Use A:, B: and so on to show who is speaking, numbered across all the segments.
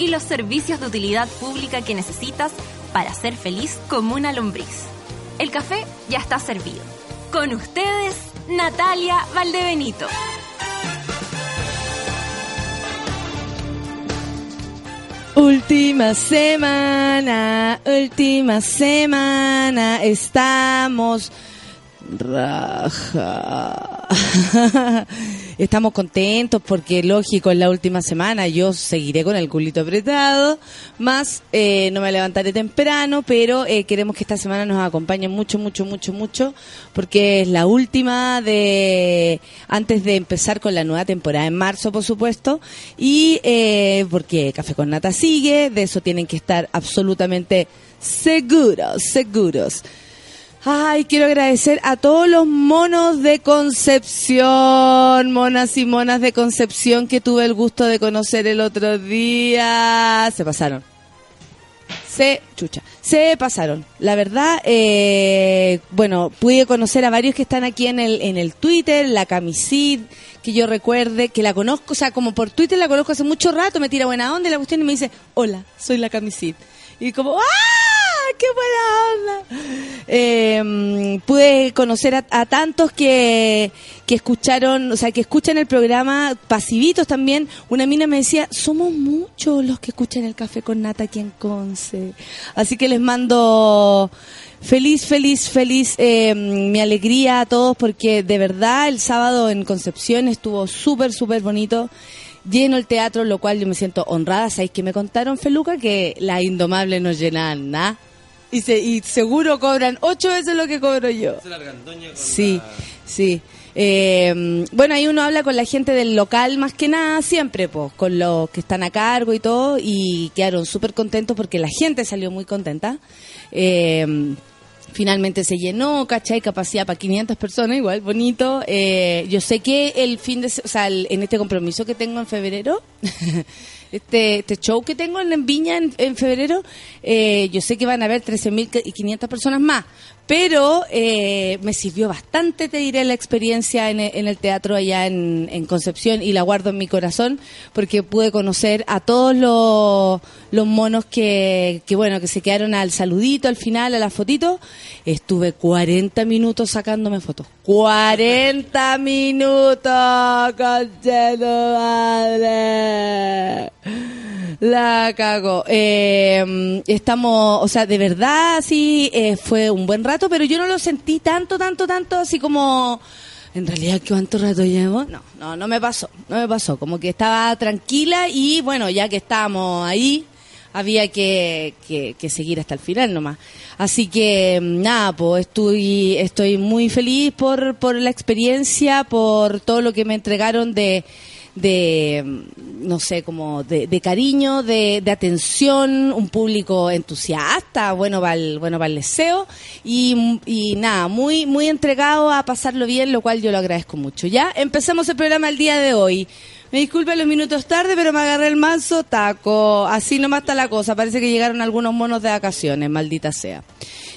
A: y los servicios de utilidad pública que necesitas para ser feliz como una lombriz. El café ya está servido. Con ustedes, Natalia Valdebenito.
B: Última semana, última semana, estamos raja. Estamos contentos porque, lógico, en la última semana yo seguiré con el culito apretado, más eh, no me levantaré temprano, pero eh, queremos que esta semana nos acompañe mucho, mucho, mucho, mucho, porque es la última de antes de empezar con la nueva temporada en marzo, por supuesto, y eh, porque Café con Nata sigue, de eso tienen que estar absolutamente seguros, seguros. Ay, quiero agradecer a todos los monos de Concepción, monas y monas de Concepción que tuve el gusto de conocer el otro día. Se pasaron. Se, chucha, se pasaron. La verdad, eh, bueno, pude conocer a varios que están aquí en el, en el Twitter, la Camisid, que yo recuerde, que la conozco, o sea, como por Twitter la conozco hace mucho rato, me tira buena onda y la cuestión y me dice, hola, soy la Camisid. Y como, ¡ah! ¡Qué buena onda! Eh, pude conocer a, tantos que, que escucharon, o sea, que escuchan el programa, pasivitos también. Una mina me decía, somos muchos los que escuchan el café con nata aquí en Conce. Así que les mando feliz, feliz, feliz eh, mi alegría a todos porque de verdad el sábado en Concepción estuvo súper, súper bonito lleno el teatro, lo cual yo me siento honrada. ¿Sabéis que me contaron, Feluca? Que las indomables no llenan nada. Y, se, y seguro cobran ocho veces lo que cobro yo. Sí, sí. Eh, bueno, ahí uno habla con la gente del local más que nada siempre, pues, con los que están a cargo y todo, y quedaron súper contentos porque la gente salió muy contenta. Eh, finalmente se llenó, ¿cachai? Capacidad para 500 personas, igual, bonito. Eh, yo sé que el fin de, o sea, en este compromiso que tengo en febrero, este, este show que tengo en Viña en, febrero, eh, yo sé que van a haber 13.500 personas más, pero eh, me sirvió bastante, te diré, la experiencia en, el teatro allá en, Concepción y la guardo en mi corazón porque pude conocer a todos los, monos que, que, bueno, que se quedaron al saludito, al final, a la fotito. Estuve 40 minutos sacándome fotos. 40 minutos, madre. La cago. Eh, estamos, o sea, de verdad, sí, eh, fue un buen rato, pero yo no lo sentí tanto, tanto, tanto, así como, en realidad, ¿cuánto rato llevo? No, no, no me pasó, no me pasó. Como que estaba tranquila y, bueno, ya que estábamos ahí, había que, que, seguir hasta el final nomás. Así que, nada, pues estoy, estoy muy feliz por, por la experiencia, por todo lo que me entregaron de de no sé, como de, cariño, de, atención, un público entusiasta, bueno para el, bueno para el deseo y, y, nada, muy, muy entregado a pasarlo bien, lo cual yo lo agradezco mucho. Ya empezamos el programa el día de hoy. Me disculpen los minutos tarde, pero me agarré el manso taco. Así nomás está la cosa. Parece que llegaron algunos monos de vacaciones, maldita sea.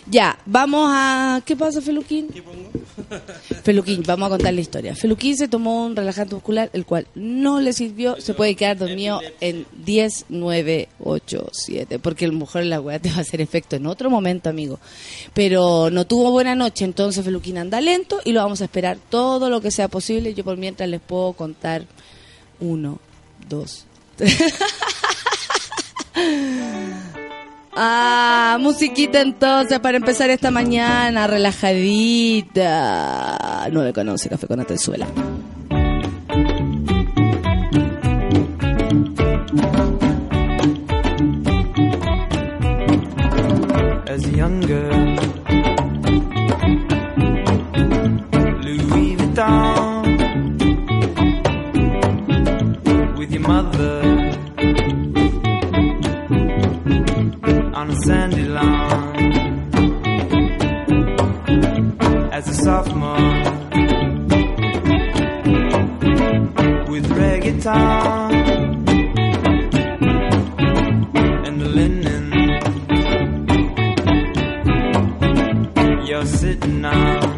B: Ya, vamos a... ¿Qué pasa, Feluquín? ¿Qué pongo? Feluquín, vamos a contar la historia. Feluquín se tomó un relajante muscular, el cual no le sirvió. Se puede quedar dormido en 10, 9, 8, 7. Porque el mujer la weá te va a hacer efecto en otro momento, amigo. Pero no tuvo buena noche, entonces Feluquín anda lento y lo vamos a esperar todo lo que sea posible. Yo por mientras les puedo contar uno, dos, tres. Ah, musiquita entonces para empezar esta mañana, relajadita. No le conoce Café con Atenzuela. As a young girl,
C: sandy lawn as a sophomore with reggae guitar and linen. You're sitting on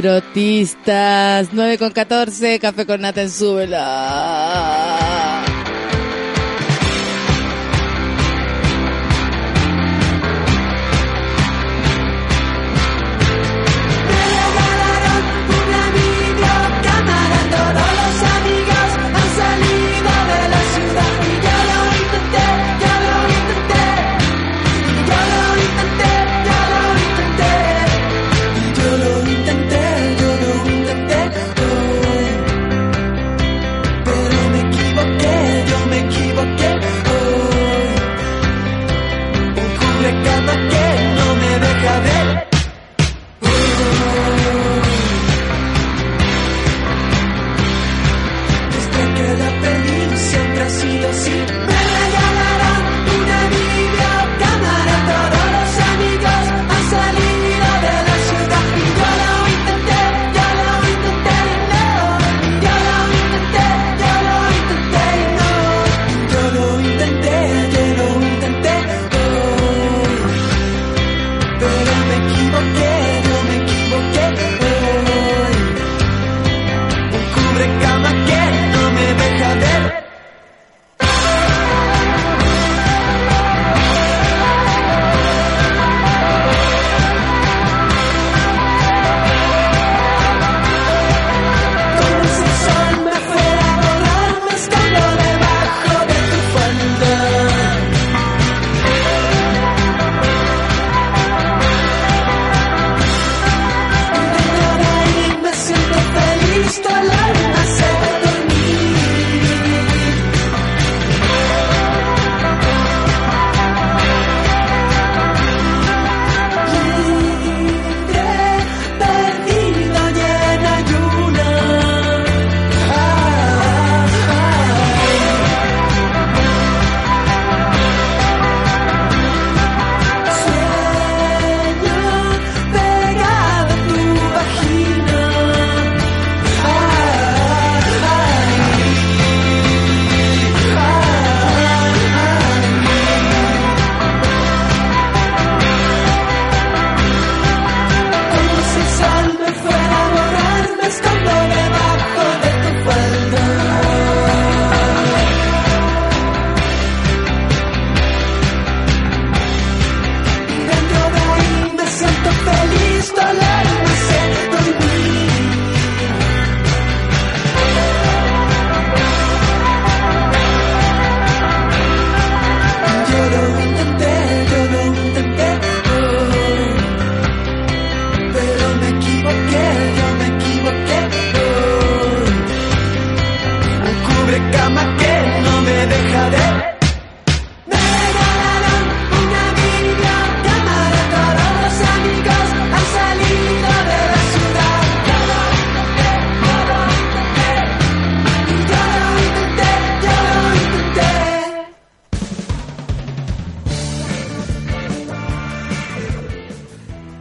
B: protistas. 9 con 14, café con nata en súbela.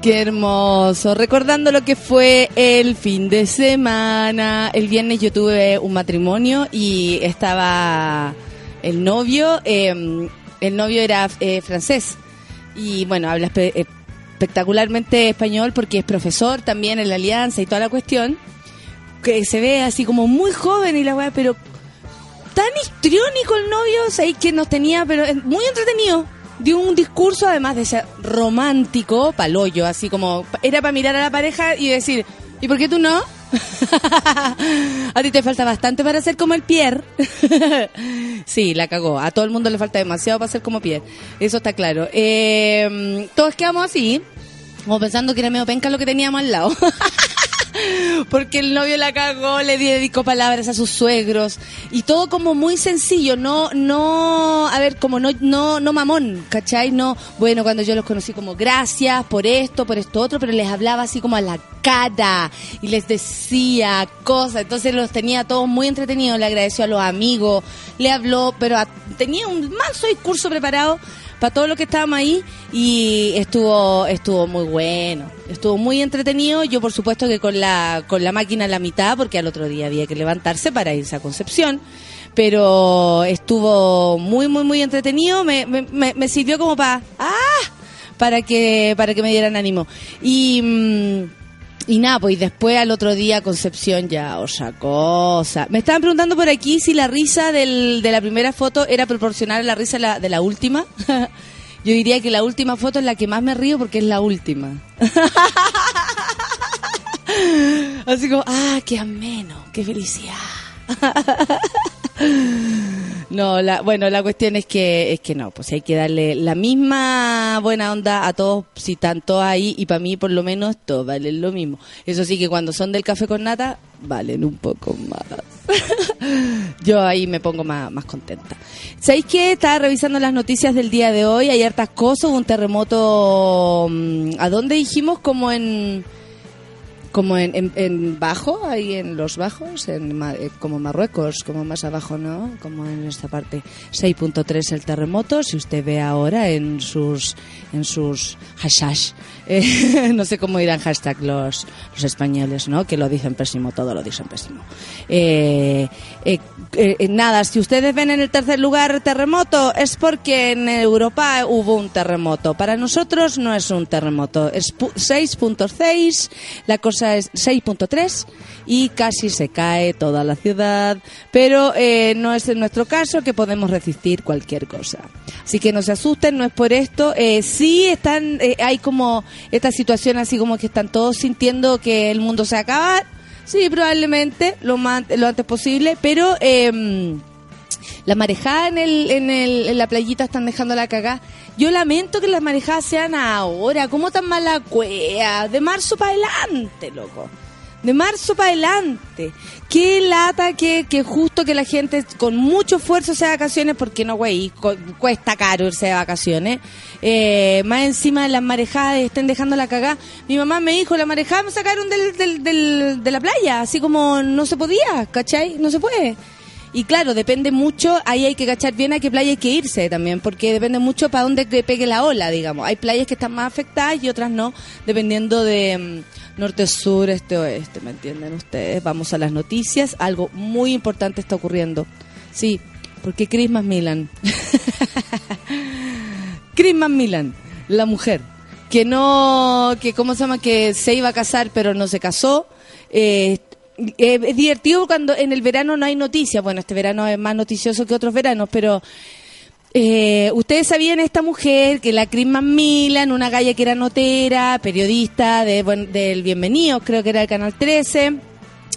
B: Qué hermoso. Recordando lo que fue el fin de semana. El viernes yo tuve un matrimonio y estaba el novio. eh, el novio era eh, francés. Y bueno, habla eh, espectacularmente español porque es profesor también en la Alianza y toda la cuestión. Que se ve así como muy joven y la weá, pero tan histriónico el novio, o sea, que nos tenía, pero muy entretenido. Dio un discurso, además de ser romántico, palollo, así como era para mirar a la pareja y decir, ¿y por qué tú no? a ti te falta bastante para ser como el Pierre. sí, la cagó. A todo el mundo le falta demasiado para ser como Pierre. Eso está claro. Eh, todos quedamos así, como pensando que era medio penca lo que teníamos al lado. Porque el novio la cagó, le dedicó palabras a sus suegros. Y todo como muy sencillo, no, no, a ver, como no, no, no mamón, ¿cachai? No, bueno, cuando yo los conocí como gracias por esto, por esto otro, pero les hablaba así como a la cara y les decía cosas, entonces los tenía todos muy entretenidos, le agradeció a los amigos, le habló, pero tenía un manso discurso preparado para todo lo que estábamos ahí y estuvo estuvo muy bueno estuvo muy entretenido. Yo por supuesto que con la con la máquina a la mitad porque al otro día había que levantarse para irse a Concepción pero estuvo muy muy muy entretenido. Me- me sirvió como para ah para que para que me dieran ánimo. Y mm, y nada, pues y después al otro día Concepción ya otra cosa. Me estaban preguntando por aquí si la risa del, de la primera foto era proporcional a la risa de la, de la última. Yo diría que la última foto es la que más me río porque es la última. Así como, ah, qué ameno, qué felicidad. No, la, bueno, la cuestión es que es que no, pues hay que darle la misma buena onda a todos, si están todos ahí, y para mí por lo menos todos valen lo mismo. Eso sí que cuando son del café con nata, valen un poco más. Yo ahí me pongo más, más contenta. ¿Sabéis qué? Estaba revisando las noticias del día de hoy, hay hartas cosas, hubo un terremoto, mm, ¿a dónde dijimos? Como en como en, en, en bajo, ahí en los bajos, en, eh, como Marruecos, como más abajo, ¿no? Como en esta parte. 6.3 el terremoto, si usted ve ahora en sus en sus hashtags, eh, no sé cómo dirán hashtag los, los españoles, ¿no? Que lo dicen pésimo, todo lo dicen pésimo. Eh, eh, eh, nada, si ustedes ven en el tercer lugar terremoto, es porque en Europa hubo un terremoto. Para nosotros no es un terremoto, es pu- 6.6, la cosa es 6.3 y casi se cae toda la ciudad, pero eh, no es en nuestro caso que podemos resistir cualquier cosa. Así que no se asusten, no es por esto. Eh, sí están, eh, hay como esta situación así como que están todos sintiendo que el mundo se va a acabar. Sí, probablemente, lo, más, lo antes posible, pero... Las marejadas en, el, en, el, en la playita están dejando la cagada. Yo lamento que las marejadas sean ahora. ¿Cómo tan mala cuea? De marzo para adelante, loco. De marzo para adelante. Qué lata que, que justo que la gente con mucho esfuerzo se de vacaciones, porque no, güey, cu- cuesta caro irse de vacaciones. Eh, más encima las marejadas estén dejando la cagada. Mi mamá me dijo, la marejada me sacaron del, del, del- de la playa, así como no se podía, ¿cachai? No se puede. Y claro, depende mucho, ahí hay que cachar bien a qué playa hay que irse también, porque depende mucho para dónde pegue la ola, digamos. Hay playas que están más afectadas y otras no, dependiendo de mm, norte, sur, este, oeste, ¿me entienden ustedes? Vamos a las noticias, algo muy importante está ocurriendo. Sí, porque Chris Milan. Chris Milan, la mujer, que no, que cómo se llama, que se iba a casar pero no se casó. Eh, eh, es divertido cuando en el verano no hay noticias. Bueno, este verano es más noticioso que otros veranos, pero eh, ustedes sabían esta mujer que la Chris Milan, una galla que era notera, periodista de, del Bienvenido, creo que era el Canal 13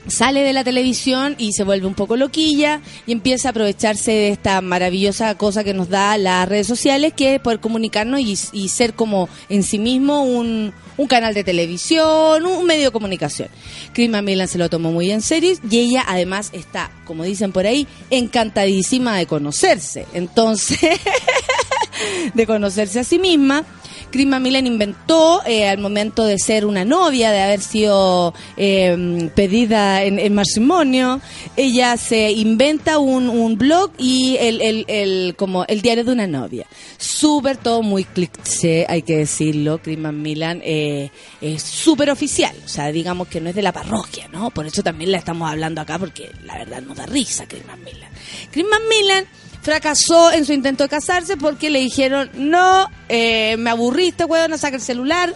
B: sale de la televisión y se vuelve un poco loquilla y empieza a aprovecharse de esta maravillosa cosa que nos da las redes sociales, que es poder comunicarnos y, y ser como en sí mismo un, un canal de televisión, un, medio de comunicación. Chris Milan se lo tomó muy en serio y ella además está, como dicen por ahí, encantadísima de conocerse. Entonces, de conocerse a sí misma. Chris Macmillan inventó eh, al momento de ser una novia, de haber sido eh, pedida en, en matrimonio, ella se inventa un, un blog y el, el, el- como el diario de una novia. Súper todo muy cliché, hay que decirlo. Chris Macmillan eh, es súper oficial, o sea, digamos que no es de la parroquia, ¿no? Por eso también la estamos hablando acá porque la verdad nos da risa Chris Macmillan. Chris Macmillan fracasó en su intento de casarse porque le dijeron, no, eh, me aburriste, weón, saca el celular.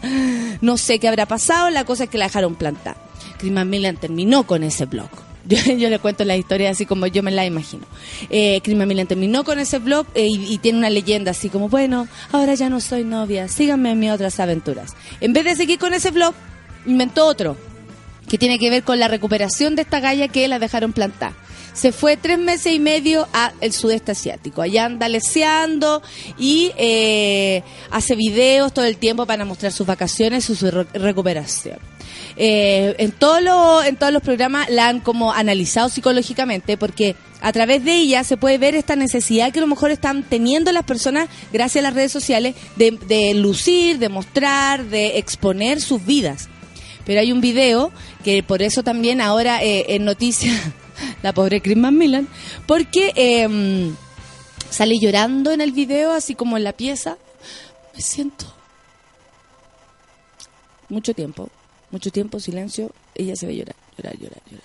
B: no sé qué habrá pasado, la cosa es que la dejaron plantar. Chris Macmillan terminó con ese blog. Yo, yo le cuento la historia así como yo me la imagino. Eh, Chris Macmillan terminó con ese blog eh, y, y tiene una leyenda así como, bueno, ahora ya no soy novia, síganme en mis otras aventuras. En vez de seguir con ese blog, inventó otro, que tiene que ver con la recuperación de esta galla que la dejaron plantar. Se fue tres meses y medio a el sudeste asiático. Allá anda leseando y eh, hace videos todo el tiempo para mostrar sus vacaciones y su re- recuperación. Eh, en, todos los, en todos los programas la han como analizado psicológicamente porque a través de ella se puede ver esta necesidad que a lo mejor están teniendo las personas gracias a las redes sociales de, de lucir, de mostrar, de exponer sus vidas. Pero hay un video que por eso también ahora eh, en noticias la pobre Chris Macmillan, porque eh, sale llorando en el video, así como en la pieza. Me siento mucho tiempo, mucho tiempo, silencio, ella se ve llorar, llorar, llorar, llorar.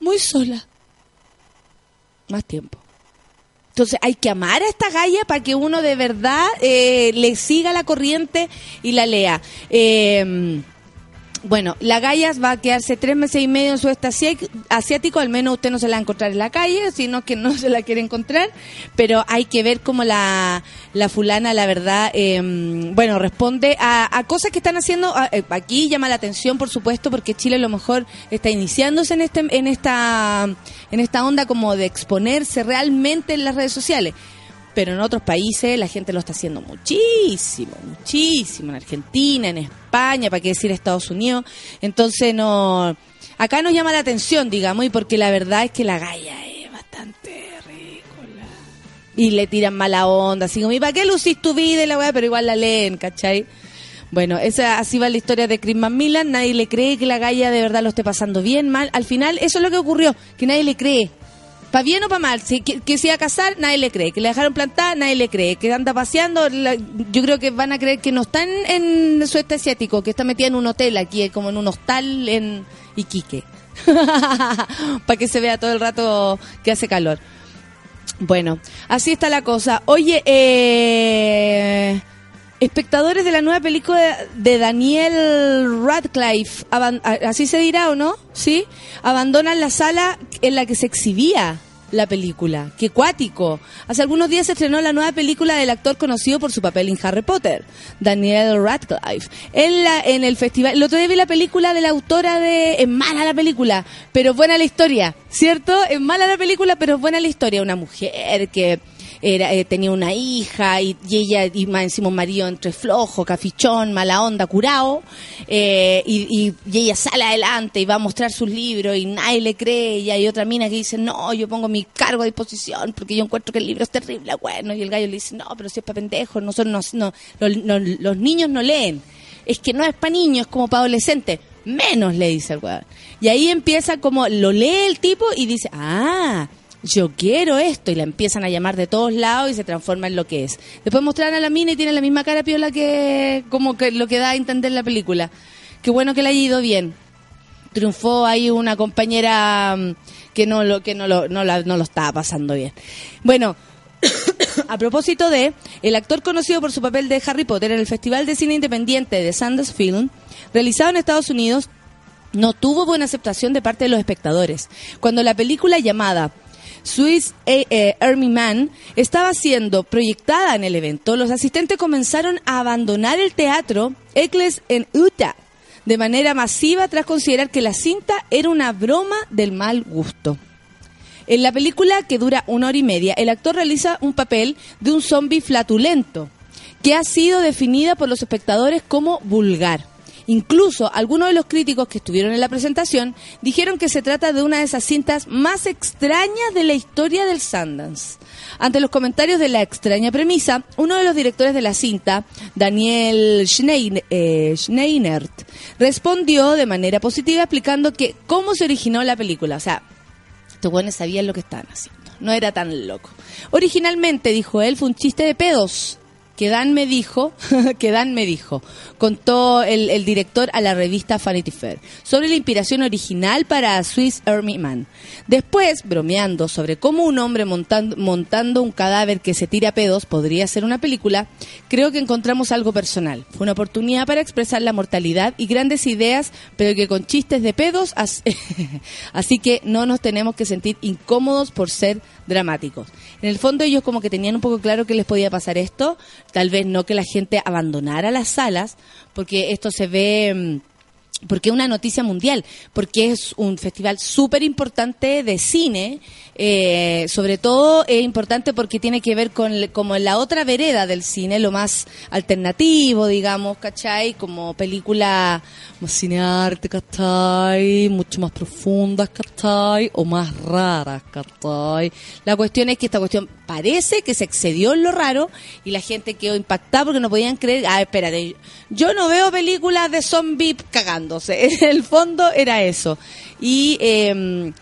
B: Muy sola. Más tiempo. Entonces hay que amar a esta galla para que uno de verdad eh, le siga la corriente y la lea. Eh, bueno, la Gallas va a quedarse tres meses y medio en su asiático, al menos usted no se la va a encontrar en la calle, sino que no se la quiere encontrar, pero hay que ver cómo la, la fulana, la verdad, eh, bueno, responde a, a cosas que están haciendo, eh, aquí llama la atención, por supuesto, porque Chile a lo mejor está iniciándose en, este, en, esta, en esta onda como de exponerse realmente en las redes sociales. Pero en otros países la gente lo está haciendo muchísimo, muchísimo. En Argentina, en España, para qué decir Estados Unidos. Entonces, no. Acá nos llama la atención, digamos, y porque la verdad es que la galla es bastante ridícula. Y le tiran mala onda, así como, ¿y para qué lucís tu vida y la weá? Pero igual la leen, ¿cachai? Bueno, esa así va la historia de Chris Macmillan. Nadie le cree que la galla de verdad lo esté pasando bien, mal. Al final, eso es lo que ocurrió, que nadie le cree. ¿Para bien o para mal? Si, se iba a casar, nadie le cree. Que le dejaron plantar, nadie le cree. Que anda paseando, yo creo que van a creer que no está en, en sudeste asiático, que está metida en un hotel aquí, como en un hostal en Iquique. Para que se vea todo el rato que hace calor. Bueno, así está la cosa. Oye, eh, espectadores de la nueva película de Daniel Radcliffe, así se dirá o no, ¿sí? Abandonan la sala en la que se exhibía la película. ¡Qué cuático! Hace algunos días se estrenó la nueva película del actor conocido por su papel en Harry Potter, Daniel Radcliffe. En, la, en el festival, el otro día vi la película de la autora de... Es mala la película, pero buena la historia, ¿cierto? Es mala la película, pero es buena la historia. Una mujer que era, eh, tenía una hija y, ella, y más encima un marido entre flojo, cafichón, mala onda, curado, eh, y, y- ella sale adelante y va a mostrar sus libros y nadie le cree, y hay otra mina que dice, no, yo pongo mi cargo a disposición porque yo encuentro que el libro es terrible, bueno, y el gallo le dice, no, pero si es para pendejos, nosotros no, no, los, no- los niños no leen, es que no es para niños, es como para adolescentes. Menos le dice el weón. Y ahí empieza como, lo lee el tipo y dice, ah, yo quiero esto y la empiezan a llamar de todos lados y se transforma en lo que es. Después mostrar a la mina y tiene la misma cara piola que como que lo que da a entender la película. Qué bueno que le haya ido bien. Triunfó ahí una compañera mm, que no lo que no lo no, la- no lo estaba pasando bien. Bueno, a propósito de, el actor conocido por su papel de Harry Potter en el Festival de Cine Independiente de Sundance Film, realizado en Estados Unidos, no tuvo buena aceptación de parte de los espectadores. Cuando la película llamada Swiss eh, eh, Army Man estaba siendo proyectada en el evento, los asistentes comenzaron a abandonar el teatro Eccles en Utah de manera masiva tras considerar que la cinta era una broma del mal gusto. En la película, que dura una hora y media, el actor realiza un papel de un zombie flatulento, que ha sido definida por los espectadores como vulgar. Incluso algunos de los críticos que estuvieron en la presentación dijeron que se trata de una de esas cintas más extrañas de la historia del Sundance. Ante los comentarios de la extraña premisa, uno de los directores de la cinta, Daniel eh, Schneinert, respondió de manera positiva explicando que cómo se originó la película. O sea, estos buenos sabían lo que estaban haciendo. No era tan loco. Originalmente, dijo él, fue un chiste de pedos. Que Dan me dijo, que Dan me dijo, contó el, el director a la revista Vanity Fair, sobre la inspiración original para Swiss Army Man. Después, bromeando sobre cómo un hombre montando, montando un cadáver que se tira a pedos podría ser una película, creo que encontramos algo personal. Fue una oportunidad para expresar la mortalidad y grandes ideas, pero que con chistes de pedos, as- así que no nos tenemos que sentir incómodos por ser dramáticos. En el fondo ellos como que tenían un poco claro que les podía pasar esto, tal vez no que la gente abandonara las salas, porque esto se ve... mm, porque es una noticia mundial, porque es un festival súper importante de cine, eh, sobre todo es importante porque tiene que ver con como la otra vereda del cine, lo más alternativo, digamos, ¿cachai? Como película, como cinearte, ¿cachai? Mucho más profundas, ¿cachai? O más raras, ¿cachai? La cuestión es que esta cuestión parece que se excedió en lo raro y la gente quedó impactada porque no podían creer, ah, espérate, yo no veo películas de zombies cagándose. El fondo era eso. Y eh,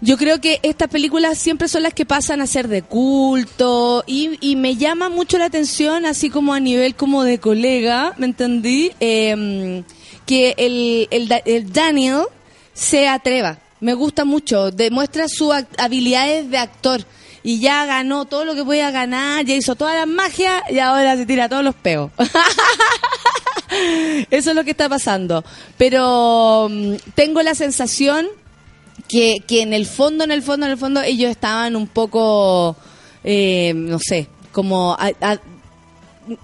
B: yo creo que estas películas siempre son las que pasan a ser de culto y, y me llama mucho la atención, así como a nivel como de colega, ¿me entendí? Eh, que el, el, el Daniel se atreva. Me gusta mucho, demuestra sus habilidades de actor. Y ya ganó todo lo que podía ganar, ya hizo todas las magias y ahora se tira todos los peos. Eso es lo que está pasando. Pero mm, tengo la sensación que, que en el fondo, en el fondo, en el fondo, ellos estaban un poco, eh, no sé, como a-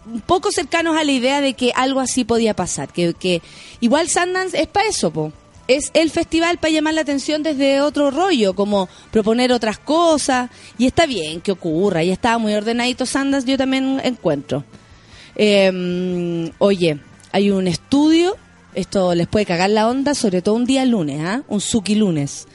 B: un poco cercanos a la idea de que algo así podía pasar. Que, que igual Sundance es para eso, po. Es el festival para llamar la atención desde otro rollo, como proponer otras cosas. Y está bien que ocurra, ya estaba muy ordenadito Sundance, yo también encuentro. Eh, oye, hay un estudio, esto les puede cagar la onda, sobre todo un día lunes, ¿ah? Un Suki lunes.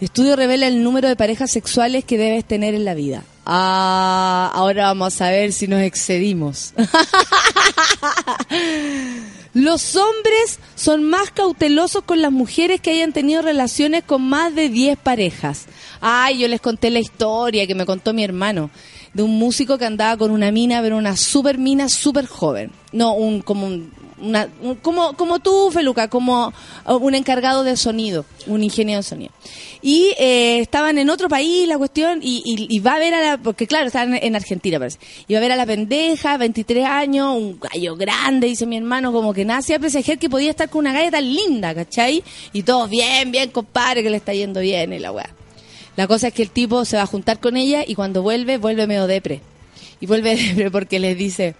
B: El estudio revela el número de parejas sexuales que debes tener en la vida. Ah, ahora vamos a ver si nos excedimos. Los hombres son más cautelosos con las mujeres que hayan tenido relaciones con más de 10 parejas. Ay, yo les conté la historia que me contó mi hermano de un músico que andaba con una mina, pero una super mina, super joven. No, un como un, una, un- como como tú, Feluca, como uh, un encargado de sonido, un ingeniero de sonido. Y eh, estaban en otro país la cuestión y, y- y va a ver a la, porque claro, estaban en Argentina parece, y va a ver a la pendeja, 23 años, un gallo grande, dice mi hermano, como que nada hacía presagiar que podía estar con una galla tan linda, ¿cachai? Y todos bien, bien, compadre, que le está yendo bien y la weá. La cosa es que el tipo se va a juntar con ella y cuando vuelve, vuelve medio depre. Y vuelve depre porque les dice,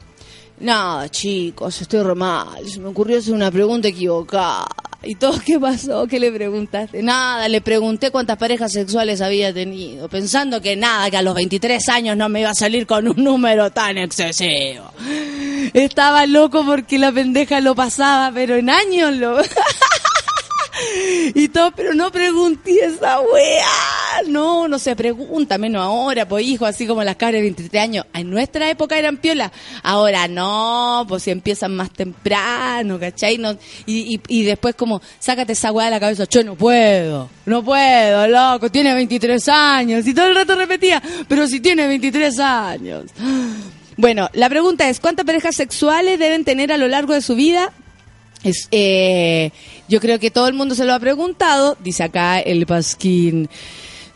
B: no, chicos, estoy re mal, se me ocurrió hacer una pregunta equivocada. ¿Y todo qué pasó? ¿Qué le preguntaste? Nada, le pregunté cuántas parejas sexuales había tenido, pensando que nada, que a los 23 años no me iba a salir con un número tan excesivo. Estaba loco porque la pendeja lo pasaba, pero en años lo... Y todo, pero no pregunté esa weá. No, no se pregunta, menos ahora, pues hijo, así como las cabras de 23 años. En nuestra época eran piolas. Ahora no, pues si empiezan más temprano, ¿cachai? No, y, y, y después como, sácate esa weá de la cabeza, yo no puedo, no puedo, loco, tiene 23 años. Y todo el rato repetía, pero si tiene 23 años. Bueno, la pregunta es, ¿cuántas parejas sexuales deben tener a lo largo de su vida? Es, eh, yo creo que todo el mundo se lo ha preguntado, dice acá el Pasquín.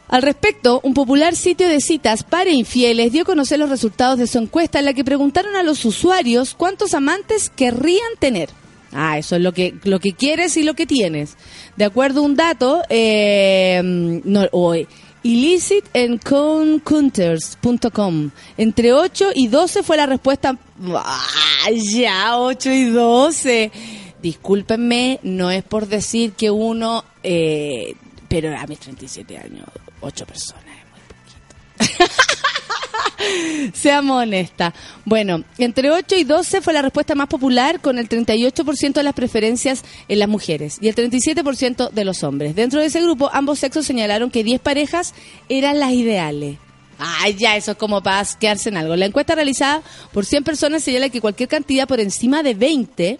B: Al respecto, un popular sitio de citas para infieles dio a conocer los resultados de su encuesta en la que preguntaron a los usuarios cuántos amantes querrían tener. Ah, eso es lo que, lo que quieres y lo que tienes. De acuerdo a un dato, eh, no, hoy, illicitenconcounters.com. Entre 8 y 12 fue la respuesta. Ya, 8 y 12. Discúlpenme, no es por decir que uno, eh, pero a mis 37 años, 8 personas es muy poquito. Seamos honestas. Bueno, entre 8 y 12 fue la respuesta más popular con el 38% de las preferencias en las mujeres y el 37% de los hombres. Dentro de ese grupo, ambos sexos señalaron que 10 parejas eran las ideales. Ay, ya, eso es como para quedarse en algo. La encuesta realizada por 100 personas señala que cualquier cantidad por encima de 20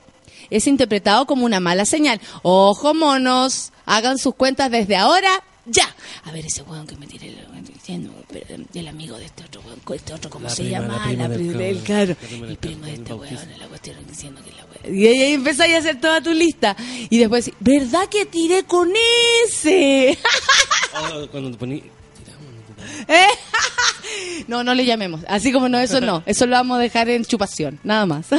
B: es interpretado como una mala señal. Ojo, monos, hagan sus cuentas desde ahora, ya. A ver, ese weón que me tiré el, el, amigo de este otro weón, este otro, ¿cómo
D: La
B: se
D: prima,
B: llama?
D: la prima
B: La
D: del
B: El primo de este
D: bautizo.
B: la cuestión diciendo que la. Y ahí empezáis a hacer toda tu lista. Y después, ¿verdad que tiré con ese?
D: Oh, cuando te poní...
B: ¿Eh? No, no le llamemos. Así como no, eso no. Eso lo vamos a dejar en chupación, nada más.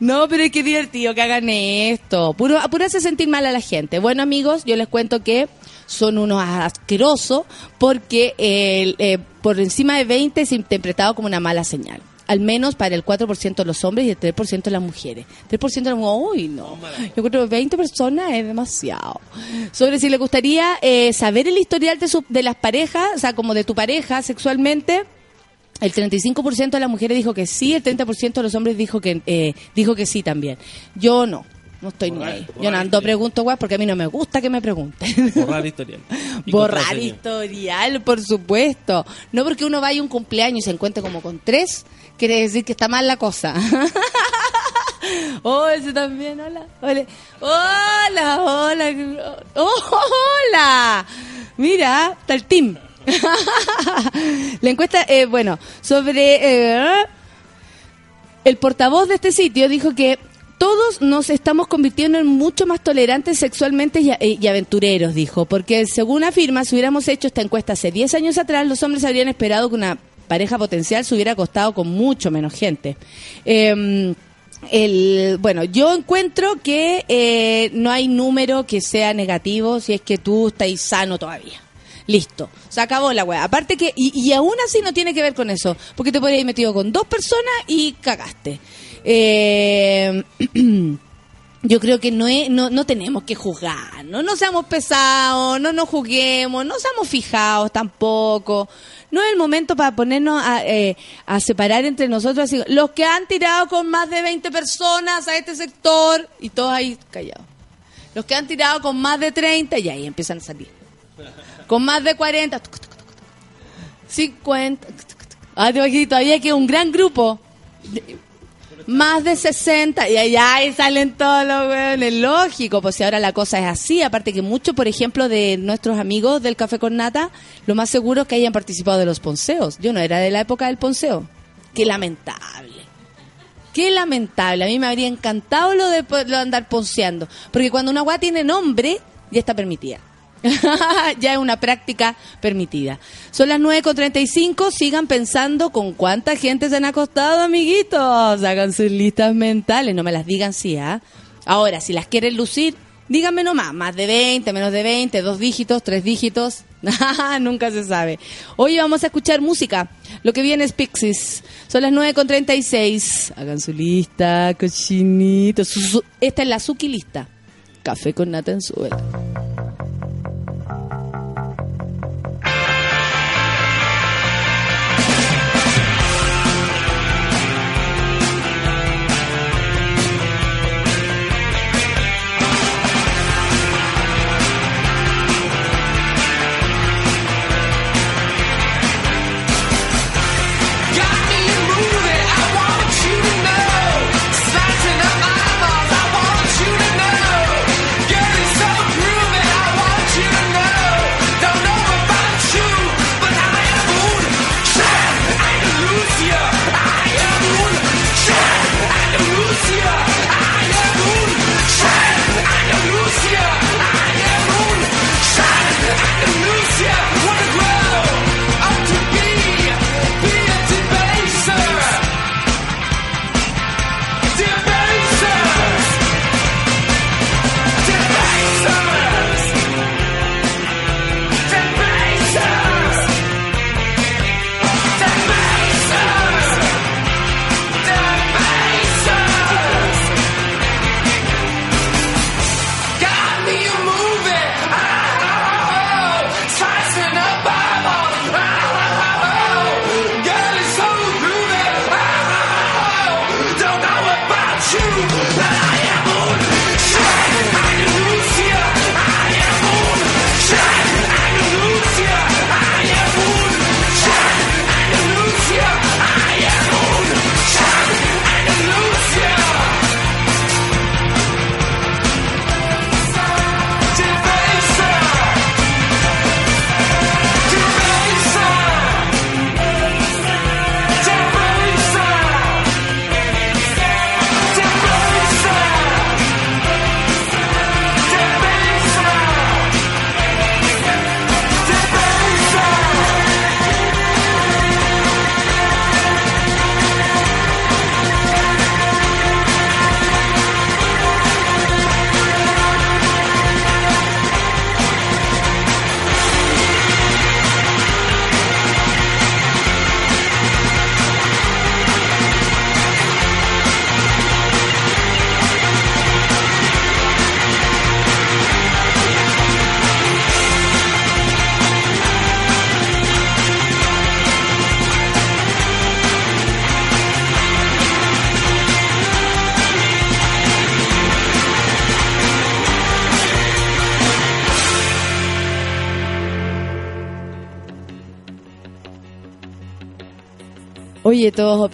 B: No, pero es que divertido que hagan esto. Puro, puro hace sentir mal a la gente. Bueno, amigos, yo les cuento que son unos asquerosos porque eh, eh, por encima de 20 es interpretado como una mala señal. Al menos para el 4% de los hombres y el 3% de las mujeres. 3% de las mujeres, uy, no. Yo creo que 20 personas es demasiado. Sobre si le gustaría eh, saber el historial de, su- de las parejas, o sea, como de tu pareja sexualmente, el 35% de las mujeres dijo que sí, el 30% de los hombres dijo que eh, dijo que sí también. Yo no, no estoy ni ahí. Yo no ando pregunto, guay, porque a mí no me gusta que me pregunten.
D: Borrar historial.
B: Borrar historial, por supuesto. No porque uno vaya a un cumpleaños y se encuentre como con tres, quiere decir que está mal la cosa. Oh, ese también, hola. Hola, hola, hola. Oh, hola. Mira, está el team. La encuesta, eh, bueno, sobre... eh, el portavoz de este sitio dijo que todos nos estamos convirtiendo en mucho más tolerantes sexualmente y, aventureros, dijo, porque según afirma, si hubiéramos hecho esta encuesta hace 10 años atrás, los hombres habrían esperado que una pareja potencial se hubiera acostado con mucho menos gente. Eh, el, bueno, yo encuentro que eh, no hay número que sea negativo si es que tú estás sano todavía. Listo, se acabó la weá. Aparte que, y, y aún así no tiene que ver con eso, porque te podrías ir metido con dos personas y cagaste. Eh, yo creo que no, es, no, no tenemos que juzgar, ¿no? No seamos pesados, no nos juguemos, no seamos fijados tampoco. No es el momento para ponernos a, eh, a separar entre nosotros así, los que han tirado con más de 20 personas a este sector y todos ahí callados. Los que han tirado con más de 30 y ahí empiezan a salir. Con más de 40, tuc, tuc, tuc, tuc, 50. tuc, tuc, tuc. Ah, te imaginas, todavía queda un gran grupo. Más de 60 y allá ahí salen todos los weones. Lógico, pues si ahora la cosa es así. Aparte que muchos, por ejemplo, de nuestros amigos del Café con Nata, lo más seguro es que hayan participado de los ponceos. Yo no era de la época del ponceo. Qué lamentable. Qué lamentable. A mí me habría encantado lo de, lo de andar ponceando. Porque cuando una guá tiene nombre, ya está permitida. ya es una práctica permitida. Son las 9.35, sigan pensando con cuánta gente se han acostado, amiguitos. Hagan sus listas mentales, no me las digan sí, ¿ah? Ahora, si las quieren lucir, díganme nomás, más de 20, menos de 20, dos dígitos, tres dígitos. Nunca se sabe. Hoy vamos a escuchar música. Lo que viene es Pixies. Son las 9.36. Hagan su lista, cochinitos. Esta es la Suki lista. Café con nata en su Lucia.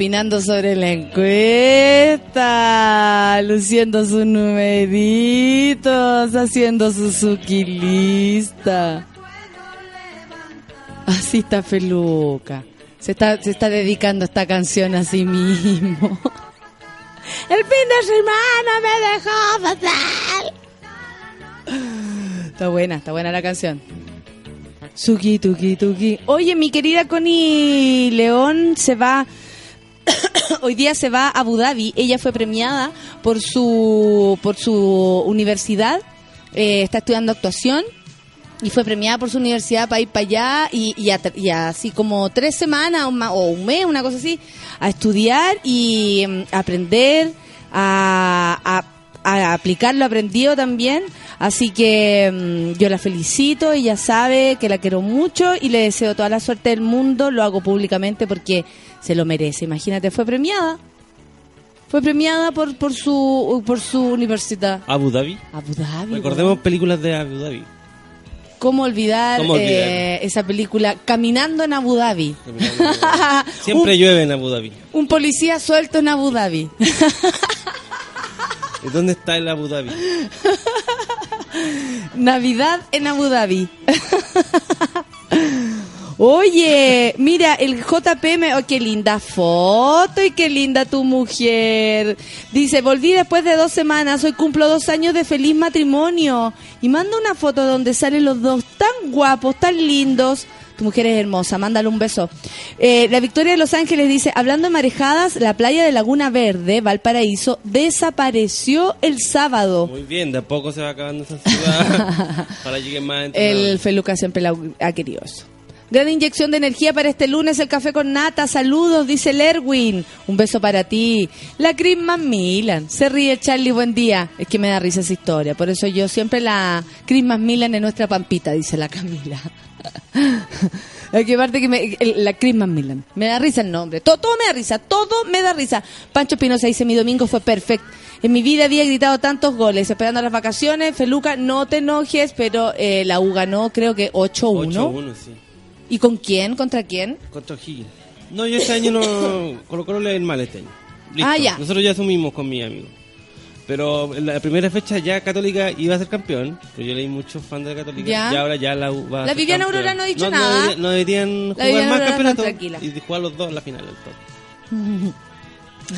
B: Opinando sobre la encuesta, luciendo sus numeritos, haciendo su Suzuki lista. Así está Feluca. Se está, se está dedicando esta canción a sí mismo. El fin de semana me dejó fatal. Está buena, está buena la canción. Suki, tuki, tuki. Oye, mi querida Connie León se va. Hoy día se va a Abu Dhabi. Ella fue premiada por su, por su universidad. Eh, está estudiando actuación y fue premiada por su universidad para ir para allá y, a- así como tres semanas o, o un mes, una cosa así, a estudiar y mm, aprender, a, a- a aplicar lo aprendido también. Así que mm, yo la felicito, ella sabe que la quiero mucho y le deseo toda la suerte del mundo. Lo hago públicamente porque se lo merece. Imagínate, fue premiada. Fue premiada por, por, su, por su universidad.
D: Abu Dhabi.
B: Abu Dhabi.
D: Recordemos películas de Abu Dhabi.
B: ¿Cómo olvidar,
D: ¿Cómo olvidar?
B: eh, esa película Caminando en Abu Dhabi?
D: Siempre llueve en Abu Dhabi.
B: Un policía suelto en Abu Dhabi.
D: ¿Y dónde está el Abu Dhabi?
B: Navidad en Abu Dhabi. Oye, mira, el JPM, oh, qué linda foto y qué linda tu mujer. Dice, volví después de dos semanas, hoy cumplo dos años de feliz matrimonio. Y manda una foto donde salen los dos tan guapos, tan lindos. Tu mujer es hermosa, mándale un beso. Eh, la Victoria de Los Ángeles dice, hablando de marejadas, la playa de Laguna Verde, Valparaíso, desapareció el sábado.
D: Muy bien, de a poco se va acabando esa ciudad. para más.
B: El Feluca siempre la ha querido eso. Gran inyección de energía para este lunes, el café con nata. Saludos, dice el Erwin. Un beso para ti. La Chris Milan. Se ríe Charlie, buen día. Es que me da risa esa historia. Por eso yo siempre la Chris Milan en nuestra pampita, dice la Camila. Que parte que me, la Chris Milan. Me da risa el nombre. Todo, todo me da risa. Todo me da risa. Pancho Pinoza dice, mi domingo fue perfecto. En mi vida había gritado tantos goles, esperando las vacaciones. Feluca, no te enojes, pero eh, la U ganó creo que 8-1.
D: 8-1, sí.
B: ¿Y con quién? ¿Contra quién?
D: Contra O'Higgins. No, yo este año no. Colo Colo le ir mal este año. Listo.
B: Ah, ya.
D: Nosotros ya asumimos con mi amigo. Pero en la primera fecha ya Católica iba a ser campeón. Pero yo leí muchos fans de Católica.
B: Ya.
D: Y ahora ya la va a
B: La
D: ser
B: Viviana
D: campeón.
B: Aurora no ha dicho
D: no,
B: nada.
D: No, no deberían
B: La
D: jugar
B: Viviana
D: más
B: Aurora tranquila.
D: Y jugar los dos en la final del top.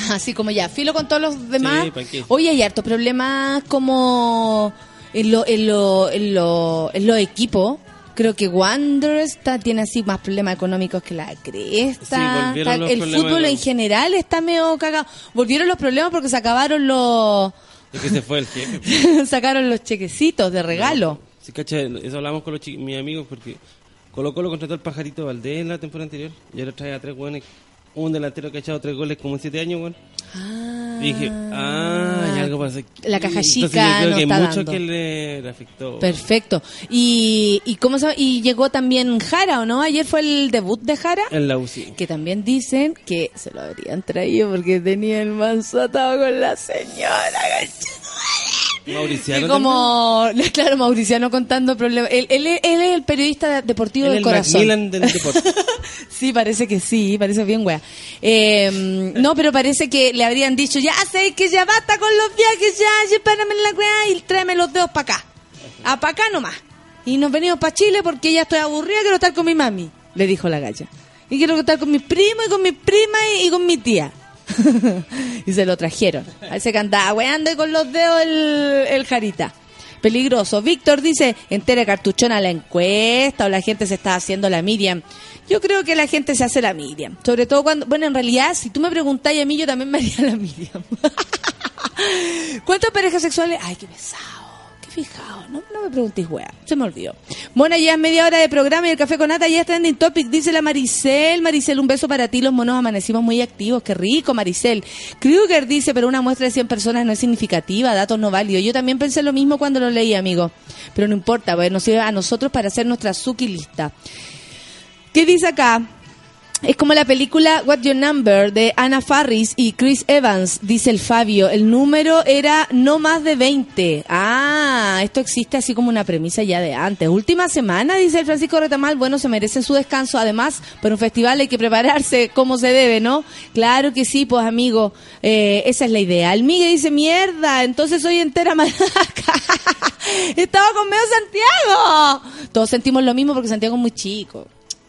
B: Así como ya, filo con todos los demás.
D: Sí.
B: Oye, hay hartos problemas como en lo, en lo, en lo, en los equipos. Creo que Wanderers está, tiene así más problemas económicos que la cresta.
D: Sí,
B: Está- el fútbol en general está medio cagado. Volvieron los problemas porque se acabaron los,
D: Es que se fue el jefe.
B: sacaron los chequecitos de regalo.
D: Sí, cacha, eso hablamos con los mis amigos porque Colo Colo contrató al pajarito Valdés en la temporada anterior y ahora trae a tres buenos. Un delantero que ha echado tres goles como en siete años, weón. Y dije, ah, y algo pasa. aquí.
B: La caja
D: Entonces
B: chica
D: yo creo
B: no
D: que
B: está
D: mucho
B: dando.
D: que le, afectó.
B: Perfecto. Y, y cómo y llegó también Jara, ¿o no? Ayer fue el debut de Jara.
D: En la UCI.
B: que también dicen que se lo habrían traído porque tenía el manso atado con la señora.
D: Mauriciano.
B: Que como, claro, Mauriciano contando problemas. Él, él, es- él es el periodista deportivo
D: también.
B: del
D: el
B: corazón.
D: Del deporte.
B: Sí, parece que sí, parece bien wea. Eh, no, pero parece que le habrían dicho, ya sé que ya basta con los viajes, ya, sepárame la wea y tráeme los dedos para acá. A para acá nomás. Y nos venimos para Chile porque ya estoy aburrida, quiero estar con mi mami, le dijo la galla. Y quiero estar con mis primos y con mis primas y, y con mi tía. y se lo trajeron. Ahí se cantaba weando y con los dedos el, el jarita. Peligroso. Víctor dice, entera cartuchona la encuesta o la gente se está haciendo la Miriam. Yo creo que la gente se hace la Miriam. Sobre todo cuando, bueno, en realidad, si tú me preguntáis a mí, yo también me haría la Miriam. ¿Cuántas parejas sexuales? Ay, qué pesado. Fijado. No, me preguntéis, wea. Se me olvidó. Mona, ya es media hora de programa y el café con nata ya es trending topic. Dice la Maricel. Maricel, un beso para ti. Los monos amanecimos muy activos. Qué rico, Maricel. Kruger dice, pero una muestra de 100 personas no es significativa. Datos no válidos. Yo también pensé lo mismo cuando lo leí, amigo. Pero no importa, nos sirve a nosotros para hacer nuestra Suki lista. ¿Qué dice acá? Es como la película What Your Number de Anna Farris y Chris Evans, dice el Fabio. El número era no más de 20. Ah, esto existe así como una premisa ya de antes. Última semana, dice el Francisco Retamal. Bueno, se merece su descanso. Además, para un festival hay que prepararse como se debe, ¿no? Claro que sí, pues amigo. Eh, esa es la idea. El Miguel dice, mierda, entonces soy entera malaca. Estaba con medio Santiago. Todos sentimos lo mismo porque Santiago es muy chico.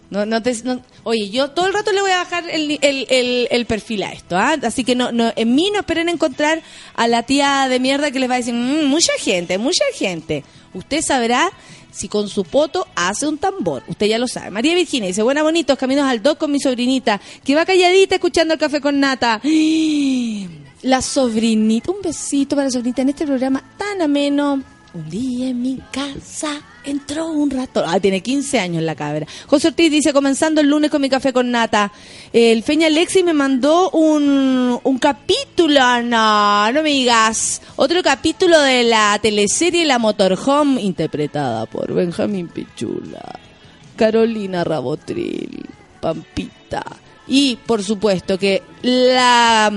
B: No, no te, no- oye, yo todo el rato le voy a bajar el, el, el, perfil a esto, ¿ah? Así que no, no, en mí no esperen encontrar a la tía de mierda que les va a decir, "Mm, mucha gente, mucha gente. Usted sabrá si con su poto hace un tambor. Usted ya lo sabe. María Virginia dice, buena bonitos, caminos al doc con mi sobrinita, que va calladita escuchando el café con nata. La sobrinita, un besito para la sobrinita en este programa tan ameno. Un día en mi casa entró un rato. Ah, tiene 15 años la cabra. José Ortiz dice, comenzando el lunes con mi café con nata. El Feña Alexi me mandó un, un capítulo, no, no me digas. Otro capítulo de la teleserie La Motorhome, interpretada por Benjamín Pichula, Carolina Rabotril, Pampita. Y, por supuesto, que la...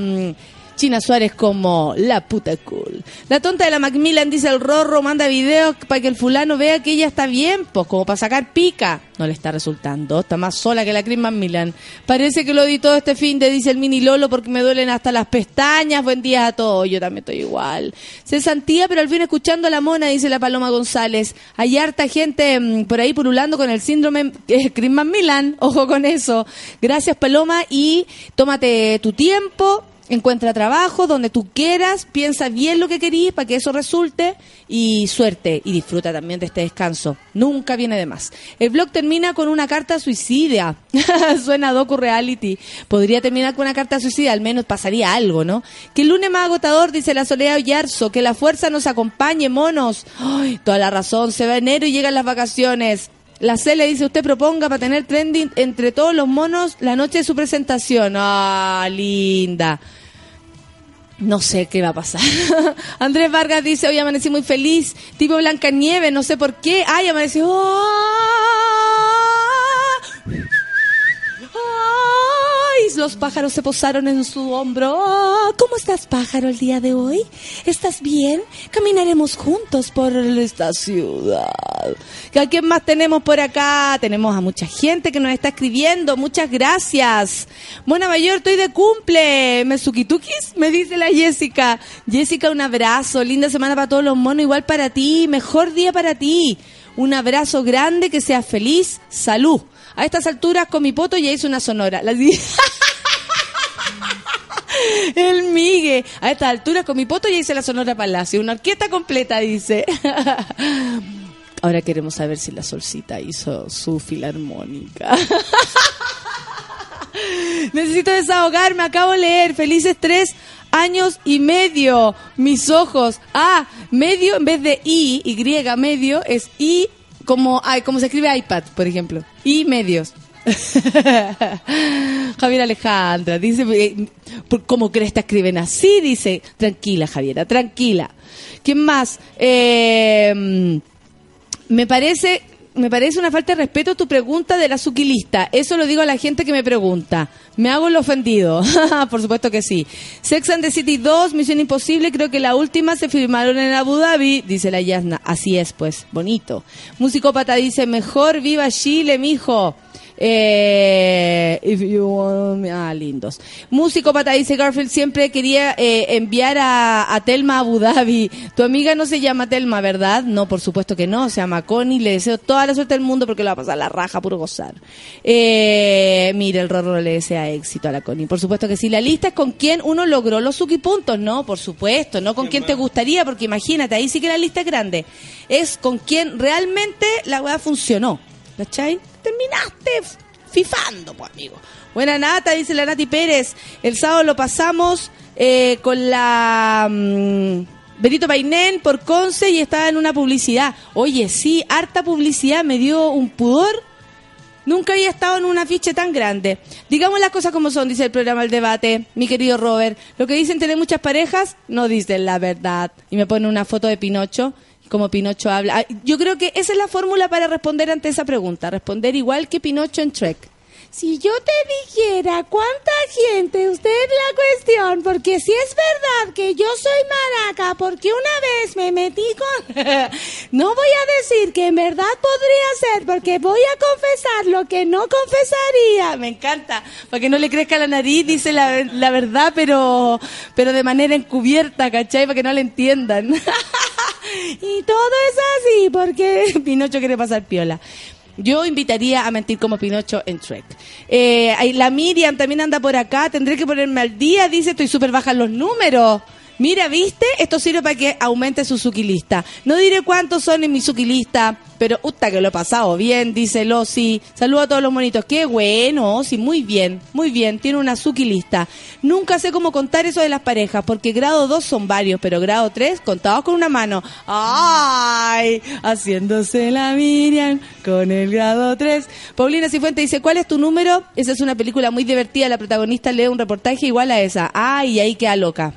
B: China Suárez como la puta cool. La tonta de la Macmillan dice el Rorro, manda videos para que el fulano vea que ella está bien, pues como para sacar pica. No le está resultando, está más sola que la Chris Macmillan. Parece que lo di todo este fin de, dice el mini Lolo, porque me duelen hasta las pestañas. Buen día a todos, yo también estoy igual. Se santía, pero al fin escuchando la mona, dice la Paloma González. Hay harta gente mm, por ahí purulando con el síndrome eh, Chris Macmillan, ojo con eso. Gracias Paloma y tómate tu tiempo. Encuentra trabajo donde tú quieras, piensa bien lo que querís para que eso resulte y suerte y disfruta también de este descanso. Nunca viene de más. El blog termina con una carta suicida. Suena docu reality. Podría terminar con una carta suicida, al menos pasaría algo, ¿no? Que el lunes más agotador, dice la Soledad Yarzo, que la fuerza nos acompañe, monos. Ay, toda la razón, se va enero y llegan las vacaciones. La C le dice, usted proponga para tener trending entre todos los monos la noche de su presentación. Ah, linda. No sé qué va a pasar. Andrés Vargas dice, hoy amanecí muy feliz, tipo Blanca Nieve, no sé por qué. Ay, amanecí... Los pájaros se posaron en su hombro. Ah, ¿Cómo estás, pájaro, el día de hoy? ¿Estás bien? Caminaremos juntos por esta ciudad. ¿A quién más tenemos por acá? Tenemos a mucha gente que nos está escribiendo. Muchas gracias. Mona Mayor, estoy de cumple. ¿Me? Me dice la Jessica. Jessica, un abrazo. Linda semana para todos los monos. Igual para ti. Mejor día para ti. Un abrazo grande, que seas feliz. Salud. A estas alturas con mi poto ya hice una sonora. La- El Migue. A estas alturas con mi poto ya hice la Sonora Palacio. Una orquesta completa, dice. Ahora queremos saber si la Solcita hizo su filarmónica. Necesito desahogarme. Acabo de leer. Felices tres años y medio. Mis ojos. Ah, medio en vez de I, Y medio, es I como, como se escribe iPad, por ejemplo. Y medios. Javier Alejandra dice, eh, ¿cómo Cresta escriben así? Dice, tranquila Javiera, tranquila. ¿Quién más? Eh, me parece me parece una falta de respeto tu pregunta de la suquilista. Eso lo digo a la gente que me pregunta. Me hago el ofendido. Por supuesto que sí. Sex and the City 2, Misión Imposible, creo que la última se firmaron en Abu Dhabi, dice la Yasna. Así es, pues, bonito. Musicópata dice, mejor viva Chile, mijo. Eh, if you want me- ah, lindos. Musicópata dice Garfield siempre quería eh, enviar a, a Telma a Abu Dhabi. Tu amiga no se llama Telma, ¿verdad? No, por supuesto que no. Se llama Connie. Le deseo toda la suerte del mundo porque le va a pasar la raja, puro gozar. Eh, mire, el Rorro le desea éxito a la Connie. Por supuesto que sí. La lista es con quién uno logró los Suki puntos, ¿no? Por supuesto. No con quién te gustaría, porque imagínate, ahí sí que la lista es grande. Es con quién realmente la weá funcionó. ¿Cachai? Terminaste fifando, pues, amigo. Buena nata, dice la Nati Pérez. El sábado lo pasamos eh, con la mm, Benito Painén por Conce y estaba en una publicidad. Oye, sí, harta publicidad, me dio un pudor. Nunca había estado en un afiche tan grande. Digamos las cosas como son, dice el programa El Debate, mi querido Robert. Lo que dicen tener muchas parejas, no dicen la verdad. Y me pone una foto de Pinocho, como Pinocho habla. Ah, Yo creo que esa es la fórmula para responder ante esa pregunta. Responder igual que Pinocho en Trek. Si yo te dijera cuánta gente, usted la cuestión, porque si es verdad que yo soy maraca, porque una vez me metí con... no voy a decir que en verdad podría ser, porque voy a confesar lo que no confesaría. Me encanta, para que no le crezca la nariz, dice la, la verdad, pero, pero de manera encubierta, ¿cachai? Para que no le entiendan. y todo es así, porque Pinocho quiere pasar piola. Yo invitaría a mentir como Pinocho en Trek. Eh, la Miriam también anda por acá. Tendré que ponerme al día. Dice, estoy súper baja en los números. Mira, ¿viste? Esto sirve para que aumente su Suki lista. No diré cuántos son en mi Suki lista, pero usta que lo he pasado bien, dice Losi. Saludo a todos los monitos. Qué bueno, sí, muy bien, muy bien. Tiene una Suki lista. Nunca sé cómo contar eso de las parejas, porque grado 2 son varios, pero grado 3 contados con una mano. ¡Ay! Haciéndose la Miriam con el grado 3. Paulina Cifuente dice, ¿cuál es tu número? Esa es una película muy divertida. La protagonista lee un reportaje igual a esa. ¡Ay! ahí queda loca.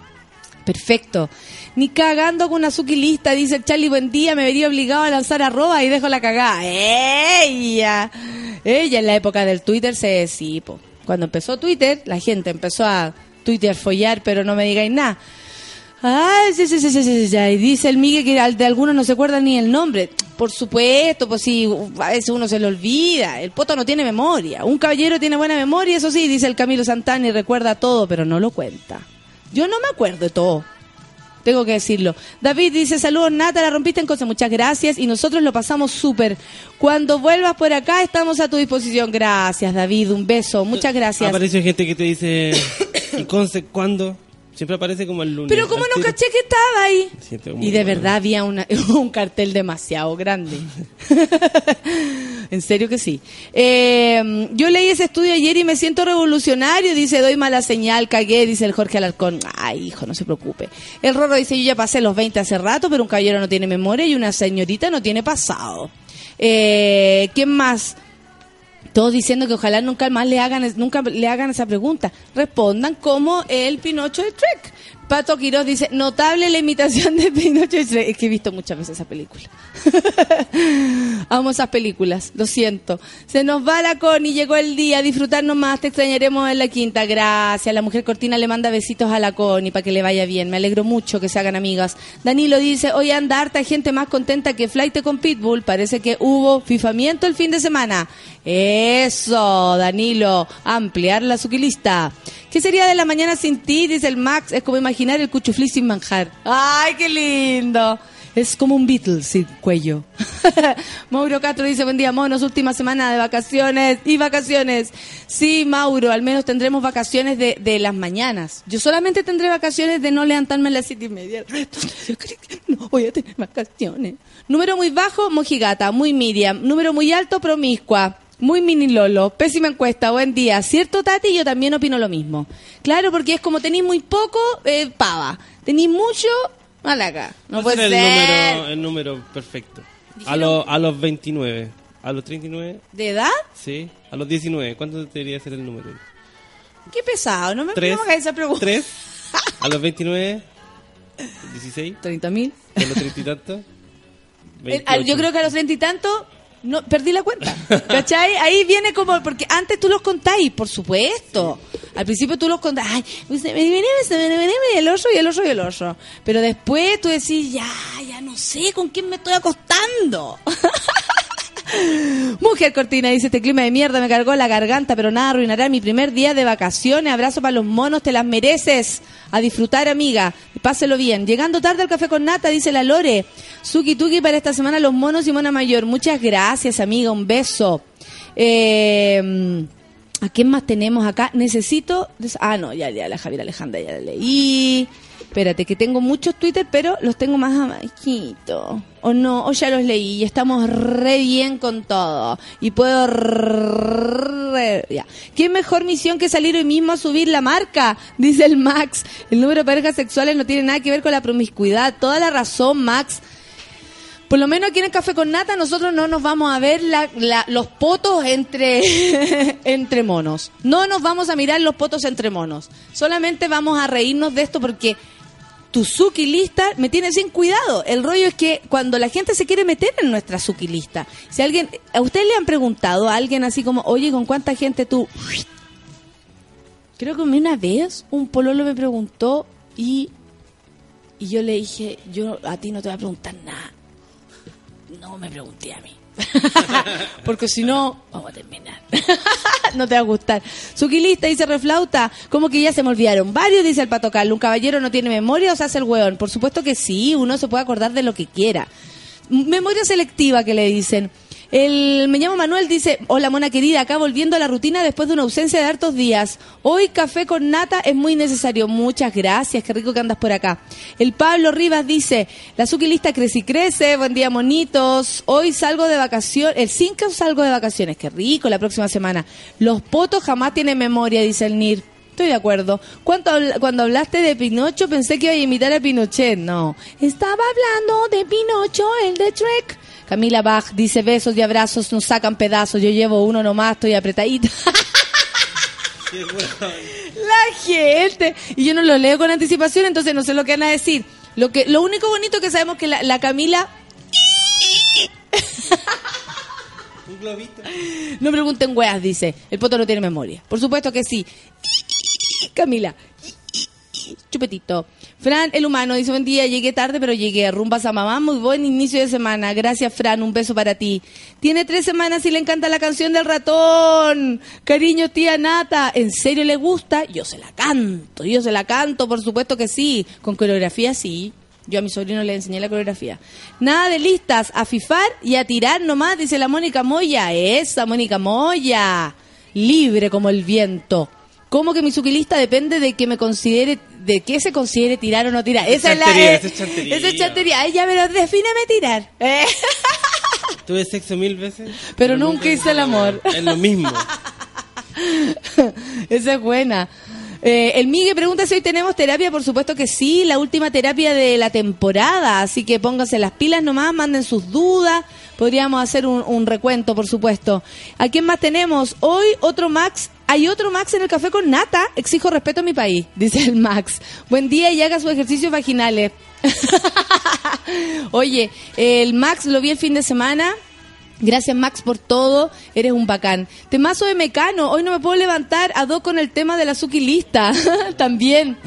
B: Perfecto. Ni cagando con una Suki lista, dice el Charlie, buen día, me vería obligado a lanzar arroba y dejo la cagada. Ella, ella en la época del Twitter se po. Cuando empezó Twitter, la gente empezó a Twitter follar, pero no me digáis nada. Ay, sí, sí, sí, sí, sí, sí, Y dice el Miguel que de algunos no se acuerda ni el nombre. Por supuesto, pues sí, a veces uno se le olvida. El poto no tiene memoria. Un caballero tiene buena memoria, eso sí, dice el Camilo Santana y recuerda todo, pero no lo cuenta. Yo no me acuerdo de todo. Tengo que decirlo. David dice, saludos Nata, la rompiste en cosas, muchas gracias y nosotros lo pasamos súper. Cuando vuelvas por acá estamos a tu disposición. Gracias David, un beso, muchas gracias.
D: Aparece gente que te dice, ¿y Conce cuándo? Siempre aparece como el lunes.
B: Pero como
D: al
B: no caché que estaba ahí.
D: Siento
B: Y de verdad había una- un cartel demasiado grande. en serio que sí. Eh, yo leí ese estudio ayer y me siento revolucionario. Dice, doy mala señal, cagué, dice el Jorge Alarcón. Ay, hijo, no se preocupe. El Rorro dice, yo ya pasé los 20 hace rato, pero un caballero no tiene memoria y una señorita no tiene pasado. Eh, ¿Quién más? Todos diciendo que ojalá nunca más le hagan nunca le hagan esa pregunta. Respondan como el Pinocho de Trek. Pato Quiroz dice, notable la imitación de Trek. Es que he visto muchas veces esa película. Amo esas películas, lo siento. Se nos va la Connie, llegó el día, disfrutarnos más, te extrañaremos en la quinta. Gracias. La mujer cortina le manda besitos a la Connie para que le vaya bien. Me alegro mucho que se hagan amigas. Danilo dice, hoy anda harta gente más contenta que Flight con Pitbull. Parece que hubo fifamiento el fin de semana. Eso, Danilo, ampliar la suquilista. ¿Qué sería de la mañana sin ti? Dice el Max. Es como imaginar el cuchuflí sin manjar. ¡Ay, qué lindo! Es como un Beatle sin cuello. Mauro Castro dice, buen día, monos, última semana de vacaciones y vacaciones. Sí, Mauro, al menos tendremos vacaciones de, de las mañanas. Yo solamente tendré vacaciones de no levantarme a las siete y media. No voy a tener vacaciones. Número muy bajo, mojigata, muy Miriam. Número muy alto, promiscua. Muy mini Lolo, pésima encuesta, buen día. ¿Cierto, Tati? Yo también opino lo mismo. Claro, porque es como tenéis muy poco, eh, pava. Tenéis mucho, malaca. No
D: ¿Cuál
B: puede ser.
D: el número, el número perfecto? A, los a los 29. A los 39,
B: ¿De edad?
D: sí. A los 19, ¿cuánto debería ser el número?
B: Qué pesado, no me, hagas esa pregunta.
D: ¿Tres? A los 29, 16.
B: 30 mil.
D: A los 30 y tantos.
B: Eh, al- Yo creo que a los treinta y tanto no, perdí la cuenta. ¿Cachai? Ahí viene como, porque antes tú los contáis, por supuesto. Al principio tú los contáis, ay, el oso y el oso y el oso. Pero después tú decís, ya, ya no sé con quién me estoy acostando. Mujer Cortina dice, este clima de mierda me cargó la garganta, pero nada arruinará mi primer día de vacaciones. Abrazo para los monos, te las mereces. A disfrutar, amiga. Páselo bien. Llegando tarde al café con nata, dice la Lore. Suki Tuki para esta semana los monos y Mona Mayor. Muchas gracias, amiga. Un beso. Eh, ¿A quién más tenemos acá? Necesito... Ah, no, ya, ya, la Javier Alejandra ya la leí. Espérate, que tengo muchos Twitter, pero los tengo más abajito. O no, o ya los leí y estamos re bien con todo. Y puedo... re- ya. ¿Qué mejor misión que salir hoy mismo a subir la marca? Dice el Max. El número de parejas sexuales no tiene nada que ver con la promiscuidad. Toda la razón, Max. Por lo menos aquí en el Café con Nata nosotros no nos vamos a ver los potos entre, entre monos. No nos vamos a mirar los potos entre monos. Solamente vamos a reírnos de esto porque tu Suki lista me tiene sin cuidado. El rollo es que cuando la gente se quiere meter en nuestra Suki lista, si alguien, a usted le han preguntado a alguien así como, oye, ¿con cuánta gente tú? Creo que una vez un pololo me preguntó y, y yo le dije, yo a ti no te voy a preguntar nada. No me pregunté a mí. Porque si no, vamos a terminar. no te va a gustar. Suquilista dice reflauta, como que ya se me olvidaron. Varios dice el pato un caballero no tiene memoria o se hace el hueón. Por supuesto que sí, uno se puede acordar de lo que quiera. Memoria selectiva que le dicen. El me llamo Manuel dice, hola mona querida, acá volviendo a la rutina después de una ausencia de hartos días. Hoy café con nata es muy necesario. Muchas gracias, qué rico que andas por acá. El Pablo Rivas dice, la suquilista crece y crece, buen día monitos. Hoy salgo de vacaciones, el 5 salgo de vacaciones, qué rico la próxima semana. Los potos jamás tienen memoria, dice el Nir. Estoy de acuerdo. Cuando, cuando hablaste de Pinocho pensé que iba a imitar a Pinochet. No. Estaba hablando de Pinocho, el de Shrek. Camila Bach dice besos y abrazos nos sacan pedazos. Yo llevo uno nomás, estoy apretadita. La gente. Y yo no lo leo con anticipación, entonces no sé lo que van a decir. Lo que, lo único bonito que sabemos que la, la Camila,
D: Un globito.
B: no pregunten weas, dice. El poto no tiene memoria. Por supuesto que sí. Camila. Chupetito. Fran, el humano, dice buen día, llegué tarde, pero llegué. A mamá, muy buen inicio de semana. Gracias, Fran, un beso para ti. Tiene tres semanas y le encanta la canción del ratón. Cariño, tía Nata. ¿En serio le gusta? Yo se la canto, yo se la canto, por supuesto que sí. Con coreografía, sí. Yo a mi sobrino le enseñé la coreografía. Nada de listas, a fifar y a tirar nomás, dice la Mónica Moya. Esa, Mónica Moya. Libre como el viento. ¿Cómo que mi suquilista depende de que me considere, de que se considere tirar o no tirar? Esa es la.
D: chantería,
B: eh,
D: esa es chantería.
B: esa es chantería. Ay, ya, pero defíneme tirar. Eh,
D: Tuve sexo mil veces.
B: Pero nunca hice el amor.
D: Es lo mismo.
B: Esa es buena. Eh, el Migue pregunta si hoy tenemos terapia. Por supuesto que sí, la última terapia de la temporada. Así que pónganse las pilas nomás, manden sus dudas. Podríamos hacer un, recuento, por supuesto. ¿A quién más tenemos? Hoy otro Max. Hay otro Max en el café con nata. Exijo respeto a mi país, dice el Max. Buen día y haga sus ejercicios vaginales. Oye, el Max lo vi el fin de semana. Gracias Max por todo, eres un bacán. Temazo de Mecano, hoy no me puedo levantar a dos con el tema de la Suki. También.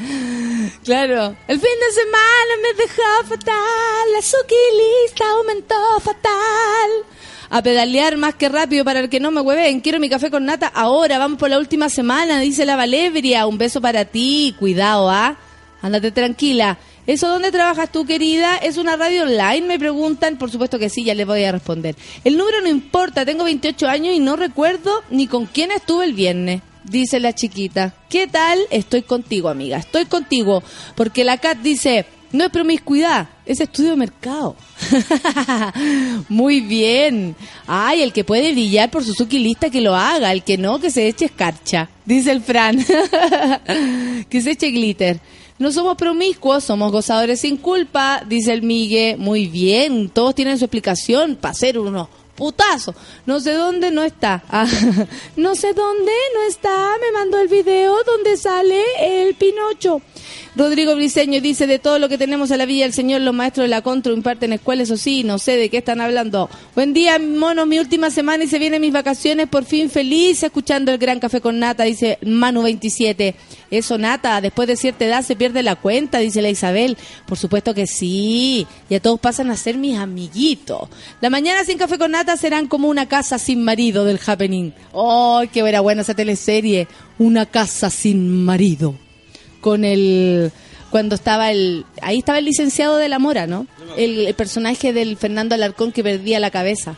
B: Claro. El fin de semana me dejó fatal, la Suki lista aumentó fatal. A pedalear más que rápido para el que no me hueven. Quiero mi café con nata ahora. Vamos por la última semana, dice la Valebria. Un beso para ti. Cuidado, ¿ah? Ándate tranquila. ¿Eso dónde trabajas tú, querida? ¿Es una radio online? Me preguntan. Por supuesto que sí, ya les voy a responder. El número no importa. Tengo 28 años y no recuerdo ni con quién estuve el viernes. Dice la chiquita. ¿Qué tal? Estoy contigo, amiga. Estoy contigo. Porque la Cat dice, no es promiscuidad, es estudio de mercado. Muy bien. Ay, el que puede brillar por Suzuki lista que lo haga, el que no, que se eche escarcha. Dice el Fran. que se eche glitter. No somos promiscuos, somos gozadores sin culpa, dice el Migue. Muy bien, todos tienen su explicación para ser unos putazos. No sé dónde no está. Ah, no sé dónde no está. Me mandó el video donde sale el Pinocho. Rodrigo Briseño dice, de todo lo que tenemos a la Villa del Señor, los maestros de la Contro imparten escuelas, eso sí, no sé de qué están hablando. Buen día, mono, mi última semana y se vienen mis vacaciones, por fin feliz, escuchando el Gran Café con Nata, dice Manu27. Eso, Nata, después de cierta edad se pierde la cuenta, dice la Isabel. Por supuesto que sí, ya todos pasan a ser mis amiguitos. La mañana sin Café con Nata serán como una casa sin marido del Happening. ¡Oh, qué era buena esa teleserie! Una casa sin marido con el cuando estaba el ahí estaba el licenciado de la Mora, ¿no? El, personaje del Fernando Alarcón que perdía la cabeza,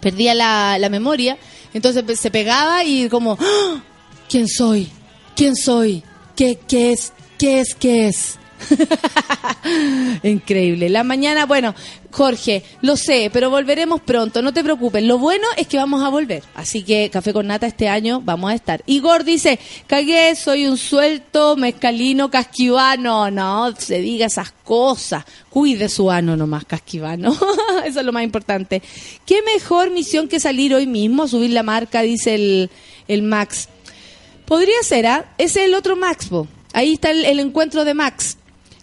B: perdía la, la memoria, entonces pe- se pegaba y como ¡Ah! ¿quién soy? ¿Quién soy? ¿Qué qué es? ¿Qué es? ¿Qué es? Increíble. La mañana, bueno, Jorge, lo sé, pero volveremos pronto, no te preocupes. Lo bueno es que vamos a volver. Así que Café con Nata este año vamos a estar. Igor dice, cagué, soy un suelto mezcalino casquivano. No, se diga esas cosas. Cuide su ano nomás, casquivano. Eso es lo más importante. ¿Qué mejor misión que salir hoy mismo subir la marca? Dice el, el Max. Podría ser, ¿ah? Ese es el otro Max, po. Ahí está el encuentro de Max.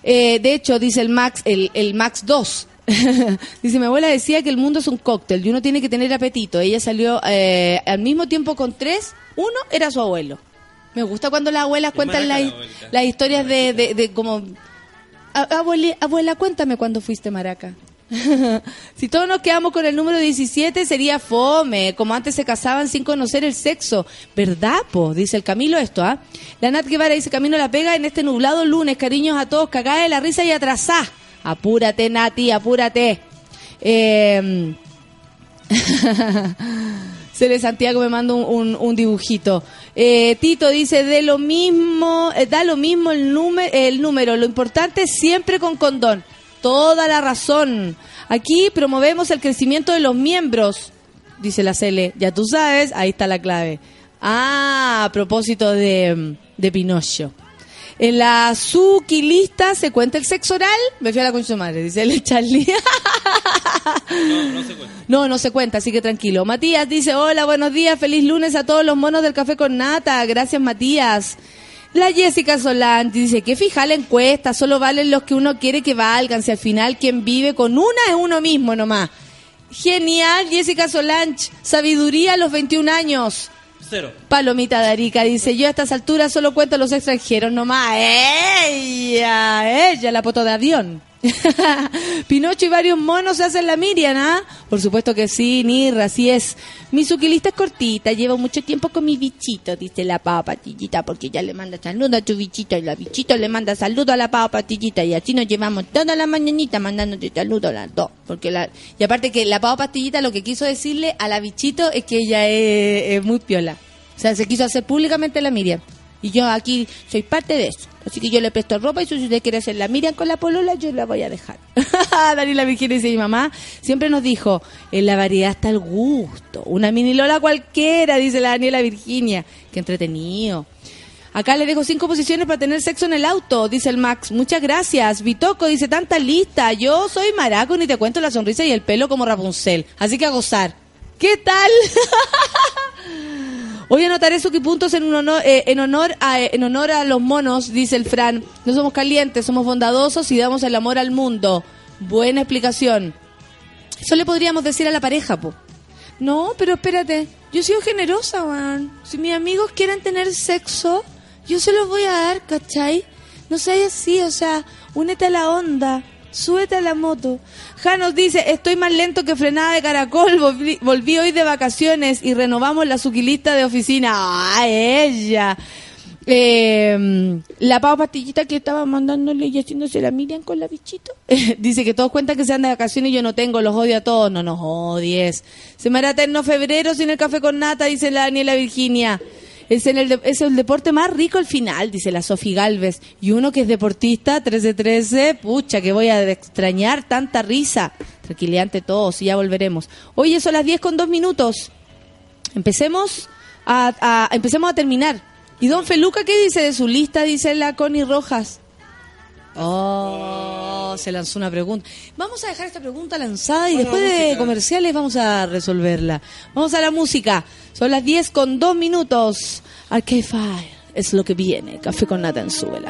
B: Eh, de hecho, dice el Max, el, el Max 2. dice, mi abuela decía que el mundo es un cóctel y uno tiene que tener apetito. Ella salió eh, al mismo tiempo con tres. Uno era su abuelo. Me gusta cuando las abuelas
D: Qué
B: cuentan la- las historias de, de, de como... A- Abueli- abuela, cuéntame cuándo fuiste maraca. si todos nos quedamos con el número 17 sería fome, como antes se casaban sin conocer el sexo. ¿Verdad, po? Dice el Camilo esto, ¿ah? La Nat Guevara dice, Camino la pega en este nublado lunes, cariños a todos, cagada de la risa y atrasá. Apúrate, Nati, apúrate. Eh... Cele Santiago me manda un, dibujito. Eh, Tito dice, de lo mismo, eh, da lo mismo el, número, el número, lo importante es siempre con condón. Toda la razón. Aquí promovemos el crecimiento de los miembros, dice la Cele. Ya tú sabes, ahí está la clave. Ah, a propósito de, de Pinocho. En la Suki lista se cuenta el sexo oral. Me fui a la con su madre, dice el Charlie.
D: No, no se cuenta.
B: No, no se cuenta, así que tranquilo. Matías dice, hola, buenos días, feliz lunes a todos los monos del café con nata. Gracias, Matías. La Jessica Solange dice que fija la encuesta, solo valen los que uno quiere que valgan, si al final quien vive con una es uno mismo nomás. Genial, Jessica Solange, sabiduría a los 21 años.
D: Cero.
B: Palomita de Arica dice, yo a estas alturas solo cuento a los extranjeros nomás. Ella, ella, la poto de avión. Pinocho y varios monos se hacen la Miriam, ¿ah? Por supuesto que sí, Nirra, así es. Mi suquilista es cortita, llevo mucho tiempo con mi bichito, dice la pava patillita, porque ella le manda saludo a tu bichito y la bichito le manda saludo a la pava patillita y así nos llevamos toda la mañanita mandándote saludo a las dos. Porque la, y aparte que la pava pastillita lo que quiso decirle a la bichito es que ella es, es muy piola. O sea, se quiso hacer públicamente la Miriam. Y yo aquí soy parte de eso. Así que yo le presto ropa y si usted quiere hacer la con la polola, yo la voy a dejar. Daniela Virginia dice, mi mamá siempre nos dijo, en la variedad está el gusto. Una mini Lola cualquiera, dice la Daniela Virginia. Qué entretenido. Acá le dejo cinco posiciones para tener sexo en el auto, dice el Max. Muchas gracias. Vitoco dice, tanta lista. Yo soy maraco, ni te cuento la sonrisa y el pelo como Rapunzel. Así que a gozar. ¿Qué tal? Hoy anotaré puntos en, un honor, eh, en, honor a, en honor a los monos, dice el Fran. No somos calientes, somos bondadosos y damos el amor al mundo. Buena explicación. Eso le podríamos decir a la pareja, po. No, pero espérate. Yo he sido generosa, Juan. Si mis amigos quieren tener sexo, yo se los voy a dar, ¿cachai? No seas así, o sea, únete a la onda. Súbete a la moto. Janos dice, estoy más lento que frenada de caracol. Volví, hoy de vacaciones y renovamos la suquilista de oficina. ¡Ah, ella! Eh, la pava pastillita que estaba mandándole y haciéndose la Miriam con la bichito. dice que todos cuentan que se anda de vacaciones y yo no tengo, los odio a todos. No nos odies. Se me hará eterno febrero sin el café con nata, dice la Daniela Virginia. Es, el es el deporte más rico al final, dice la Sofi Galvez. Y uno que es deportista, 13-13, pucha, que voy a extrañar tanta risa. Tranquilidad ante todos y ya volveremos. Oye, son las 10 con 2 minutos. Empecemos a, a- empecemos a terminar. ¿Y don Feluca qué dice de su lista? Dice la Connie Rojas. Oh, se lanzó una pregunta. Vamos a dejar esta pregunta lanzada y
D: Bueno,
B: después de comerciales vamos a resolverla. Vamos a la música. Son las 10 con 2 minutos. Arcade Fire es lo que viene. Café con nata en súbela.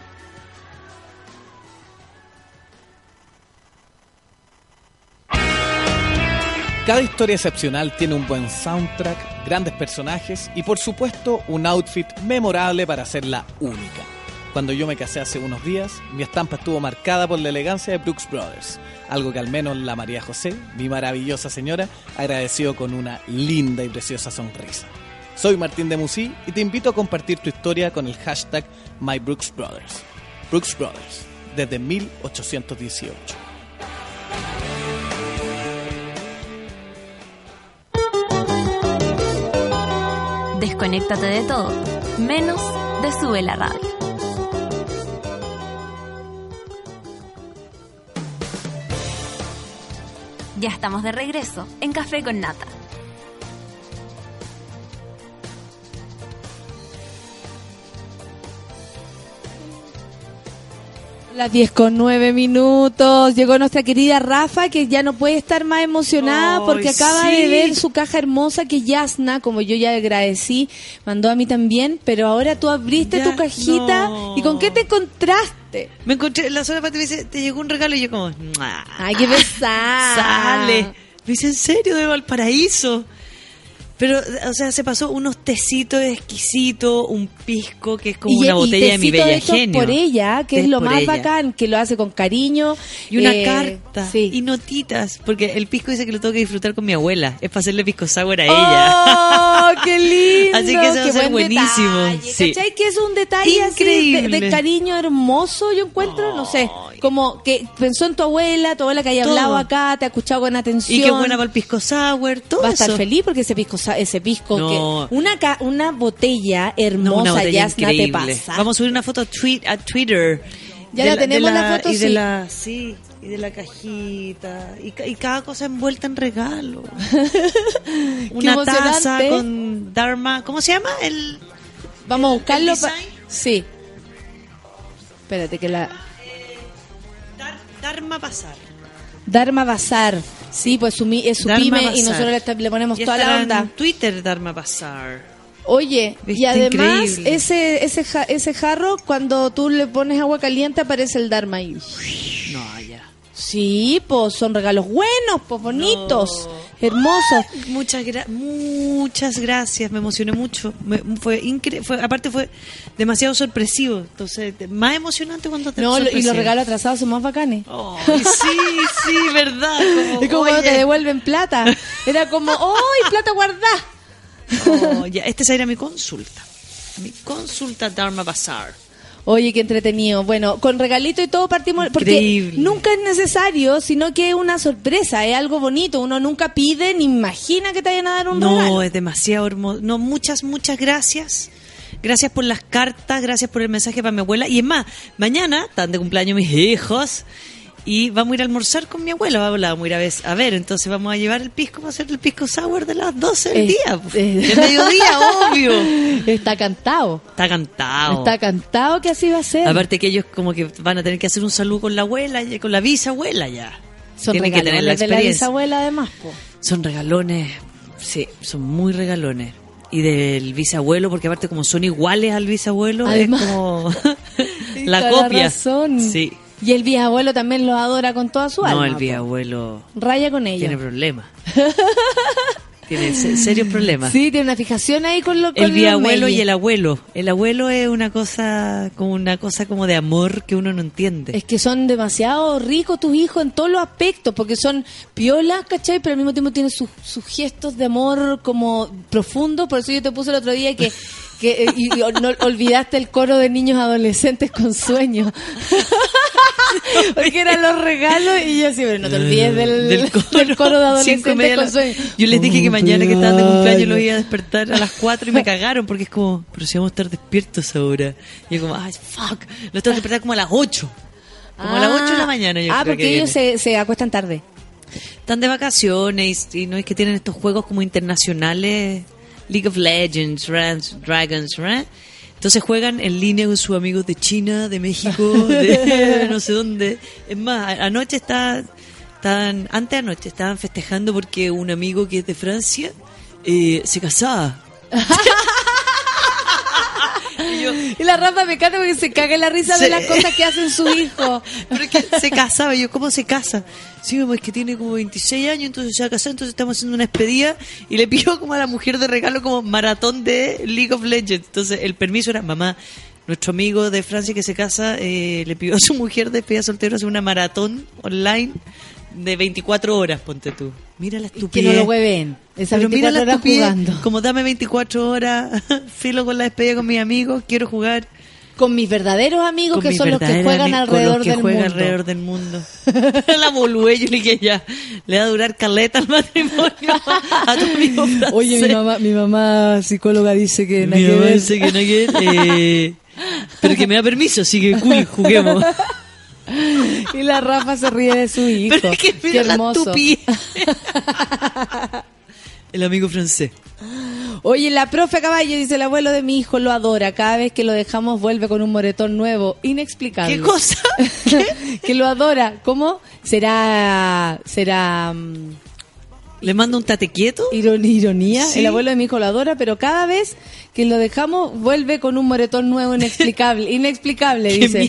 E: Cada historia excepcional tiene un buen soundtrack, grandes personajes y por supuesto un outfit memorable para hacerla única. Cuando yo me casé hace unos días, mi estampa estuvo marcada por la elegancia de Brooks Brothers, algo que al menos la María José, mi maravillosa señora, agradeció con una linda y preciosa sonrisa. Soy Martín de Musí y te invito a compartir tu historia con el hashtag MyBrooksBrothers. Brooks Brothers, desde 1818.
A: Desconéctate de todo, menos de Sube la Radio. Ya estamos de regreso en Café con Nata.
B: Las 10 con 9 minutos. Llegó nuestra querida Rafa, que ya no puede estar más emocionada porque acaba
F: sí.
B: de ver su caja hermosa que Yasna, como yo ya agradecí, mandó a mí también. Pero ahora tú abriste
F: Ya,
B: tu cajita.
F: no.
B: ¿Y con qué te encontraste?
F: Me encontré, la sola Pati me dice, te llegó un regalo y yo como, "Mua".
B: Ay, qué pesada.
F: Sale. Me dice, ¿en serio? De Valparaíso. Pero, o sea, se pasó unos tecitos exquisitos, un pisco que es como
B: Y-
F: una botella de mi bella
B: hechos
F: genio.
B: por ella, que es lo más
F: ella.
B: bacán, que lo hace con cariño.
F: Y una
B: Eh,
F: carta.
B: Sí.
F: Y notitas. Porque el pisco dice que lo tengo que disfrutar con mi abuela. Es para hacerle pisco sour a ella.
B: ¡Oh, qué lindo!
F: Así que eso va a
B: qué
F: ser
B: buen
F: buenísimo.
B: detalle,
F: Sí.
B: ¿Cachai? Que es un detalle así de,
F: Increíble.
B: de cariño hermoso, yo encuentro, no sé, como que pensó en tu abuela, tu abuela que haya
F: Todo.
B: hablado acá, te ha escuchado con atención.
F: Y qué buena para el pisco sour. Todo
B: Va a estar
F: eso.
B: feliz porque ese pisco, ese pisco
F: No.
B: que una ca- una botella
F: No,
B: hermosa,
F: una botella
B: Yasna, te pasa.
F: Vamos a subir una foto a, tweet, a Twitter.
B: Ya
F: De
B: la
F: de
B: tenemos la foto,
F: y de
B: sí.
F: la sí y de la cajita y, ca- y cada cosa envuelta en regalo. una taza con Dharma, ¿cómo se llama? El
B: Vamos a buscarlo. sí. Espérate que la
F: Dar- Dharma Pasar.
B: Dharma Bazar. Sí, pues su, es su
F: Dharma
B: pyme y
F: Bazar.
B: nosotros le, ponemos
F: Y
B: toda la onda.
F: En Twitter Dharma Pasar.
B: Oye, y además
F: increíble.
B: ese ese ese jarro cuando tú le pones agua caliente aparece el Dharma ahí. Sí, pues son regalos buenos, pues bonitos, hermosos.
F: Muchas gra- muchas gracias, me emocioné mucho. Me- fue increíble, fue aparte fue demasiado sorpresivo, entonces más emocionante cuando te
B: No, lo- y los regalos atrasados son más bacanes.
F: Ay, sí, sí, verdad. Como,
B: Es como
F: oye,
B: cuando te devuelven plata. Era como, ¡ay, plata guardada!
F: oh, ya, este será mi consulta. Mi consulta Dharma Bazar.
B: Oye, qué entretenido. Bueno, con regalito y todo partimos, porque
F: Increíble.
B: nunca es necesario, sino que es una sorpresa, es algo bonito. Uno nunca pide ni imagina que te vayan a dar un
F: No,
B: regalo.
F: es demasiado hermoso. No, muchas, muchas gracias. Gracias por las cartas, gracias por el mensaje para mi abuela. Y es más, mañana están de cumpleaños mis hijos y vamos a ir a almorzar con mi abuela. Vamos, a ir a ver, a ver. Entonces vamos a llevar el pisco para hacer el pisco sour de las 12 del día. De mediodía, obvio.
B: Está cantado.
F: Está cantado.
B: Está cantado que así va a ser.
F: Aparte que ellos como que van a tener que hacer un saludo con la abuela, y- con la bisabuela ya.
B: son
F: Tienen que tener la
B: de la
F: experiencia.
B: bisabuela además, po.
F: Son regalones, sí, son muy regalones. Y del bisabuelo, porque aparte como son iguales al bisabuelo,
B: Además.
F: es como la copia.
B: razón.
F: Sí.
B: Y el bisabuelo también los adora con toda su alma.
F: No, el
B: po.
F: bisabuelo
B: Raya con ella.
F: tiene problemas. Tiene se- serios problemas.
B: Sí, tiene una fijación ahí con, lo, con
F: el
B: Meiji.
F: y el abuelo. El abuelo es una cosa como una cosa como de amor que uno no entiende.
B: Es que son demasiado ricos tus hijos en todos los aspectos, porque son piolas, ¿cachai? Pero al mismo tiempo tienen sus, sus gestos de amor como profundo. Por eso yo te puse el otro día que, que eh, y, y no, olvidaste el coro de niños adolescentes con sueños. porque eran los regalos y yo sí, pero no te olvides del,
F: Del coro.
B: de
F: Cinco y media
B: adolescentes
F: de
B: con sueños.
F: Yo les dije que mañana que estaban de cumpleaños los iba a despertar a las 4 y me cagaron porque es como, pero si vamos a estar despiertos ahora. Y yo como, ay, fuck, los tengo que despertar como a las 8. Como a las 8 de la mañana. Yo
B: ah,
F: creo
B: porque
F: que
B: ellos se, se acuestan tarde.
F: Están de vacaciones y, y no es que tienen estos juegos como internacionales, League of Legends, Rans- Dragons, ¿right? Entonces juegan en línea con sus amigos de China, de México, de no sé dónde. Es más, anoche está, estaban, antes anoche estaban festejando porque un amigo que es de Francia eh, se casaba.
B: Y la Rafa me encanta porque se caga en la risa de las cosas que hacen su hijo.
F: Pero es que se casaba, yo, ¿cómo se casa? Sí, mamá, es que tiene como 26 años, entonces se va a casar, entonces estamos haciendo una despedida y le pidió como a la mujer de regalo como maratón de League of Legends. Entonces el permiso era, mamá, nuestro amigo de Francia que se casa eh, le pidió a su mujer de despedida soltero hacer una maratón online de 24 horas, ponte tú. Mira la
B: Que
F: estupidez.
B: no lo hueven. Esas
F: Pero mira
B: 24
F: la
B: horas
F: estupidez.
B: jugando.
F: Como dame 24 horas, filo con la despedida con mis amigos, quiero jugar.
B: Con mis verdaderos amigos,
F: con
B: que son los que juegan alrededor
F: los que
B: del
F: juegan
B: mundo.
F: alrededor del mundo. la boludez, yo dije ya, le va a durar caleta el matrimonio a tu amigo francés.
B: Oye, mi mamá, mi mamá psicóloga dice que nada
F: Mi
B: que ver.
F: dice que no hay que ver, eh, pero que me da permiso, así que juguemos.
B: Y la Rafa se ríe de su hijo.
F: Pero es que
B: Qué hermoso.
F: El amigo francés.
B: Oye, la profe Caballo dice, el abuelo de mi hijo lo adora. Cada vez que lo dejamos vuelve con un moretón nuevo. Inexplicable.
F: ¿Qué cosa?
B: que lo adora. ¿Cómo? Será... Será... mm,
F: Le mando un tate quieto.
B: iron- ironía.
F: Sí.
B: El abuelo de mi hijo lo adora, pero cada vez que lo dejamos vuelve con un moretón nuevo inexplicable. Inexplicable,
F: Qué
B: dice.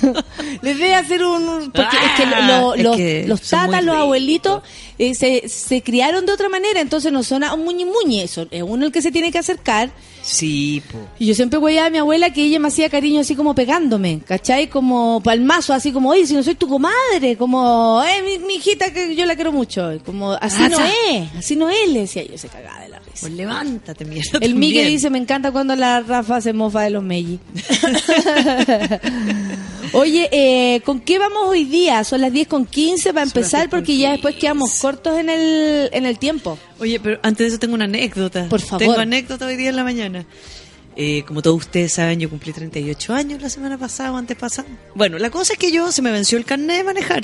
F: miedo.
B: Les voy a hacer un... Porque es que
F: Ah,
B: lo-
F: es
B: los,
F: que
B: tatas, los abuelitos, eh, se, se criaron de otra manera, entonces no son a un muñi muñi, eso es uno el que se tiene que acercar.
F: Sí, po.
B: Y yo siempre voy a mi abuela que ella me hacía cariño así como pegándome, ¿cachai? Como palmazo, así como, oye, si no soy tu comadre, como, eh, mi, mi hijita que yo la quiero mucho, como, así
F: Ah,
B: no es, así no es, le decía yo, se cagaba de la risa.
F: Pues levántate, mierda.
B: El Miguel dice, me encanta cuando la Rafa se mofa de los Meiji. Oye, eh, ¿con qué vamos hoy día? Son las 10 con 15 para empezar
F: 10 con
B: porque ya después
F: 15.
B: quedamos cortos en el, en el tiempo.
F: Oye, pero antes de eso tengo una anécdota.
B: Por favor.
F: Tengo anécdota hoy día en la mañana. Eh, como todos ustedes saben, yo cumplí 38 años la semana pasada o antepasada. Bueno, la cosa es que yo se me venció el carnet de manejar.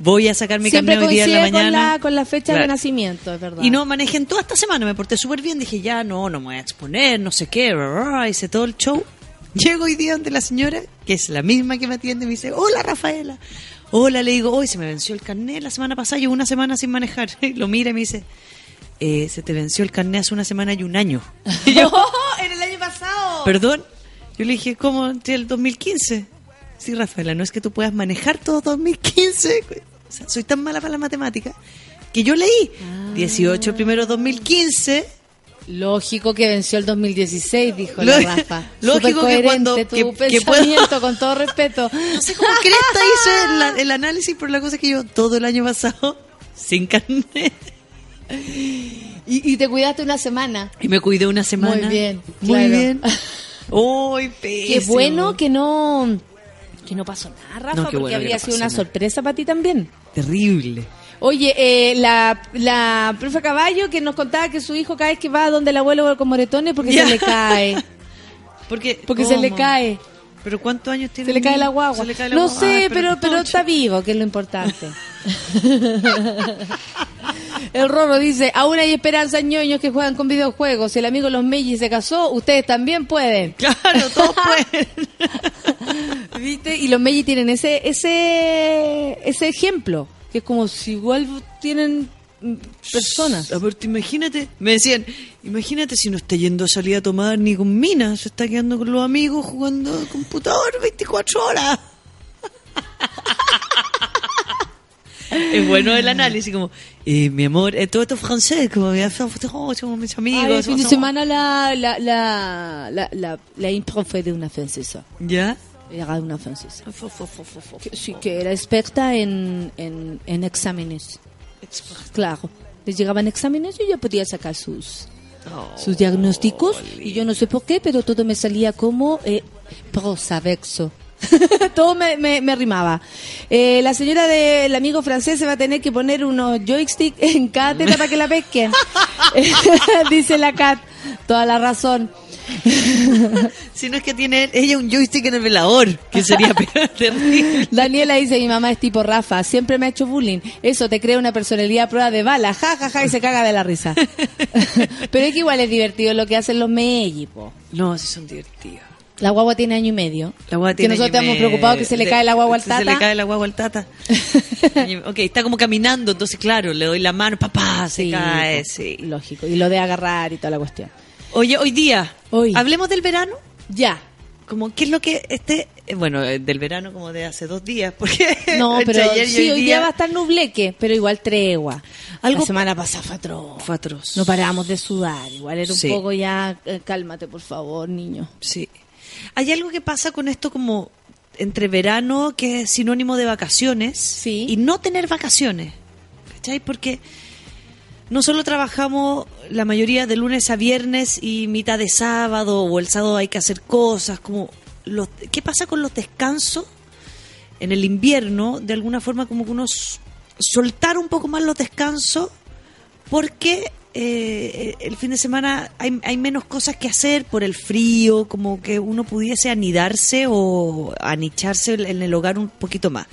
F: Voy a sacar mi
B: Siempre
F: carnet hoy día en la
B: coincide con
F: mañana.
B: la, con la fecha de nacimiento, es verdad.
F: Y no manejé en toda esta semana, me porté súper bien. Dije, ya, no, no me voy a exponer, no sé qué. Hice todo el show. Llego hoy día ante la señora, que es la misma que me atiende, me dice, hola Rafaela. Hola, le digo, hoy se me venció el carnet la semana pasada, llevo una semana sin manejar. Lo mira y me dice, eh, se te venció el carnet hace una semana y un año. Y yo,
B: en el año pasado.
F: perdón. Yo le dije, ¿cómo? Entre el 2015. Sí, Rafaela, no es que tú puedas manejar todo 2015. O sea, soy tan mala para la matemática que yo leí 18 primero 2015.
B: Lógico que venció el 2016, dijo la Rafa.
F: lógico que cuando-
B: tu
F: que- que
B: pensamiento, con todo respeto.
F: No sé cómo cresta hice el, el análisis, pero la cosa es que yo todo el año pasado sin carnet.
B: Y, y te cuidaste una semana.
F: Y me cuidé una semana.
B: Muy bien,
F: Muy
B: claro.
F: bien. Uy,
B: Qué bueno que no que no pasó nada, Rafa,
F: No,
B: porque
F: bueno
B: habría
F: no
B: sido una
F: nada.
B: sorpresa para ti también.
F: Terrible.
B: Oye, eh, la, la profe Caballo que nos contaba que su hijo cada vez que va donde el abuelo con moretones porque
F: Ya.
B: se le cae.
F: Porque,
B: Porque se le cae.
F: ¿Pero cuántos años tiene
B: Se le cae la guagua.
F: Cae la
B: no
F: guagua.
B: sé,
F: Ay,
B: pero, pero está vivo, que es lo importante. El Rorro dice, aún hay esperanza ñoños que juegan con videojuegos. Si el amigo Los Meiji se casó, ustedes también pueden.
F: Claro, todos pueden.
B: ¿Viste? Y los Meiji tienen ese, ese, ese ejemplo, que es como si igual tienen personas.
F: A ver, te imagínate, me decían, imagínate si no está yendo a salir a tomar ni con minas, se está quedando con los amigos jugando al computador 24 horas. es bueno el análisis, como, eh, mi amor, eh, todo esto es francés, como, voy a hacer oh, somos mis
B: Ay,
F: amigos.
B: el fin de semana la, la, la, la, la, la impro fue de una francesa.
F: ¿Ya?
B: Era una francesa. Que, sí, que era experta en, en, en exámenes. Claro. Les llegaban exámenes y ella podía sacar sus, sus diagnósticos. Y yo no sé por qué, pero todo me salía como eh, prosavexo. todo me, me, me rimaba. Eh, la señora del amigo francés se va a tener que poner unos joysticks en cada teta para que la pesquen. Dice la Cat. Toda la razón.
F: Si no es que tiene ella un joystick en el velador, que sería terrible.
B: Daniela dice, mi mamá es tipo Rafa, siempre me ha hecho bullying. Eso te crea una personalidad a prueba de bala, ja, ja, ja, y se caga de la risa. Pero es que igual es divertido lo que hacen los melli, po.
F: No, sí son divertidos.
B: La guagua tiene año y medio.
F: La guagua
B: que nosotros estamos preocupados que se le
F: De-
B: cae la guagua al
F: Se
B: tata.
F: le cae la guagua al tata. ok, está como caminando, entonces claro, le doy la mano, papá, se
B: Sí,
F: cae, sí.
B: Lógico. Y lo de agarrar y toda la cuestión.
F: Oye, hoy día,
B: Hoy.
F: hablemos del verano.
B: Ya.
F: Como, ¿qué es lo que este, eh, bueno, eh, del verano como de hace dos días, porque
B: No, pero
F: ayer
B: sí, hoy día va a estar nubleque, pero igual tregua.
F: Algo-
B: La semana pasada fue atroz.
F: Fue atroz.
B: No parábamos de sudar. Igual era un
F: Sí.
B: poco ya, eh, cálmate, por favor, niño.
F: Sí. Hay algo que pasa con esto como entre verano, que es sinónimo de vacaciones,
B: Sí.
F: y no tener vacaciones. ¿Cachai? Porque no solo trabajamos la mayoría de lunes a viernes y mitad de sábado, o el sábado hay que hacer cosas, como los, ¿qué pasa con los descansos? En el invierno, de alguna forma como que uno soltar un poco más los descansos porque eh, el fin de semana hay, hay menos cosas que hacer por el frío, como que uno pudiese anidarse o anicharse en el hogar un poquito más.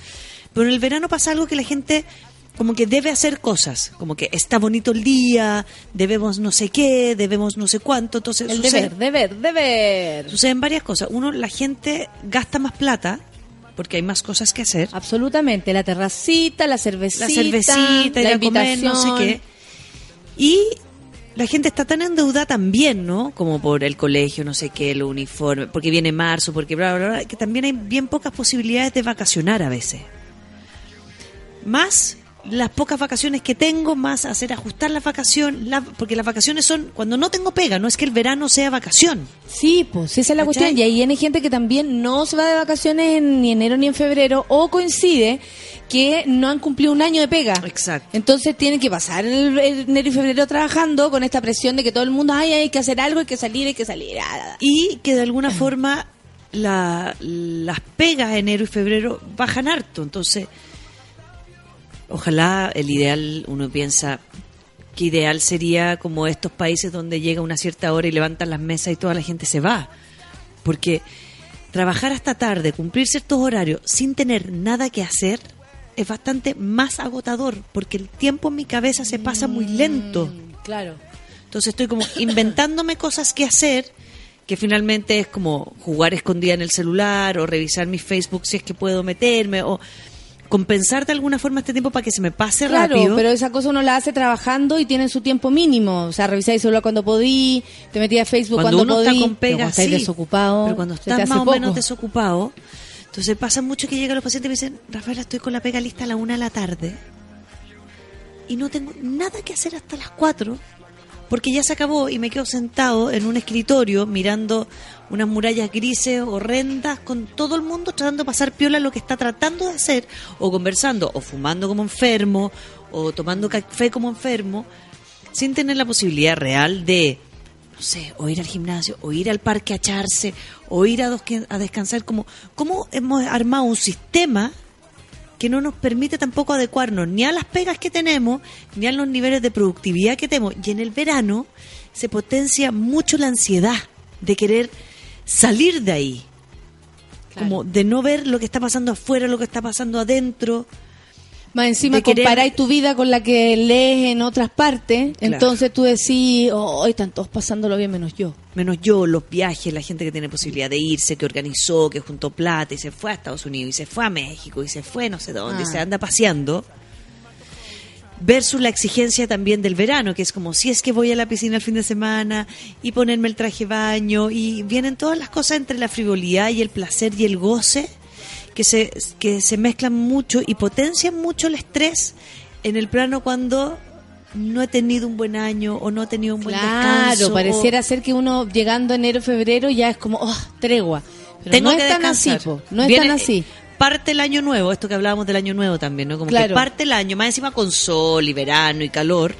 F: Pero en el verano pasa algo que la gente como que debe hacer cosas, como que está bonito el día, debemos no sé qué, debemos no sé cuánto, entonces
B: El
F: sucede-
B: deber, deber, deber.
F: suceden varias cosas. Uno, la gente gasta más plata porque hay más cosas que hacer.
B: Absolutamente, la terracita, la cervecita,
F: la cervecita,
B: la
F: ir a comer, no sé
B: invitación.
F: qué. Y la gente está tan endeudada también, ¿no? Como por el colegio, no sé qué, el uniforme, porque viene marzo, porque bla, bla, bla, que también hay bien pocas posibilidades de vacacionar a veces. Más las pocas vacaciones que tengo, más hacer ajustar las vacaciones, la- porque las vacaciones son cuando no tengo pega, no es que el verano sea vacación.
B: Sí, pues esa es la
F: ¿Cachai?
B: cuestión. Y ahí hay gente que también no se va de vacaciones en ni enero ni en febrero, o coincide que no han cumplido un año de pega.
F: Exacto.
B: Entonces tienen que pasar el, el enero y febrero trabajando con esta presión de que todo el mundo, ay, hay que hacer algo, hay que salir, hay que salir. ah, ah, ah".
F: y que de alguna forma la- las pegas de enero y febrero bajan harto. Entonces, ojalá el ideal, uno piensa que ideal sería como estos países donde llega una cierta hora y levantan las mesas y toda la gente se va. Porque trabajar hasta tarde, cumplir ciertos horarios sin tener nada que hacer es bastante más agotador porque el tiempo en mi cabeza se pasa muy lento.
B: Claro.
F: Entonces estoy como inventándome cosas que hacer, que finalmente es como jugar escondida en el celular o revisar mi Facebook si es que puedo meterme o compensar de alguna forma este tiempo para que se me pase
B: Claro,
F: rápido.
B: pero esa cosa uno la hace trabajando y tiene su tiempo mínimo. O sea, revisáis el celular cuando podí, te metías a Facebook
F: cuando,
B: cuando,
F: uno
B: podí.
F: está con
B: pero
F: pega,
B: cuando estáis
F: sí,
B: desocupado.
F: pero cuando estás más o
B: poco.
F: menos desocupado, entonces pasa mucho que llegan los pacientes y me dicen, Rafaela, estoy con la pega lista a la una de la tarde y no tengo nada que hacer hasta las cuatro porque ya se acabó y me quedo sentado en un escritorio mirando unas murallas grises horrendas con todo el mundo tratando de pasar piola lo que está tratando de hacer o conversando o fumando como enfermo o tomando café como enfermo sin tener la posibilidad real de no sé, o ir al gimnasio, o ir al parque a echarse, o ir a, a descansar, como cómo hemos armado un sistema que no nos permite tampoco adecuarnos ni a las pegas que tenemos, ni a los niveles de productividad que tenemos. Y en el verano se potencia mucho la ansiedad de querer salir de ahí, como de no ver lo que está pasando afuera, lo que está pasando adentro.
B: Más encima comparáis tu vida con la que lees en otras partes, entonces tú decís, oh, hoy están todos pasándolo bien menos yo.
F: menos yo, los viajes, la gente que tiene posibilidad de irse, que organizó, que juntó plata y se fue a Estados Unidos y se fue a México y se fue no sé dónde, y
B: Ah.
F: se anda paseando. Versus la exigencia también del verano, que es como si es que voy a la piscina el fin de semana y ponerme el traje baño y vienen todas las cosas entre la frivolidad y el placer y el goce que se, que se mezclan mucho y potencian mucho el estrés en el plano cuando no he tenido un buen año o no he tenido un buen
B: Claro,
F: descanso.
B: pareciera
F: o-
B: ser que uno llegando enero, febrero ya es como, oh, tregua. Pero
F: tengo
B: no
F: que
B: es tan
F: descansar.
B: así, po, no es
F: Viene-
B: tan así.
F: Parte el año nuevo, esto que hablábamos del año nuevo también, ¿no? Como
B: Claro.
F: que parte el año, más encima con sol y verano y calor,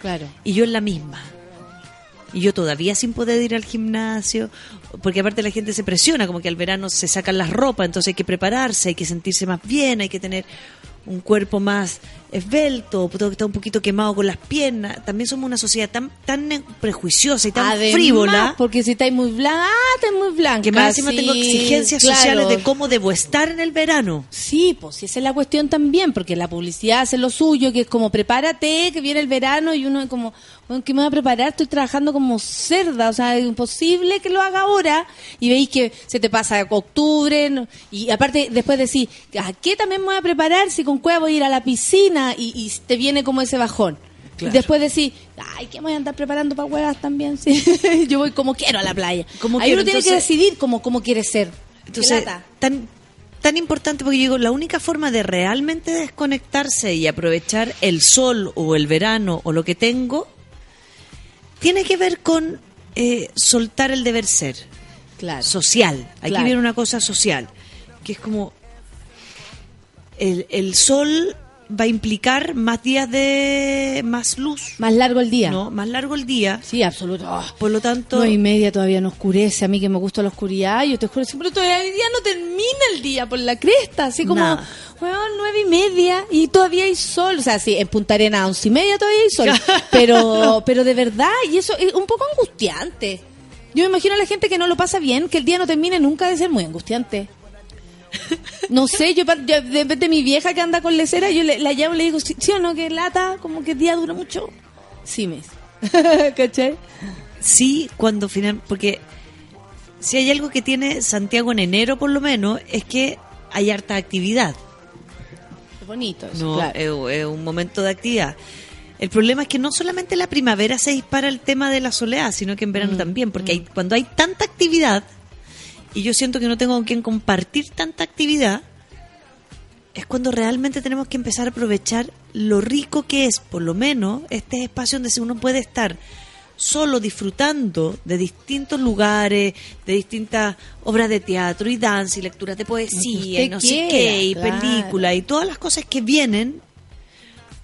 B: Claro.
F: y yo en la misma. Y yo todavía sin poder ir al gimnasio, porque aparte la gente se presiona, como que al verano se sacan las ropas, entonces hay que prepararse, hay que sentirse más bien, hay que tener un cuerpo más esbelto, está un poquito quemado con las piernas. También somos una sociedad tan tan prejuiciosa y tan
B: Además,
F: frívola
B: Porque si estáis muy blanca, ah, estáis muy blanca.
F: que más encima
B: sí,
F: tengo exigencias
B: claro.
F: sociales de cómo debo estar en el verano.
B: Sí, pues si esa es la cuestión también, porque la publicidad hace lo suyo, que es como prepárate, que viene el verano y uno es como, bueno, ¿qué me voy a preparar? Estoy trabajando como cerda, o sea, es imposible que lo haga ahora y veis que se te pasa octubre no- y aparte después decís, ¿a qué también me voy a preparar si con cueva voy a ir a la piscina y, y te viene como ese bajón?
F: Claro.
B: Y después decís, ay, ¿qué me voy a andar preparando para huevas también? Sí. Yo voy como quiero a la playa.
F: Como
B: Ahí
F: quiero,
B: uno tiene que decidir cómo, cómo quiere ser.
F: Entonces, tan, tan importante porque yo digo, la única forma de realmente desconectarse y aprovechar el sol o el verano o lo que tengo, tiene que ver con eh, soltar el deber ser
B: Claro.
F: social. Aquí
B: Claro.
F: viene una cosa social, que es como el, el sol va a implicar más días de más luz,
B: Más largo el día.
F: ¿no? Más largo el día.
B: Sí, absoluto. Ah,
F: Por lo tanto,
B: Nueve y media todavía no oscurece. A mí que me gusta la oscuridad, yo te juro siempre todavía el día no termina el día por la cresta. Así como, bueno, nueve y media y todavía hay sol. O sea, sí, en Punta Arena once y media todavía hay sol. pero, pero de verdad, y eso es un poco angustiante. Yo me imagino a la gente que no lo pasa bien, que el día no termine nunca debe ser muy angustiante. No sé, yo, yo de mi vieja que anda con lecera, yo le, la llamo y le digo, ¿sí, sí o no? Que lata, como que el día dura mucho. Sí, me dice. ¿Cachai?
F: sí cuando final porque si hay algo que tiene Santiago en enero por lo menos es que hay harta actividad
B: Es bonito eso,
F: no
B: claro.
F: es, es un momento de actividad el problema es que no solamente en la primavera se dispara el tema de la soledad sino que en verano
B: Mm,
F: también porque hay, cuando hay tanta actividad y yo siento que no tengo con quien compartir tanta actividad es cuando realmente tenemos que empezar a aprovechar lo rico que es, por lo menos, este espacio donde uno puede estar solo disfrutando de distintos lugares, de distintas obras de teatro y danza y lecturas de poesía y no sé qué, y
B: claro.
F: películas y todas las cosas que vienen,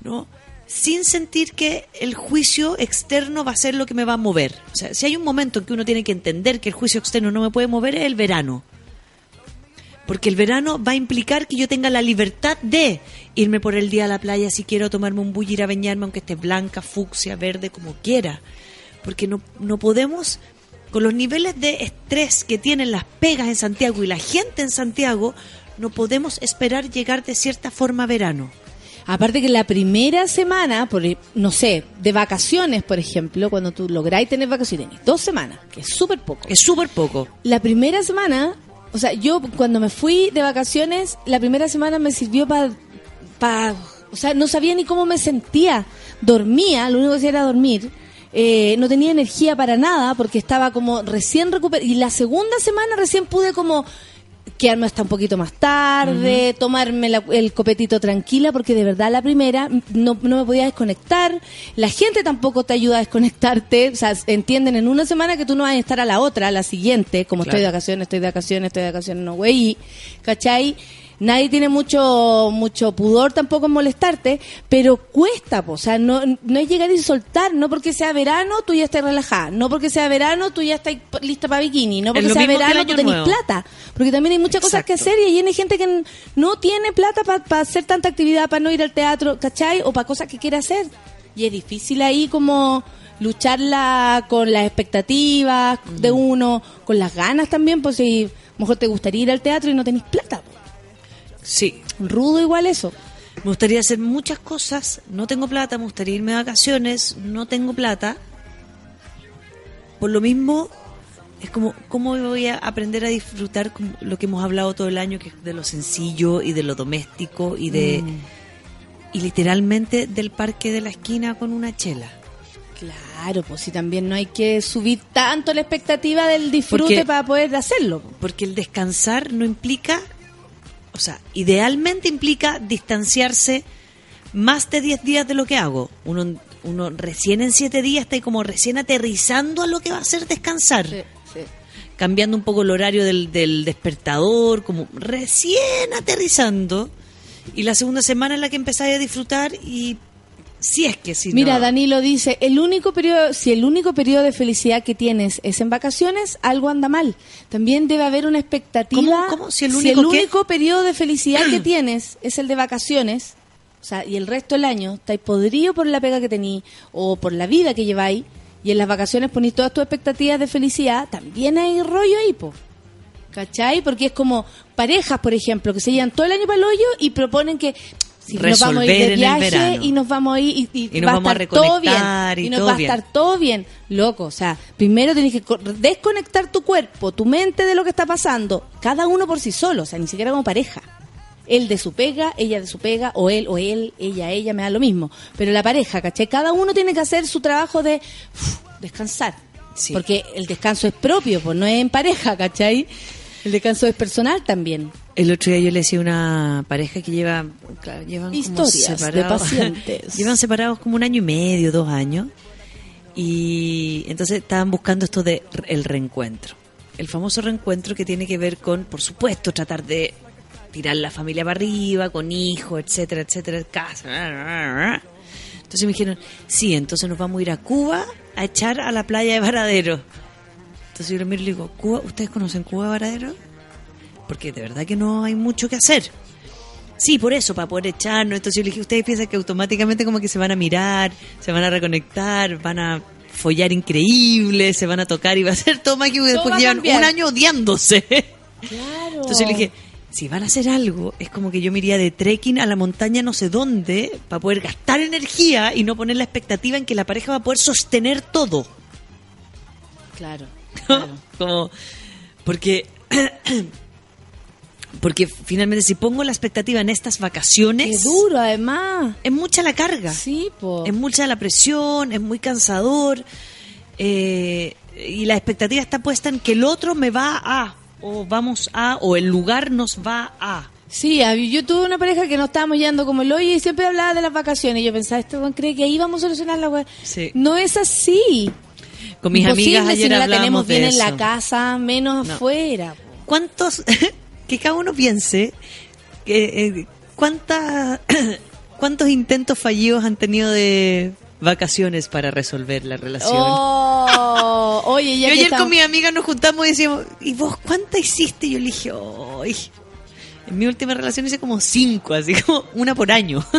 F: ¿no? Sin sentir que el juicio externo va a ser lo que me va a mover. O sea, si hay un momento en que uno tiene que entender que el juicio externo no me puede mover, es el verano. Porque el verano va a implicar que yo tenga la libertad de irme por el día a la playa si quiero tomarme un bulli, a bañarme, aunque esté blanca, fucsia, verde, como quiera. Porque no, no podemos, con los niveles de estrés que tienen las pegas en Santiago y la gente en Santiago, no podemos esperar llegar de cierta forma a verano.
B: Aparte que la primera semana, por, e- no sé, de vacaciones, por ejemplo, cuando tú lográis tener vacaciones, dos semanas, que es súper poco.
F: Es súper poco.
B: La primera semana, o sea, yo cuando me fui de vacaciones, la primera semana me sirvió para, pa, o sea, no sabía ni cómo me sentía. Dormía, lo único que hacía era dormir. Eh, no tenía energía para nada porque estaba como recién recuperada. Y la segunda semana recién pude como quedarme hasta un poquito más tarde, tomarme la- el copetito tranquila, porque de verdad la primera no, no me podía desconectar. La gente tampoco te ayuda a desconectarte. O sea, entienden en una semana que tú no vas a estar a la otra, a la siguiente, como estoy de vacaciones, estoy de vacaciones, estoy de vacaciones, no, güey. ¿Cachai? Nadie tiene mucho mucho pudor tampoco en molestarte, pero cuesta, po. o sea, no, no es llegar y soltar, no porque sea verano tú ya estás relajada, no porque sea verano tú ya estás lista para bikini, no porque sea verano tú tenés
F: nuevo.
B: plata, porque también hay muchas cosas que hacer y hay gente que no tiene plata para hacer tanta actividad, para no ir al teatro, ¿cachai? O para cosas que quiere hacer. Y es difícil ahí como lucharla con las expectativas de uno, con las ganas también, pues si a lo mejor te gustaría ir al teatro y no tenés plata. po.
F: Sí.
B: Rudo igual eso.
F: Me gustaría hacer muchas cosas, no tengo plata, me gustaría irme de vacaciones, no tengo plata. Por lo mismo, es como, ¿cómo voy a aprender a disfrutar lo que hemos hablado todo el año, que es de lo sencillo y de lo doméstico y de... Y literalmente del parque de la esquina con una chela.
B: Claro, pues si también no hay que subir tanto la expectativa del disfrute
F: Porque-
B: para poder hacerlo. po.
F: Porque el descansar no implica o sea, idealmente implica distanciarse más de 10 días de lo que hago. Uno, uno recién en 7 días está ahí como recién aterrizando a lo que va a ser descansar. Cambiando un poco el horario del, del despertador, como recién aterrizando. Y la segunda semana es la que empezáis a disfrutar y si es que si
B: Mira,
F: no-
B: Danilo dice, el único periodo, si el único periodo de felicidad que tienes es en vacaciones, algo anda mal. También debe haber una expectativa.
F: ¿Cómo? ¿Cómo? Si el único
B: periodo de felicidad que tienes es el de vacaciones, o sea, y el resto del año estáis podrido por la pega que tení o por la vida que lleváis, y en las vacaciones ponéis todas tus expectativas de felicidad, también hay rollo ahí, po. ¿Cachai? Porque es como parejas, por ejemplo, que se llevan todo el año para el hoyo y proponen que si nos vamos a ir
F: en
B: de
F: el
B: viaje
F: verano.
B: y nos vamos a ir y, y
F: Y nos
B: va
F: vamos a
B: a estar todo bien
F: y
B: y nos
F: todo
B: va a estar todo bien, loco. O sea, primero tenés que co- desconectar tu cuerpo, tu mente de lo que está pasando, cada uno por sí solo, o sea, ni siquiera como pareja. Él de su pega, ella de su pega, o él, o él, ella, ella, me da lo mismo. Pero la pareja, ¿cachai? Cada uno tiene que hacer su trabajo de descansar.
F: Sí.
B: Porque el descanso es propio, pues no es en pareja, ¿cachai? El descanso es personal también.
F: El otro día yo le decía a una pareja que lleva, claro, llevan como
B: Historias de
F: separados-
B: pacientes.
F: llevan separados como un año y medio, dos años. Y entonces estaban buscando esto de el reencuentro. El famoso reencuentro que tiene que ver con, por supuesto, tratar de tirar la familia para arriba, con hijos, etcétera, etcétera, casa. Entonces me dijeron, sí, entonces nos vamos a ir a Cuba a echar a la playa de Varadero. Entonces yo le miro y le digo, ¿Cuba? ¿Ustedes conocen Cuba Varadero? Porque de verdad que no hay mucho que hacer. Sí, por eso, para poder echarnos. Entonces yo le dije, ustedes piensan que automáticamente como que se van a mirar, se van a reconectar, van a follar increíble, se van a tocar y va a ser todo mágico y después llevan
B: cambiar.
F: un año odiándose.
B: Claro.
F: Entonces yo le dije, si van a hacer algo, es como que yo me iría de trekking a la montaña no sé dónde para poder gastar energía y no poner la expectativa en que la pareja va a poder sostener todo.
B: Claro.
F: Como porque porque finalmente si pongo la expectativa en estas
B: Qué
F: vacaciones
B: duro, además.
F: es mucha la carga
B: Sí, po.
F: es mucha la presión es muy cansador eh, y la expectativa está puesta en que el otro me va a o vamos a o el lugar nos va a
B: Sí, yo tuve una pareja que nos estábamos yendo como el hoyo y siempre hablaba de las vacaciones. Y yo pensaba, este cree que ahí vamos a solucionar la weá.
F: Sí.
B: No es así.
F: Con mis
B: Imposible
F: amigas
B: si
F: ayer
B: no la tenemos bien en la casa, menos
F: No.
B: afuera.
F: ¿Cuántos, que cada uno piense, que, eh, cuánta- cuántos intentos fallidos han tenido de vacaciones para resolver la relación?
B: Oh, oye, ya
F: Yo ayer
B: estamos-
F: con mi amiga nos juntamos y decíamos, ¿y vos cuánta hiciste? Y yo le dije, "Ay, en mi última relación hice como cinco, así como una por año.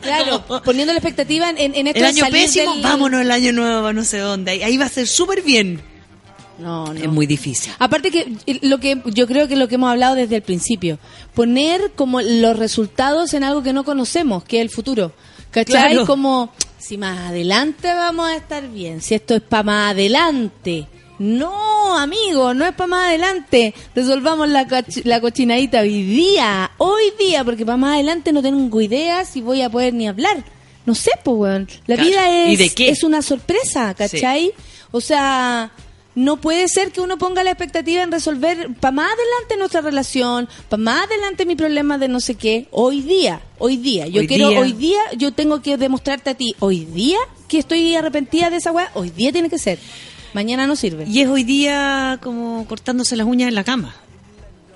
B: Claro, poniendo la expectativa en, en, esto
F: el año pésimo,
B: del-
F: vámonos el año nuevo, a no sé dónde. Ahí, va a ser súper bien.
B: No, no.
F: Es muy difícil.
B: Aparte que eh, lo que yo creo que lo que hemos hablado desde el principio, poner como los resultados en algo que no conocemos, que es el futuro. ¿Cachai?
F: Claro.
B: Como si más adelante vamos a estar bien, si esto es para más adelante. No, amigo, no es para más adelante. Resolvamos la, coch- la cochinadita hoy día, hoy día, porque para más adelante no tengo idea si voy a poder ni hablar. No sé, pues, weón. La
F: Claro.
B: vida
F: ¿Y
B: es,
F: de qué?
B: es una sorpresa, ¿cachai? O sea, no puede ser que uno ponga la expectativa en resolver para más adelante nuestra relación, para más adelante mi problema de no sé qué. Hoy día, hoy día. Yo
F: Hoy
B: quiero,
F: día.
B: hoy día, yo tengo que demostrarte a ti, hoy día que estoy arrepentida de esa weá, hoy día tiene que ser. Mañana no sirve.
F: Y es hoy día como cortándose las uñas en la cama.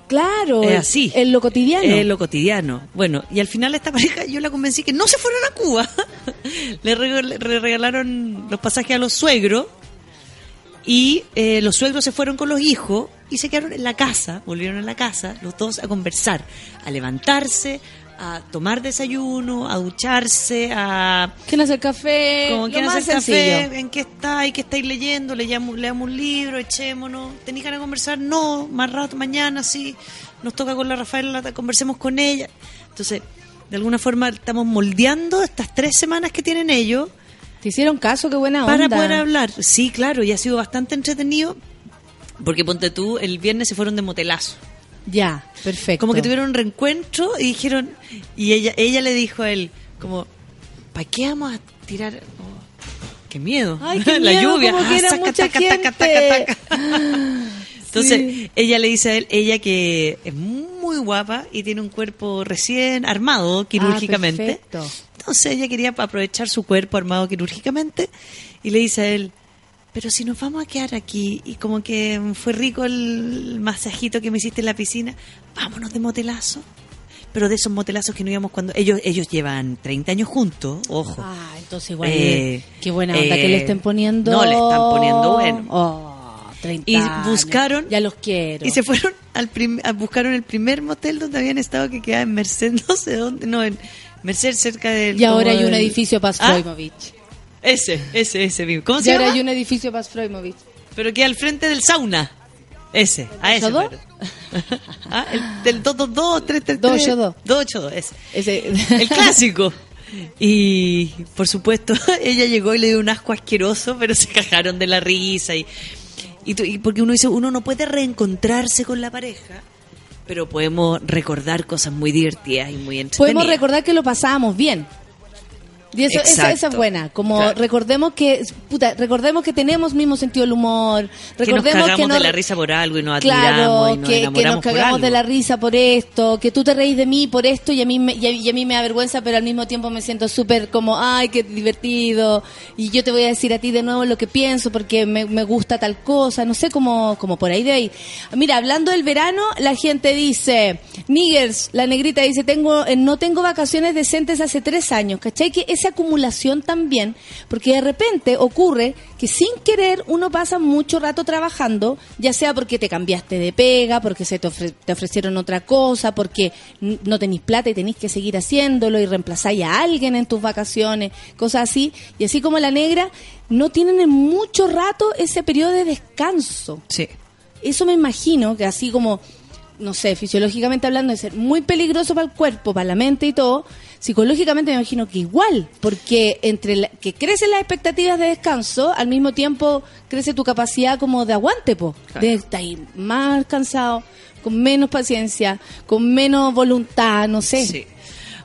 B: claro,
F: Es así.
B: En lo cotidiano.
F: Es lo cotidiano. Bueno, y al final esta pareja yo la convencí que no se fueron a Cuba. le regalaron los pasajes a los suegros y eh, los suegros se fueron con los hijos y se quedaron en la casa, volvieron a la casa, los dos a conversar, a levantarse, a tomar desayuno, a ducharse, a
B: ¿Quién hace café?
F: como
B: más
F: hacer café. ¿en qué estáis? ¿Qué estáis leyendo? Leamos, leamos un libro, echémonos. ¿Tenéis ganas de conversar? No, más rato, mañana sí. Nos toca con la Rafaela, la- conversemos con ella. Entonces, de alguna forma estamos moldeando estas tres semanas que tienen ellos
B: ¿Te hicieron caso? Qué buena
F: para
B: onda.
F: poder hablar. Sí, claro, y ha sido bastante entretenido. Porque ponte tú, el viernes se fueron de motelazo.
B: Ya, perfecto.
F: Como que tuvieron un reencuentro y dijeron, y ella, ella le dijo a él, como, ¿para qué vamos a tirar? Oh, qué miedo.
B: Ay, qué
F: la lluvia.
B: como que
F: Ah,
B: era
F: saca,
B: mucha
F: taca. Entonces,
B: Sí.
F: ella le dice a él, ella que es muy guapa y tiene un cuerpo recién armado quirúrgicamente.
B: Ah, perfecto.
F: Entonces ella quería aprovechar su cuerpo armado quirúrgicamente y le dice a él, pero si nos vamos a quedar aquí y como que fue rico el masajito que me hiciste en la piscina, vámonos de motelazo. Pero de esos motelazos que no íbamos cuando... Ellos ellos llevan 30 años juntos, ojo.
B: Ah, entonces igual.
F: Eh,
B: qué buena onda
F: eh,
B: que le estén poniendo.
F: no, le están poniendo bueno.
B: Oh, 30
F: Y
B: años.
F: buscaron-
B: Ya los quiero.
F: Y se fueron al prim- buscaron el primer motel donde habían estado que quedaba en Merced, no sé dónde, no, en Merced cerca del...
B: Y ahora hay un
F: del-
B: edificio Paz
F: ¿Ah? Ese, ese, ese mismo. ¿Cómo
B: Y
F: se
B: ahora
F: llama?
B: hay un edificio Paz Freumovich.
F: Pero que al frente del sauna. Ese, a ese.
B: 282?
F: fueron. ah, el del 222, 333.
B: 282.
F: 282, ese.
B: Ese.
F: El clásico. Y por supuesto, ella llegó y le dio un asco asqueroso, pero se cagaron de la risa. Y, y, y porque uno dice, uno no puede reencontrarse con la pareja, pero podemos recordar cosas muy divertidas y muy entretenidas.
B: Podemos recordar que lo pasábamos bien. Y eso, esa, esa es buena. Como
F: Claro.
B: recordemos que, puta, recordemos que tenemos mismo sentido del humor.
F: que nos
B: Recordemos
F: cagamos
B: no-
F: de la risa por algo y nos
B: Claro,
F: admiramos y nos
B: que, que nos cagamos de la risa por esto, que tú te reís de mí por esto y a mí me, y a, y a mí me da vergüenza, pero al mismo tiempo me siento súper como, ay, qué divertido. Y yo te voy a decir a ti de nuevo lo que pienso porque me, me gusta tal cosa, no sé cómo, como por ahí de ahí. Mira, hablando del verano, la gente dice, Niggers, la negrita dice, tengo, eh, no tengo vacaciones decentes hace tres años, ¿cachai? Que esa acumulación también, porque de repente ocurre que sin querer uno pasa mucho rato trabajando, ya sea porque te cambiaste de pega, porque se te, ofre- te ofrecieron otra cosa, porque no tenéis plata y tenéis que seguir haciéndolo y reemplazáis a alguien en tus vacaciones, cosas así. Y así como la negra, no tienen en mucho rato ese periodo de descanso.
F: Sí.
B: Eso me imagino que así como, no sé, fisiológicamente hablando, de ser muy peligroso para el cuerpo, para la mente y todo, psicológicamente me imagino que igual, porque entre la- que crecen las expectativas de descanso, al mismo tiempo crece tu capacidad como de aguante, po, de estar ahí más cansado, con menos paciencia, con menos voluntad, no sé,
F: Sí.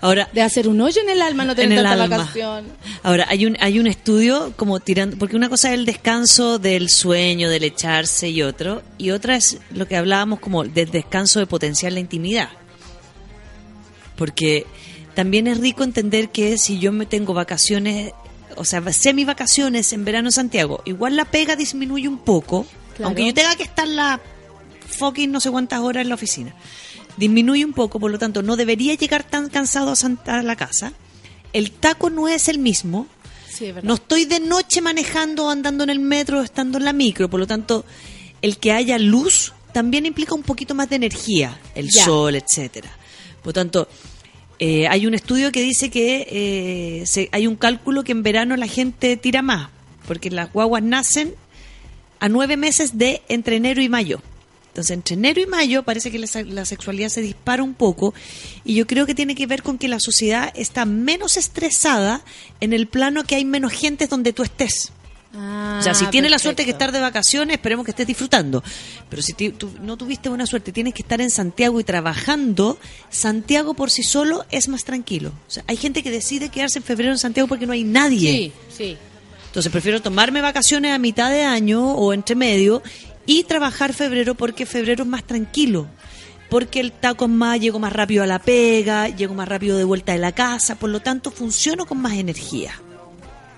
F: Ahora,
B: de hacer un hoyo en el alma, no tener tanta
F: alma.
B: vacación.
F: Ahora, hay un, hay un estudio como tirando, porque una cosa es el descanso del sueño, del echarse y otro, y otra es lo que hablábamos como del descanso de potenciar la intimidad. Porque también es rico entender que si yo me tengo vacaciones, o sea, semi vacaciones en verano en Santiago, igual la pega disminuye un poco,
B: Claro.
F: aunque yo tenga que estar la fucking no sé cuántas horas en la oficina. Disminuye un poco, por lo tanto, no debería llegar tan cansado a la casa. El taco no es el mismo.
B: Sí.
F: No estoy de noche manejando, andando en el metro, estando en la micro. Por lo tanto, el que haya luz también implica un poquito más de energía, el
B: Ya.
F: sol, etcétera. Por lo tanto, eh, hay un estudio que dice que eh, se- hay un cálculo que en verano la gente tira más, porque las guaguas nacen a nueve meses de entre enero y mayo. Entonces, entre enero y mayo parece que la, la sexualidad se dispara un poco y yo creo que tiene que ver con que la sociedad está menos estresada en el plano que hay menos gente donde tú estés. O sea, si
B: Ah,
F: tienes la suerte de que estar de vacaciones, esperemos que estés disfrutando. Pero si tú no tuviste buena suerte, tienes que estar en Santiago y trabajando, Santiago por sí solo es más tranquilo. O sea, hay gente que decide quedarse en febrero en Santiago porque no hay nadie.
B: Sí, sí.
F: Entonces prefiero tomarme vacaciones a mitad de año o entre medio y trabajar febrero porque febrero es más tranquilo. Porque el taco es más, llego más rápido a la pega, llego más rápido de vuelta de la casa, por lo tanto funciono con más energía.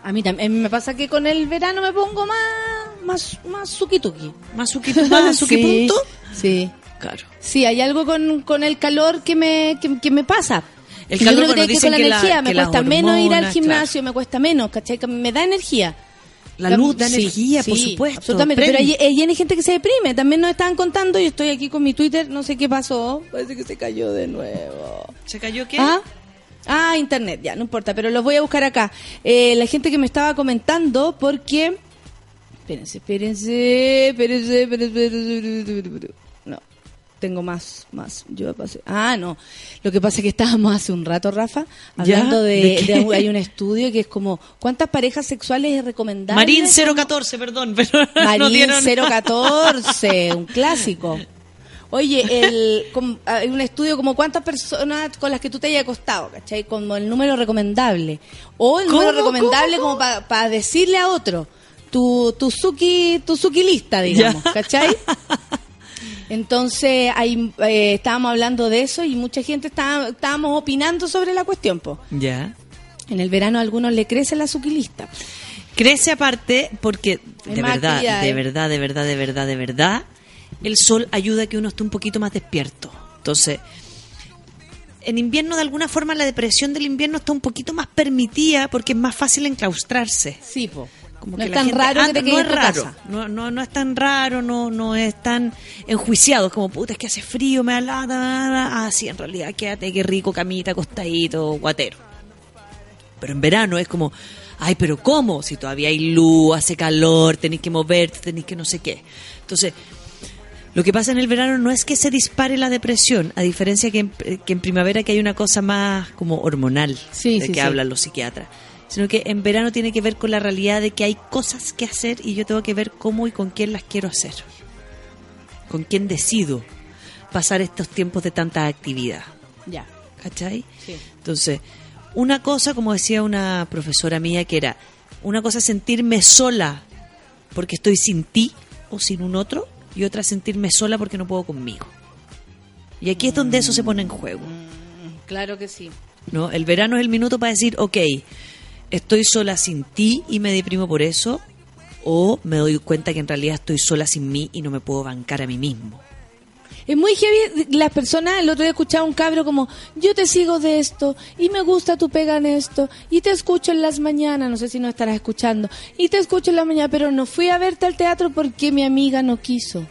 B: A mí también me pasa que con el verano me pongo más, más, más suki-tuki.
F: Más suki, más suki punto.
B: Sí.
F: Claro.
B: Sí, hay algo con, con el calor que me, que, que me pasa.
F: El
B: Que
F: calor,
B: yo creo que
F: bueno,
B: que con la energía, me cuesta menos ir al gimnasio, me cuesta menos, ¿cachai? Me da energía.
F: La luz da
B: Sí,
F: energía, por supuesto.
B: Absolutamente, pero hay- hay gente que se deprime, también nos estaban contando, yo estoy aquí con mi Twitter, no sé qué pasó, parece que se cayó de nuevo.
F: ¿Se cayó qué?
B: ¿Ah? Ah, internet, ya, no importa, pero los voy a buscar acá. Eh, la gente que me estaba comentando, porque... Espérense, espérense, espérense, espérense, espérense, espérense. No, tengo más, más. Yo pasé. Ah, no. Lo que pasa es que estábamos hace un rato, Rafa, hablando de,
F: ¿De qué?
B: de- hay un estudio que es como ¿cuántas parejas sexuales es recomendable?
F: Marín 014, perdón, pero
B: Marín
F: no dieron...
B: 014, un clásico. Oye, el, hay un estudio como cuántas personas con las que tú te hayas acostado, ¿cachai? Como el número recomendable. O el número
F: ¿Cómo,
B: recomendable
F: cómo,
B: como para decirle a otro. Tu, tu suki, tu suki lista, digamos,
F: Ya.
B: ¿cachai? Entonces, ahí, eh, estábamos hablando de eso y mucha gente estaba, estábamos opinando sobre la cuestión. Po.
F: Ya.
B: En el verano a algunos le crece la suquilista.
F: Crece aparte porque, de
B: más
F: verdad, de verdad, de verdad, de verdad, de verdad, el sol ayuda a que uno esté un poquito más despierto. Entonces, en invierno, de alguna forma, la depresión del invierno está un poquito más permitida porque es más fácil enclaustrarse.
B: Sí, po.
F: Como
B: no
F: que
B: es tan
F: gente
B: raro que te
F: no es raro,
B: casa.
F: no, no, no es tan raro, no, no es tan enjuiciado, es como puta, es que hace frío, me da lata, ah, sí, en realidad quédate, qué rico, camita, acostadito, guatero. Pero en verano es como, ay, pero ¿cómo? Si todavía hay luz, hace calor, tenéis que moverte, tenéis que no sé qué. Entonces, lo que pasa en el verano no es que se dispare la depresión, a diferencia que en, que en primavera que hay una cosa más como hormonal
B: Sí,
F: de
B: sí,
F: que
B: sí.
F: hablan los psiquiatras, sino que en verano tiene que ver con la realidad de que hay cosas que hacer y yo tengo que ver cómo y con quién las quiero hacer, con quién decido pasar estos tiempos de tanta actividad.
B: Ya.
F: ¿Cachai? Entonces, una cosa, como decía una profesora mía, que era, una cosa es sentirme sola porque estoy sin ti o sin un otro, y otra sentirme sola porque no puedo conmigo. Y aquí es donde eso se pone en juego.
B: Claro que sí.
F: ¿no? El verano es el minuto para decir, ok, estoy sola sin ti y me deprimo por eso, o me doy cuenta que en realidad estoy sola sin mí y no me puedo bancar a mí mismo.
B: Es muy heavy las personas, el otro día escuchaba un cabro como, yo te sigo de esto, y me gusta tu pega en esto, y te escucho en las mañanas, no sé si no estarás escuchando, y te escucho en la mañana, pero no fui a verte al teatro porque mi amiga no quiso.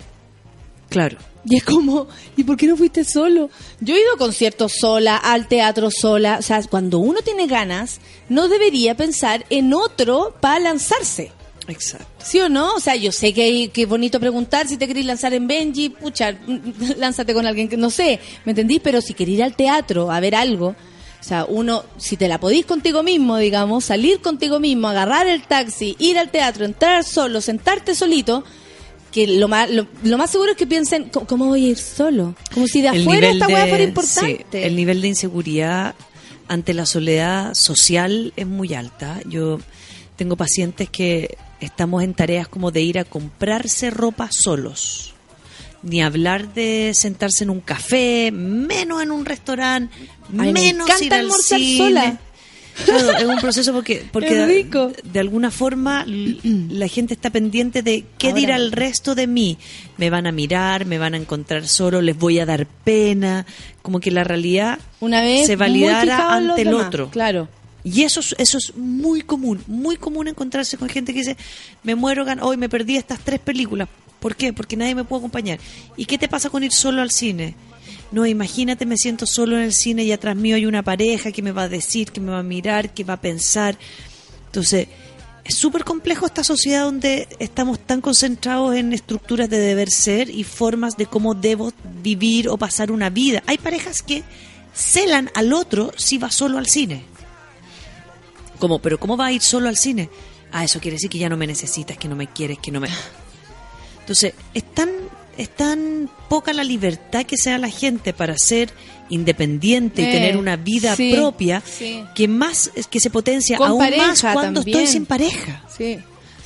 F: Claro.
B: Y es como, ¿y por qué no fuiste solo? Yo he ido a conciertos sola, al teatro sola, o sea, cuando uno tiene ganas, no debería pensar en otro para lanzarse.
F: Exacto.
B: ¿Sí o no? O sea, yo sé que, que es bonito preguntar si te querés lanzar en Benji, pucha, lánzate con alguien que no sé, ¿me entendí? Pero si querés ir al teatro a ver algo, o sea, uno, si te la podís contigo mismo, digamos, salir contigo mismo, agarrar el taxi, ir al teatro, entrar solo, sentarte solito, que lo más, lo, lo más seguro es que piensen, "¿Cómo- ¿cómo voy a ir solo? Como si de afuera esta weá fuera importante.
F: sí, el nivel de inseguridad ante la soledad social es muy alta. Yo tengo pacientes que estamos en tareas como de ir a comprarse ropa solos. Ni hablar de sentarse en un café, menos en un restaurante,
B: Ay, me
F: menos
B: encanta
F: ir al
B: almorzar
F: cine.
B: sola.
F: Claro, es un proceso porque, porque
B: rico.
F: De, de alguna forma la gente está pendiente de qué
B: Ahora
F: dirá el resto de mí. Me van a mirar, me van a encontrar solo, les voy a dar pena. Como que la realidad
B: Una vez
F: se validara ante el
B: demás,
F: otro.
B: Claro.
F: Y eso, es- eso es muy común, muy común encontrarse con gente que dice, me muero, hoy me perdí estas tres películas. ¿Por qué? Porque nadie me puede acompañar. ¿Y qué te pasa con ir solo al cine? No, imagínate, me siento solo en el cine y atrás mío hay una pareja que me va a decir, que me va a mirar, que va a pensar. Entonces, es súper complejo esta sociedad donde estamos tan concentrados en estructuras de deber ser y formas de cómo debo vivir o pasar una vida. Hay parejas que celan al otro si va solo al cine. Como, pero ¿cómo va a ir solo al cine? Ah, eso quiere decir que ya no me necesitas, que no me quieres, que no me... Entonces, es tan, es tan poca la libertad que se da la gente para ser independiente y
B: Eh,
F: tener una vida
B: sí,
F: propia
B: sí.
F: que más que se potencia
B: Con
F: aún más cuando
B: también.
F: estoy sin pareja.
B: Sí.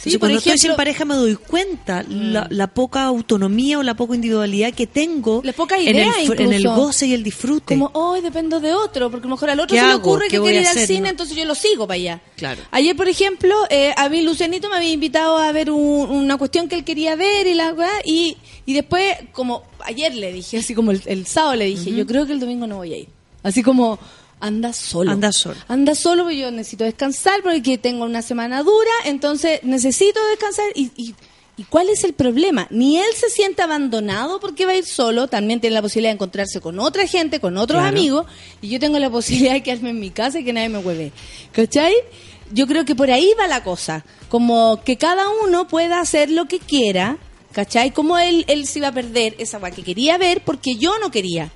F: Entonces, cuando estoy sin pareja me doy cuenta
B: Mm.
F: la, la poca autonomía o la poca individualidad que tengo
B: La poca
F: en, el, en el goce y el disfrute.
B: Como, hoy dependo de otro, porque a lo mejor al otro
F: ¿Qué
B: se le ocurre
F: ¿Qué
B: que quiere ir al cine,
F: No.
B: entonces yo lo sigo para allá.
F: Claro.
B: Ayer, por ejemplo, eh, a mí Lucianito me había invitado a ver un- una cuestión que él quería ver y la y, y después, como ayer le dije, así como el, el sábado le dije, yo creo que el domingo no voy a ir. Así como, anda solo.
F: Anda solo.
B: Anda solo porque yo necesito descansar porque tengo una semana dura, entonces necesito descansar y... y ¿Y cuál es el problema? Ni él se siente abandonado porque va a ir solo, también tiene la posibilidad de encontrarse con otra gente, con otros
F: Claro.
B: amigos, y yo tengo la posibilidad de quedarme en mi casa y que nadie me hueve. ¿Cachai? Yo creo que por ahí va la cosa. Como que cada uno pueda hacer lo que quiera, ¿cachai? Como él, él se iba a perder esa agua que quería ver porque yo no quería.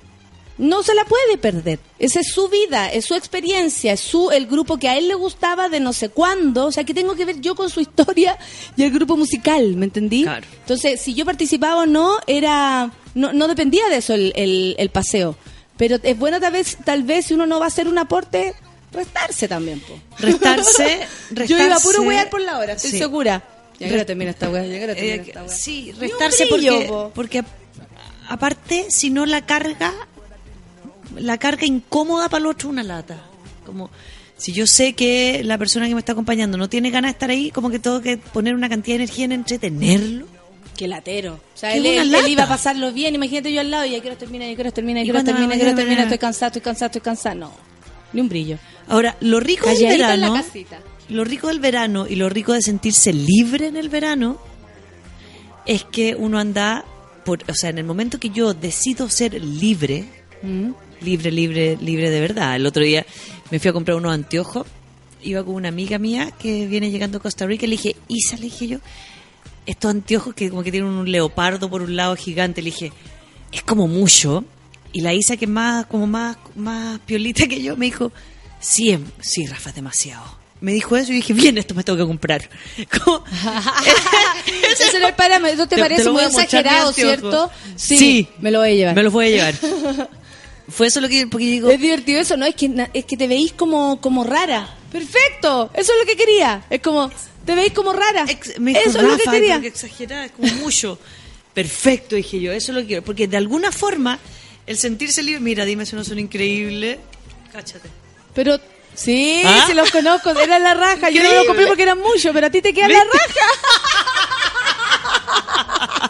B: No se la puede perder. Esa es su vida, es su experiencia, es su el grupo que a él le gustaba de no sé cuándo. O sea, que tengo que ver yo con su historia y el grupo musical, ¿me entendí?
F: Claro.
B: Entonces, si yo participaba o no, era no, no dependía de eso el, el, el paseo. Pero es bueno tal vez, tal vez si uno no va a hacer un aporte, restarse también. po.
F: Restarse,
B: Yo iba a
F: restarse-
B: puro wear por la hora, estoy
F: Sí.
B: segura. Ya que termina esta wea, ya que termina
F: Eh,
B: esta wea.
F: sí, restarse
B: brillo,
F: porque,
B: po.
F: porque aparte, si no la carga, la carga incómoda para el otro una lata. Como si yo sé que la persona que me está acompañando no tiene ganas de estar ahí, como que tengo que poner una cantidad de energía en entretenerlo.
B: Qué latero. O sea, él, él- él iba a pasarlo bien. Imagínate yo al lado y ya quiero terminar, ya quiero terminar,
F: ¿Y
B: ya quiero terminar, quiero terminar. Estoy cansada, estoy cansada, estoy cansada. No. Ni un brillo.
F: Ahora, lo rico del
B: Calladita en la
F: verano,
B: casita.
F: lo rico del verano y lo rico de sentirse libre en el verano es que uno anda, por, o sea, en el momento que yo decido ser libre,
B: Mm.
F: Libre, libre, libre de verdad. El otro día me fui a comprar unos anteojos, iba con una amiga mía que viene llegando a Costa Rica, le dije, Isa, le dije yo, estos anteojos que como que tienen un leopardo por un lado gigante, le dije, es como mucho. Y la Isa, que es más, como más, más piolita que yo, me dijo, sí, em- sí, Rafa, es demasiado. Me dijo eso y dije, bien, esto me tengo que comprar.
B: Ese. ¿No te, parece muy exagerado, cierto?
F: Sí.
B: Me lo voy a llevar.
F: me lo voy a llevar. Fue eso lo que, porque digo,
B: Es divertido eso, ¿no? Es que, es que te veís como, como rara. Perfecto. Eso es lo que quería. Es como, te veis como rara.
F: Ex- me dijo,
B: eso es lo que
F: "Rafa,
B: quería.
F: que exagerada, es como mucho. Perfecto, dije yo, eso es lo que quiero. Porque de alguna forma, el sentirse libre, mira, dime si no son increíbles. Cáchate.
B: Pero, sí,
F: ¿Ah?
B: sí los conozco. Era la raja. Yo no lo compré porque eran muchos, pero a ti te queda la raja.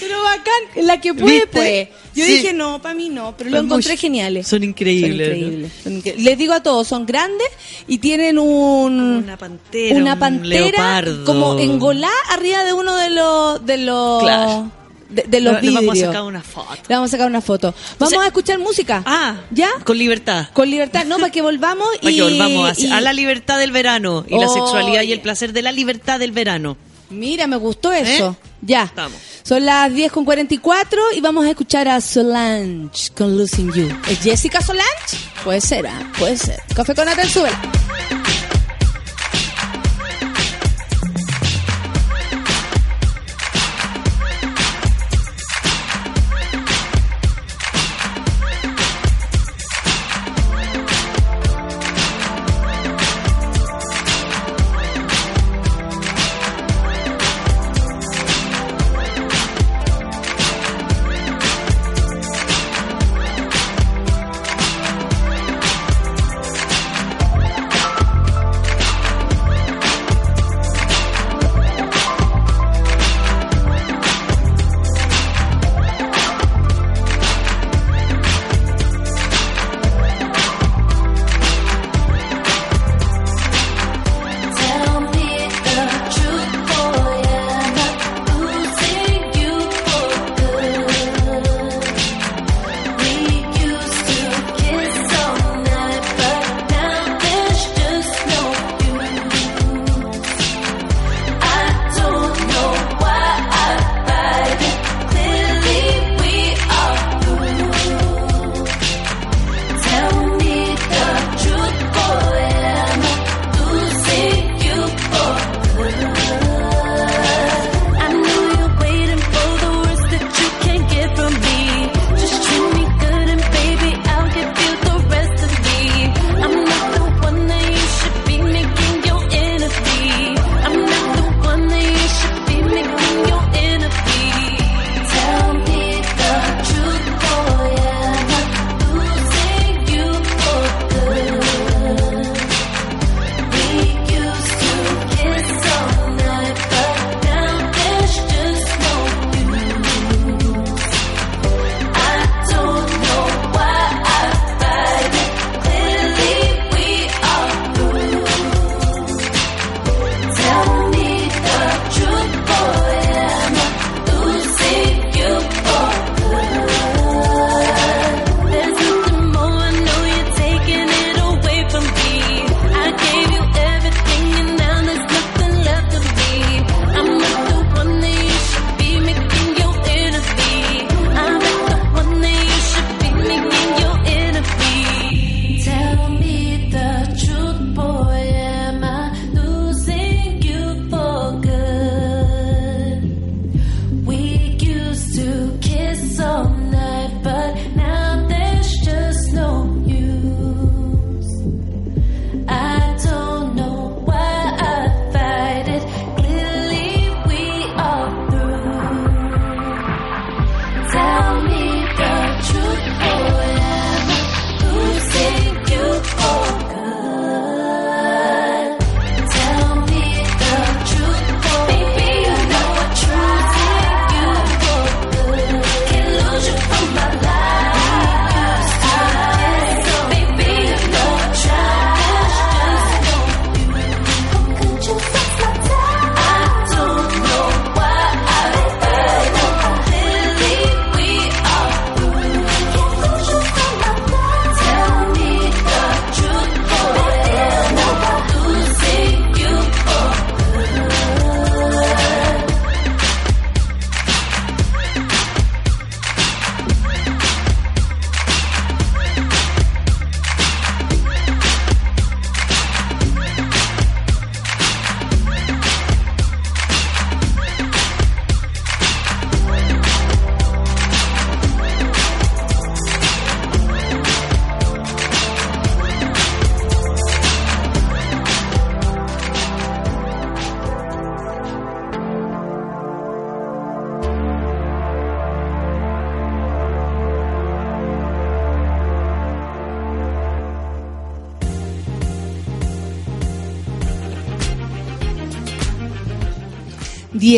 B: pero bacán. La que puede,
F: ¿Viste?
B: pues. Yo
F: Sí.
B: dije, no, para mí no. Pero lo
F: Son
B: encontré geniales.
F: Son increíbles,
B: Son increíbles. Son incre- Les digo a todos, son grandes y tienen un...
F: Una pantera,
B: una
F: un
B: pantera
F: leopardo.
B: como engolada arriba de uno de los de los
F: Claro.
B: de, de los vidrios.
F: vamos a sacar una foto.
B: Le vamos a sacar una foto. Vamos a escuchar música.
F: Ah,
B: ¿ya?
F: Con libertad.
B: Con libertad, no, para que volvamos
F: Para
B: y
F: que volvamos a,
B: y-
F: a la libertad del verano y la
B: Oye.
F: sexualidad y el placer de la libertad del verano.
B: Mira, me gustó eso. Ya.
F: Estamos.
B: Son las 10 con 44 y vamos a escuchar a Solange con Losing You. ¿Es Jessica Solange? Puede ser, ah, puede ser. Café con Natal, súbela.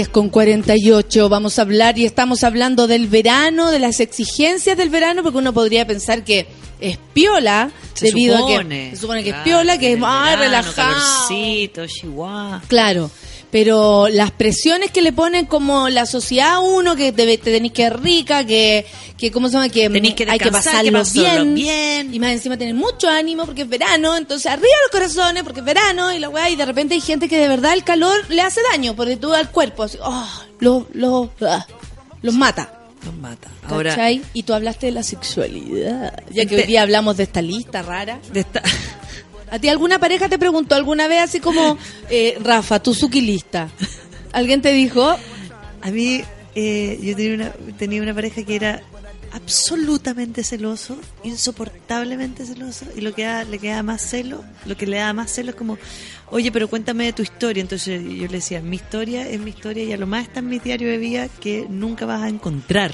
B: 10 con 48 vamos a hablar y estamos hablando del verano, de las exigencias del verano, porque uno podría pensar que es piola,
F: Se
B: debido a que se supone que es piola, que es más relajado.
F: chihuahua.
B: Claro, pero las presiones que le ponen como la sociedad a uno, que te, te tenés que rica, que, que ¿cómo se llama? Que
F: Tenés que
B: hay que pasarlo bien,
F: bien.
B: Y más encima tener mucho ánimo porque es verano, entonces arriba los corazones porque es verano y la weá, y de repente hay gente que de verdad el calor le hace daño, porque todo al cuerpo, así, oh, lo, lo, ah, los mata.
F: Nos mata. Ahora,
B: ¿Cachai? Y tú hablaste de la sexualidad. Ya que
F: Te-
B: hoy día hablamos de esta lista rara.
F: de esta-
B: ¿A ti alguna pareja te preguntó alguna vez así como, eh, Rafa, tu Suki lista? ¿Alguien te dijo?
F: a mí, eh, yo tenía una, tenía una pareja que era absolutamente celoso, insoportablemente celoso, y lo que da- le queda más celo, lo que le da más celo es como, oye, pero cuéntame de tu historia. Entonces yo le decía, mi historia es mi historia y a lo más está en mi diario de vida que nunca vas a encontrar.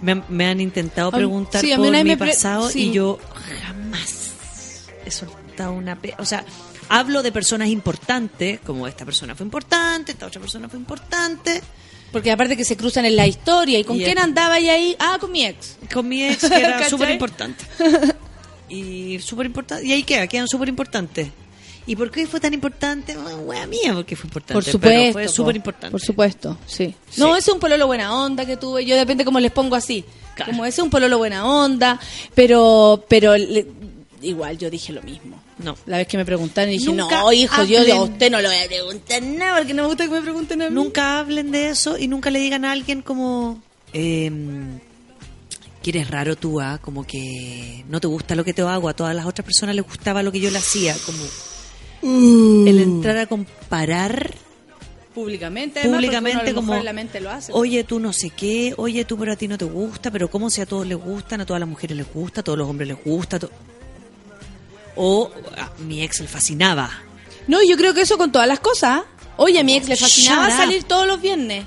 F: Me, han- me han intentado preguntar
B: sí,
F: por mi
B: pre-
F: pasado
B: sí.
F: y yo jamás he soltado una... pe- O sea, hablo de personas importantes, como esta persona fue importante, esta otra persona fue importante,
B: Porque aparte que se cruzan en la historia. ¿Y con
F: Y
B: quién
F: el-
B: andaba y ahí? Ah, con mi ex.
F: con mi ex que era súper importante. Y súper importante. Y ahí queda, quedan súper importantes. ¿Y por qué fue tan importante? Bueno, wea mía, porque fue importante.
B: Por
F: pero
B: supuesto.
F: fue súper importante.
B: Por supuesto, sí. No, ese es un pololo buena onda que tuve. Yo depende cómo les pongo así.
F: Claro.
B: Como ese es un pololo buena onda. Pero, pero le- igual yo dije lo mismo.
F: No.
B: La vez que me preguntaron y dije,
F: Nunca
B: no, hijo, yo
F: hablen-
B: a usted no le voy a preguntar nada porque no me gusta que me pregunten a mí.
F: Nunca hablen de eso y nunca le digan a alguien como... que eres raro tú, ah, como que no te gusta lo que te hago, a todas las otras personas les gustaba lo que yo le hacía, como
B: Uh.
F: el entrar a comparar
B: Públicamente, además,
F: públicamente
B: uno lo
F: como
B: la mente lo hace.
F: oye tú no sé qué oye tú pero a ti no te gusta pero cómo si a todos les gustan a todas las mujeres les gusta a todos los hombres les gusta a to- o a mi ex le fascinaba
B: No, yo creo que eso con todas las cosas. ¿ah? Oye, a mi ex le fascinaba salir todos los viernes.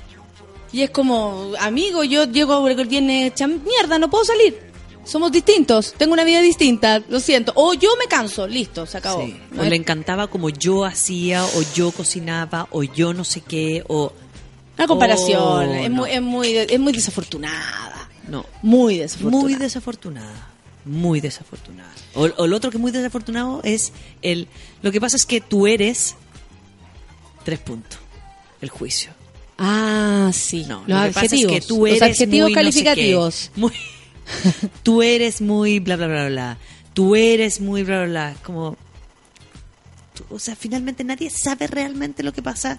B: Y es como, amigo, yo llego el viernes, mierda, no puedo salir. Somos distintos, tengo una vida distinta, lo siento. O yo me canso, listo, se acabó.
F: Sí. O le encantaba como yo hacía o yo cocinaba o yo no sé qué o
B: Una comparación,
F: Oh,
B: es,
F: no.
B: muy, es, muy, es muy desafortunada.
F: no
B: Muy desafortunada.
F: muy desafortunada muy desafortunada o, o el otro que es muy desafortunado es el lo que pasa es que tú eres tres puntos el juicio
B: Ah, sí.
F: No,
B: los
F: lo que pasa
B: adjetivos.
F: es que tú eres
B: los adjetivos
F: muy no sé qué,
B: calificativos.
F: muy- tú eres muy bla bla bla bla. Tú eres muy bla bla bla. Como, tú- o sea, finalmente nadie sabe realmente lo que pasa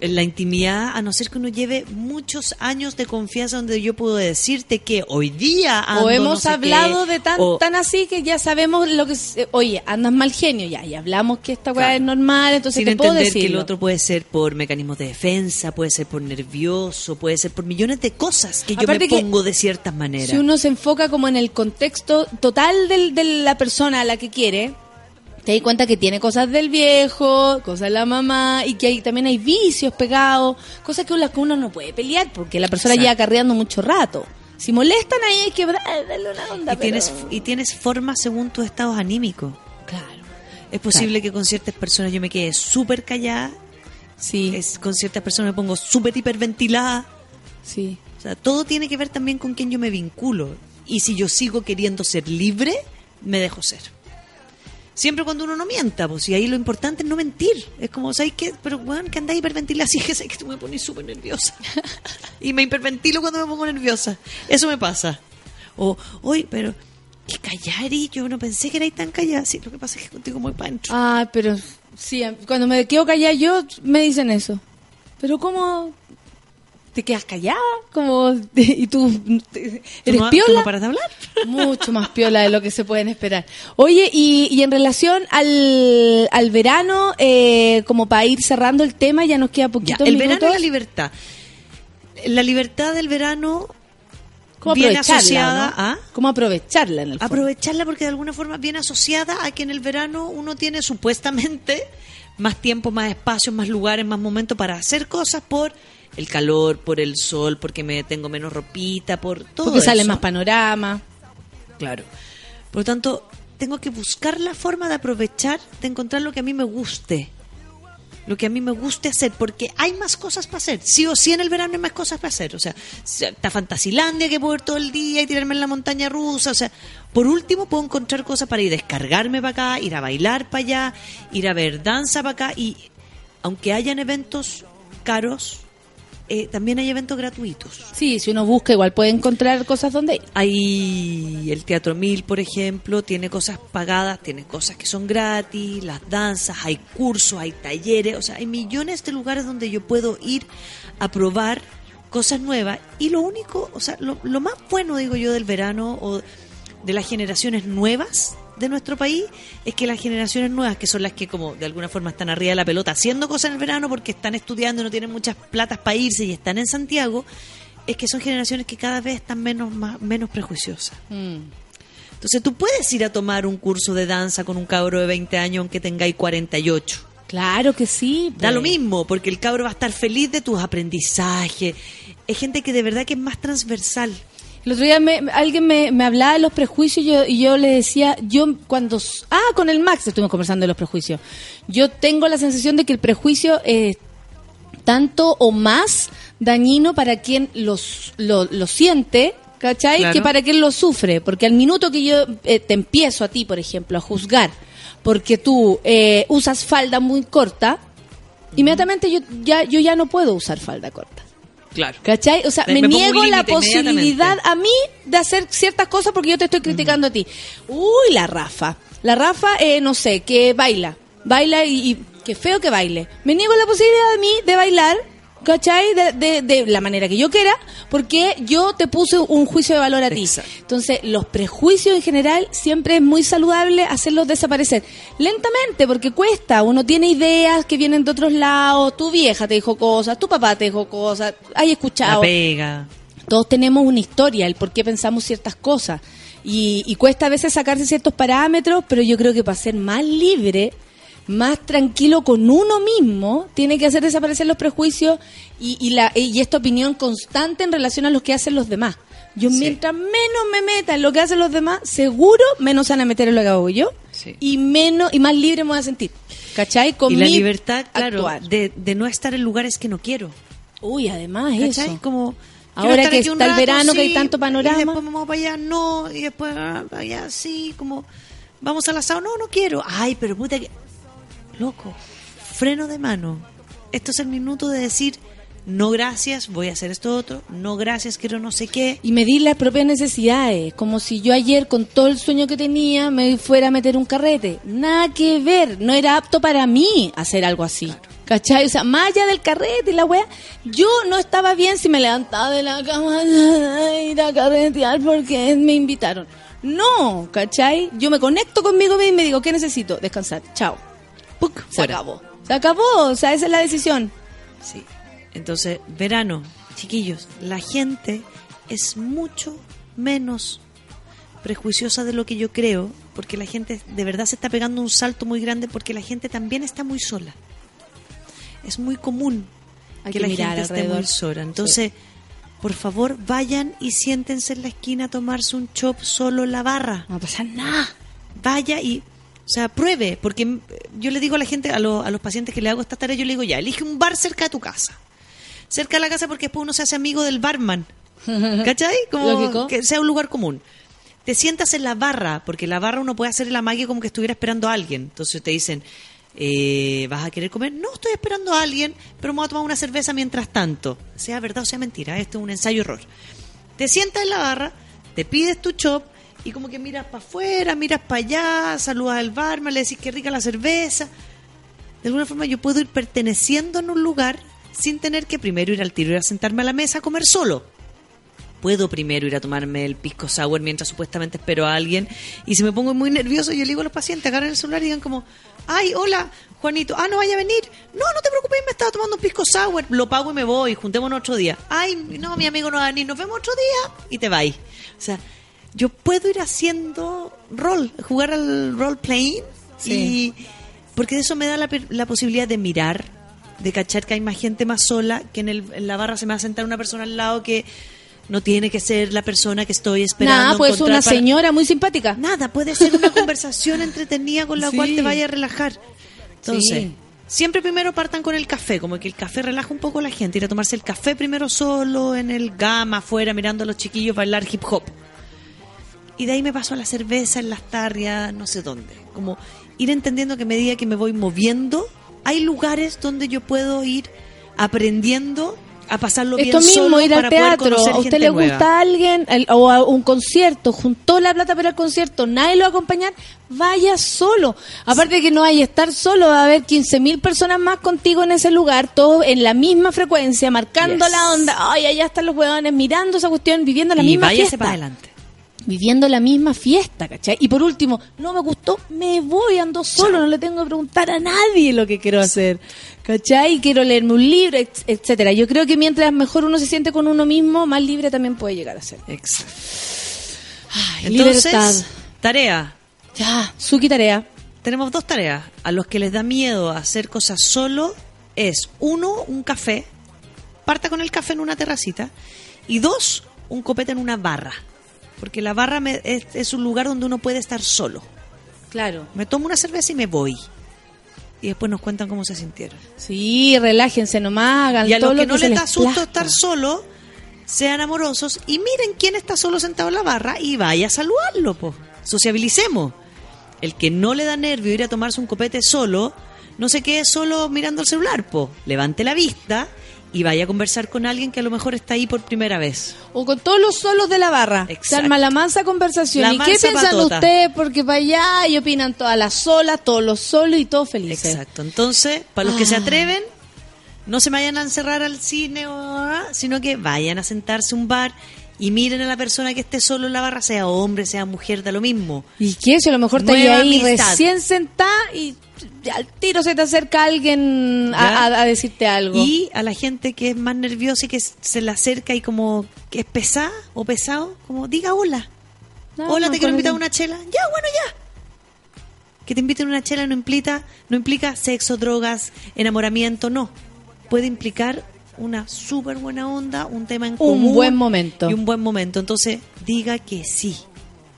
F: en la intimidad, a no ser que uno lleve muchos años de confianza donde yo puedo decirte que hoy día ando
B: o
F: no
B: hemos
F: sé
B: hablado
F: qué,
B: de tan,
F: o-
B: tan así que ya sabemos lo que... Oye, andas mal genio ya, y hablamos que esta weá
F: Claro.
B: es normal, entonces
F: sin
B: te puedo decir.
F: que el otro puede ser por mecanismos de defensa, puede ser por nervioso, puede ser por millones de cosas que yo me
B: que
F: pongo de ciertas maneras.
B: Si uno se enfoca como en el contexto total del- de la persona a la que quiere, te das cuenta que tiene cosas del viejo, cosas de la mamá, y que hay, también hay vicios pegados, cosas con las que uno no puede pelear, porque la persona
F: Exacto.
B: lleva carreando mucho rato. Si molestan ahí hay que darle una onda.
F: y tienes y tienes formas según tus estados anímicos.
B: Claro.
F: Es posible que con ciertas personas yo me quede súper callada,
B: Sí,
F: es, con ciertas personas me pongo súper hiperventilada.
B: sí.
F: O sea, todo tiene que ver también con quién yo me vinculo. Y si yo sigo queriendo ser libre, me dejo ser. Siempre cuando uno no mienta, pues, y ahí lo importante es no mentir. Es como, ¿sabes qué? Pero, weón, que andás hiperventilada, así que sabes que tú me pones súper nerviosa. y me hiperventilo cuando me pongo nerviosa. Eso me pasa. O, oye, pero, ¿qué callar? Y yo no pensé que erais tan callada. Sí, lo que pasa es que contigo muy adentro.
B: Ah, pero sí, cuando me quedo callada yo, me dicen eso. Pero ¿cómo te quedas callada? Como, ¿Y tú te-
F: ¿Tú
B: eres
F: no,
B: piola?
F: no paras de hablar?
B: Mucho más piola de lo que se pueden esperar. Oye, y, y en relación al, al verano, eh, como para ir cerrando el tema, ya nos queda poquito
F: el verano es la libertad. La libertad del verano
B: ¿Cómo
F: viene asociada
B: no?
F: a
B: ¿Cómo aprovecharla en el fondo?
F: aprovecharla porque de alguna forma viene asociada a que en el verano uno tiene supuestamente más tiempo, más espacios, más lugares, más momentos para hacer cosas por el calor, por el sol, porque me tengo menos ropita, por todo
B: Porque sale
F: eso.
B: más panorama.
F: Claro. Por lo tanto, tengo que buscar la forma de aprovechar, de encontrar lo que a mí me guste. lo que a mí me guste hacer, porque hay más cosas para hacer. Sí o sí en el verano hay más cosas para hacer. O sea, está Fantasilandia que puedo ir todo el día y tirarme en la montaña rusa. O sea, por último puedo encontrar cosas para ir a descargarme para acá, ir a bailar para allá, ir a ver danza para acá. Y aunque hayan eventos caros, eh, también hay eventos gratuitos.
B: Sí, si uno busca igual puede encontrar cosas donde.
F: Hay el Teatro Mil, por ejemplo, tiene cosas pagadas, tiene cosas que son gratis, las danzas, hay cursos, hay talleres, o sea, hay millones de lugares donde yo puedo ir a probar cosas nuevas. Y lo único, o sea, lo, lo más bueno, digo yo, del verano o de las generaciones nuevas de nuestro país es que las generaciones nuevas, que son las que como de alguna forma están arriba de la pelota haciendo cosas en el verano porque están estudiando y no tienen muchas platas para irse y están en Santiago, es que son generaciones que cada vez están menos, más, menos prejuiciosas. Entonces tú puedes ir a tomar un curso de danza con un cabro de 20 años aunque tengáis 48.
B: Claro que sí.
F: Da
B: pues.
F: lo mismo, porque el cabro va a estar feliz de tus aprendizajes. Es gente que de verdad que es más transversal.
B: El otro día me- alguien me, me hablaba de los prejuicios y yo, y yo le decía, yo cuando... Ah, con el Max estuvimos conversando de los prejuicios. Yo tengo la sensación de que el prejuicio es tanto o más dañino para quien los, lo, lo siente, ¿cachai?
F: Claro.
B: Que para quien lo sufre. Porque al minuto que yo eh, te empiezo a ti, por ejemplo, a juzgar porque tú eh, usas falda muy corta, inmediatamente yo ya, yo ya no puedo usar falda corta.
F: Claro.
B: ¿Cachai? O sea,
F: Me-
B: me, niego la posibilidad a mí de hacer ciertas cosas porque yo te estoy criticando a ti. Uy, la Rafa. La Rafa, eh, no sé, que baila. Baila y, y qué feo que baile. Me niego la posibilidad de mí de bailar, ¿cachai? De, de, de la manera que yo quiera, porque yo te puse un juicio de valor a ti.
F: Exacto.
B: Entonces, los prejuicios en general siempre es muy saludable hacerlos desaparecer. Lentamente, porque cuesta. Uno tiene ideas que vienen de otros lados. Tu vieja te dijo cosas, tu papá te dijo cosas. Hay
F: La
B: escuchado.
F: pega.
B: Todos tenemos una historia, el por qué pensamos ciertas cosas. Y, y cuesta a veces sacarse ciertos parámetros, pero yo creo que para ser más libre, más tranquilo con uno mismo, tiene que hacer desaparecer los prejuicios y, y, la, y esta opinión constante en relación a lo que hacen los demás. Yo mientras menos me meta en lo que hacen los demás, seguro menos van a meter en lo que hago yo
F: Sí.
B: y menos y más libre me voy a sentir. ¿Cachai? Con
F: y la
B: mi
F: libertad, claro, de, de no estar en lugares que no quiero.
B: Uy, además
F: ¿Cachai?
B: eso.
F: Como
B: Ahora que está el verano, que hay tanto panorama.
F: Y después vamos para allá, no. Y después ah, para allá, sí. Como vamos al asado, no, no quiero. Ay, pero puta que. Loco, freno de mano. Esto es el minuto de decir, no gracias, voy a hacer esto otro. No gracias, quiero no sé qué.
B: y medir las propias necesidades, como si yo ayer con todo el sueño que tenía me fuera a meter un carrete. Nada que ver, no era apto para mí hacer algo así. ¿Cachai? O sea, más allá del carrete y la wea, yo no estaba bien si me levantaba de la cama a ir a carretear porque me invitaron. No, ¿cachai? Yo me conecto conmigo mismo y me digo, ¿qué necesito? Descansar. Chao. Puc, se
F: Fuera.
B: acabó. Se acabó, o sea, esa es la decisión.
F: Sí. Entonces, verano, chiquillos, la gente es mucho menos prejuiciosa de lo que yo creo, porque la gente de verdad se está pegando un salto muy grande, porque la gente también está muy sola. Es muy común
B: Hay
F: que,
B: que
F: la gente esté muy sola. Entonces, por favor, vayan y siéntense en la esquina a tomarse un chop solo en la barra
B: No va a pasar nada.
F: vaya y, o sea, pruebe, porque mm, yo le digo a la gente, a, lo- a los pacientes que le hago esta tarea, yo le digo, ya, elige un bar cerca de tu casa. Cerca de la casa porque después uno se hace amigo del barman. ¿Cachai? Como
B: Lógico.
F: que sea un lugar común. Te sientas en la barra, porque en la barra uno puede hacer el amague como que estuviera esperando a alguien. Entonces te dicen, eh, ¿vas a querer comer? No, estoy esperando a alguien, pero me voy a tomar una cerveza mientras tanto. Sea verdad o sea mentira, esto es un ensayo-error. Te sientas en la barra, te pides tu chop y como que miras para afuera, miras para allá, saludas al barman, le decís que rica la cerveza. De alguna forma yo puedo ir perteneciendo en un lugar sin tener que primero ir al tiro y a sentarme a la mesa a comer solo. Puedo primero ir a tomarme el pisco sour mientras supuestamente espero a alguien y si me pongo muy nervioso yo le digo a los pacientes, agarren el celular y digan como, ay, hola, Juanito, ah, no vaya a venir. No, no te preocupes, me estaba tomando un pisco sour, lo pago y me voy, juntémonos otro día. Ay, no, mi amigo no va a venir, nos vemos otro día y te vais. O sea, yo puedo ir haciendo rol, jugar al role playing y porque de eso me da la, la posibilidad de mirar, de cachar que hay más gente más sola, que en, el, en la barra se me va a sentar una persona al lado que no tiene que ser la persona que estoy esperando.
B: Nada, puede ser una
F: para-
B: señora muy simpática.
F: Nada, puede ser una conversación entretenida con la
B: Sí.
F: cual te vaya a relajar. Entonces,
B: Sí.
F: siempre primero partan con el café, como que el café relaja un poco a la gente, ir a tomarse el café primero solo, en el gama, afuera, mirando a los chiquillos bailar hip hop. Y de ahí me paso a la cerveza, en las tarrias, no sé dónde. Como ir entendiendo que a medida que me voy moviendo, hay lugares donde yo puedo ir aprendiendo a pasarlo bien
B: Esto mismo,
F: solo
B: ir al teatro. ¿A usted le
F: nueva.
B: gusta a alguien el- o a un concierto? Juntó la plata para el concierto, nadie lo va a acompañar. Vaya solo. Aparte que no hay estar solo, va a haber 15.000 personas más contigo en ese lugar, todos en la misma frecuencia, marcando
F: Yes.
B: la onda. Ay, allá están los huevones, mirando esa cuestión, viviendo la
F: y
B: misma fiesta.
F: para adelante.
B: Viviendo la misma fiesta, ¿cachai? Y por último, no me gustó, me voy, ando solo, no le tengo que preguntar a nadie lo que quiero hacer, ¿cachai? Quiero leerme un libro, et- etcétera. Yo creo que mientras mejor uno se siente con uno mismo, más libre también puede llegar a ser.
F: Exacto.
B: Ay,
F: Entonces,
B: libertad.
F: tarea.
B: Ya, Suki tarea.
F: Tenemos dos tareas. A los que les da miedo hacer cosas solo es, uno, un café. Parta con el café en una terracita. Y dos, un copete en una barra. Porque la barra me- es, es un lugar donde uno puede estar solo.
B: Claro.
F: Me tomo una cerveza y me voy. Y después nos cuentan cómo se sintieron.
B: Sí, relájense nomás, hagan
F: Y a
B: todo
F: los que
B: lo
F: no les da susto estar solo, sean amorosos y miren quién está solo sentado en la barra y vaya a saludarlo, po. Sociabilicemos. El que no le da nervio ir a tomarse un copete solo, no se quede solo mirando el celular, po. Levante la vista y vaya a conversar con alguien que a lo mejor está ahí por primera vez.
B: O con todos los solos de la barra. Se
F: Exacto.
B: arma la mansa conversación.
F: La
B: ¿Y qué
F: mansa
B: piensan
F: patota.
B: ustedes? Porque para allá y opinan todas las solas, todos los solos y todos felices.
F: Exacto. Entonces, para los que se
B: Ah.
F: atreven, no se vayan a encerrar al cine, sino que vayan a sentarse a un bar y miren a la persona que esté solo en la barra, sea hombre, sea mujer, da lo mismo.
B: ¿Y qué? Si a lo mejor te ahí
F: amistad.
B: recién sentada y al tiro se te acerca alguien a,
F: ¿Ya?
B: a- a decirte algo.
F: Y a la gente que es más nerviosa y que se le acerca y como que es pesada o pesado, como diga hola.
B: No,
F: hola,
B: no,
F: te quiero invitar a una chela. Ya, bueno, ya. Que te inviten a una chela no implica, no implica sexo, drogas, enamoramiento, no. Puede implicar una súper buena onda, un tema en
B: Un
F: común.
B: buen momento.
F: Y un buen momento. Entonces, diga que sí.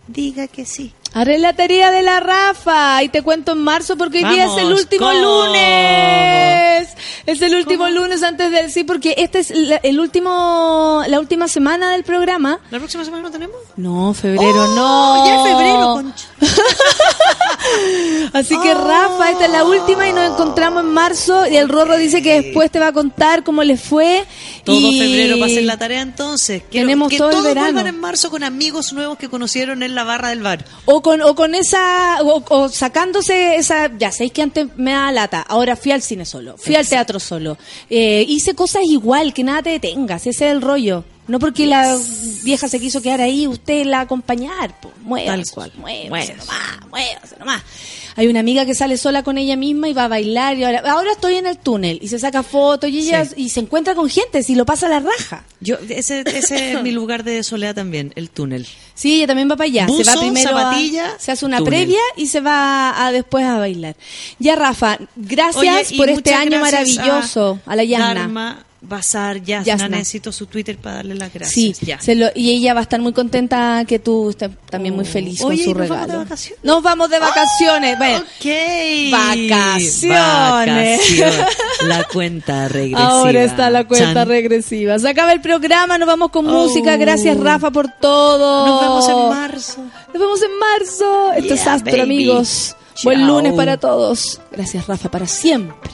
F: Diga que sí.
B: Haré la tarea de la Rafa y te cuento en marzo porque hoy día es el último
F: ¿cómo?
B: lunes. Es el último lunes antes del sí porque este es la, el último la última semana del programa.
F: ¿La próxima semana no tenemos?
B: No, febrero
F: ¡Oh!
B: no.
F: Ya es febrero, concha.
B: Así que. Rafa, esta es la última y nos encontramos en marzo y el Rorro dice que después te va a contar cómo le fue.
F: Todo
B: y...
F: febrero para hacer la tarea entonces. Quiero
B: Tenemos
F: que
B: todo el
F: todos
B: verano.
F: vuelvan en marzo con amigos nuevos que conocieron en la barra del bar.
B: O con, o con esa, o, o sacándose esa, ya sabéis que antes me daba lata, ahora fui al cine solo, fui al teatro solo, eh, hice cosas igual, que nada te detengas, ese es el rollo. No porque la vieja se quiso quedar ahí, usted la a acompañar, pues, muévase,
F: Tal cual.
B: muévase
F: Muévase.
B: nomás, muévase nomás. Hay una amiga que sale sola con ella misma y va a bailar y ahora, ahora estoy en el túnel y se saca fotos y ella
F: Sí.
B: y se encuentra con gente, si lo pasa a la raja.
F: Yo, ese, ese es mi lugar de soledad también, el túnel.
B: Sí, ella también va para allá. se va primero a-
F: zapatilla,
B: se hace una
F: túnel.
B: previa y se va a, después a bailar. Ya, Rafa, gracias
F: Oye,
B: por este año maravilloso a, la Yasna.
F: Bazar, Yasna.
B: Yasna.
F: Necesito su Twitter para darle las
B: Sí,
F: gracias. Ya.
B: se lo- y ella va a estar muy contenta que tú estés también muy feliz
F: Oye,
B: con su
F: ¿y nos vamos
B: regalo.
F: de vacaciones?
B: Nos vamos de vacaciones. bueno,
F: Ok.
B: Vacaciones.
F: Vacación. La cuenta regresiva.
B: ahora está la cuenta
F: Chan.
B: regresiva. Se acaba el programa, nos vamos con
F: Oh.
B: música. Gracias, Rafa, por todo.
F: Nos vemos en marzo.
B: Nos vemos en marzo. Esto es Astro,
F: baby.
B: amigos. Buen lunes para todos. Gracias, Rafa, para siempre.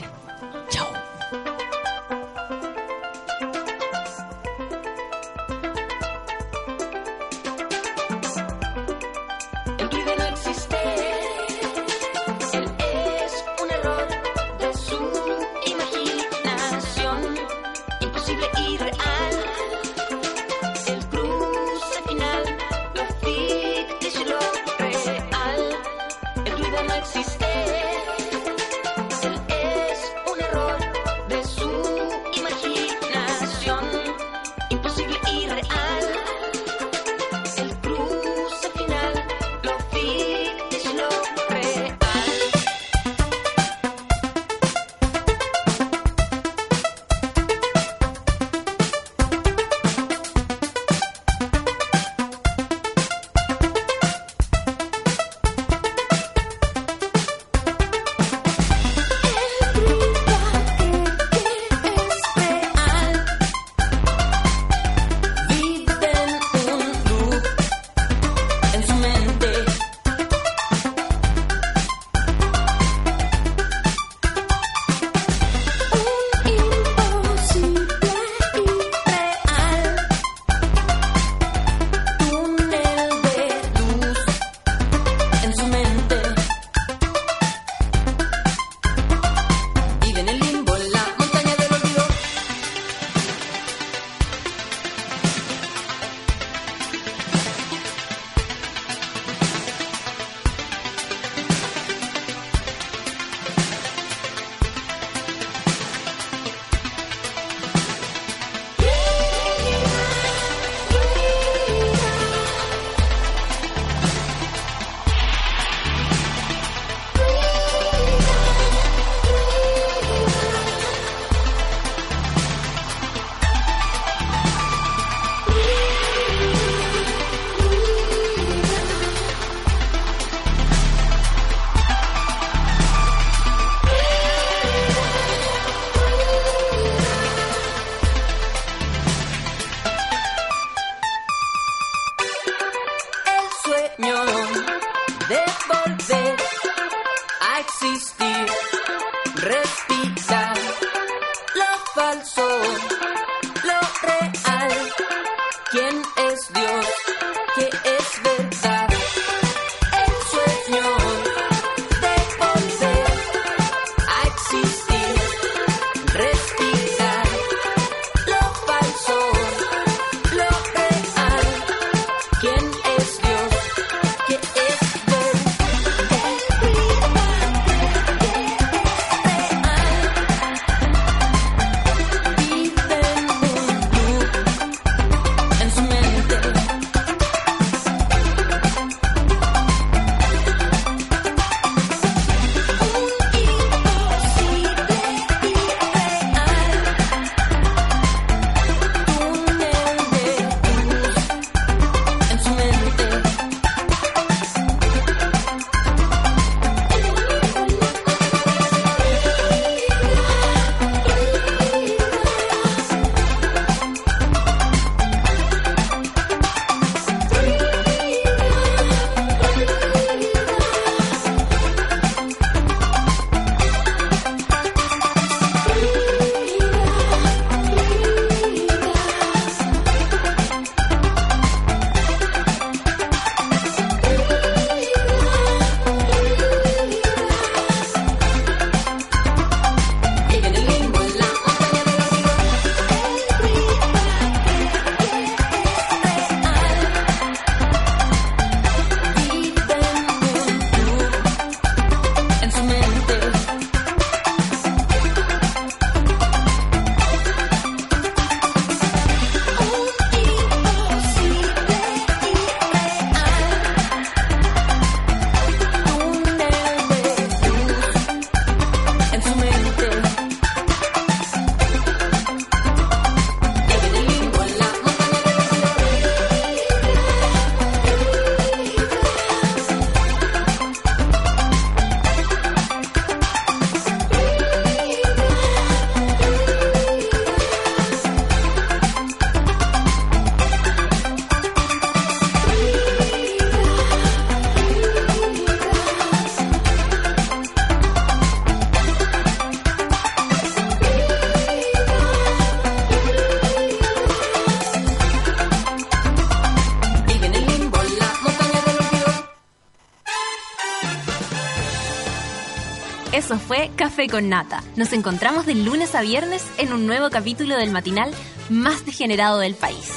A: con nata. Nos encontramos de lunes a viernes en un nuevo capítulo del matinal más degenerado del país.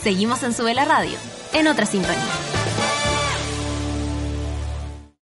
A: Seguimos en Sube la Radio, en otra sintonía.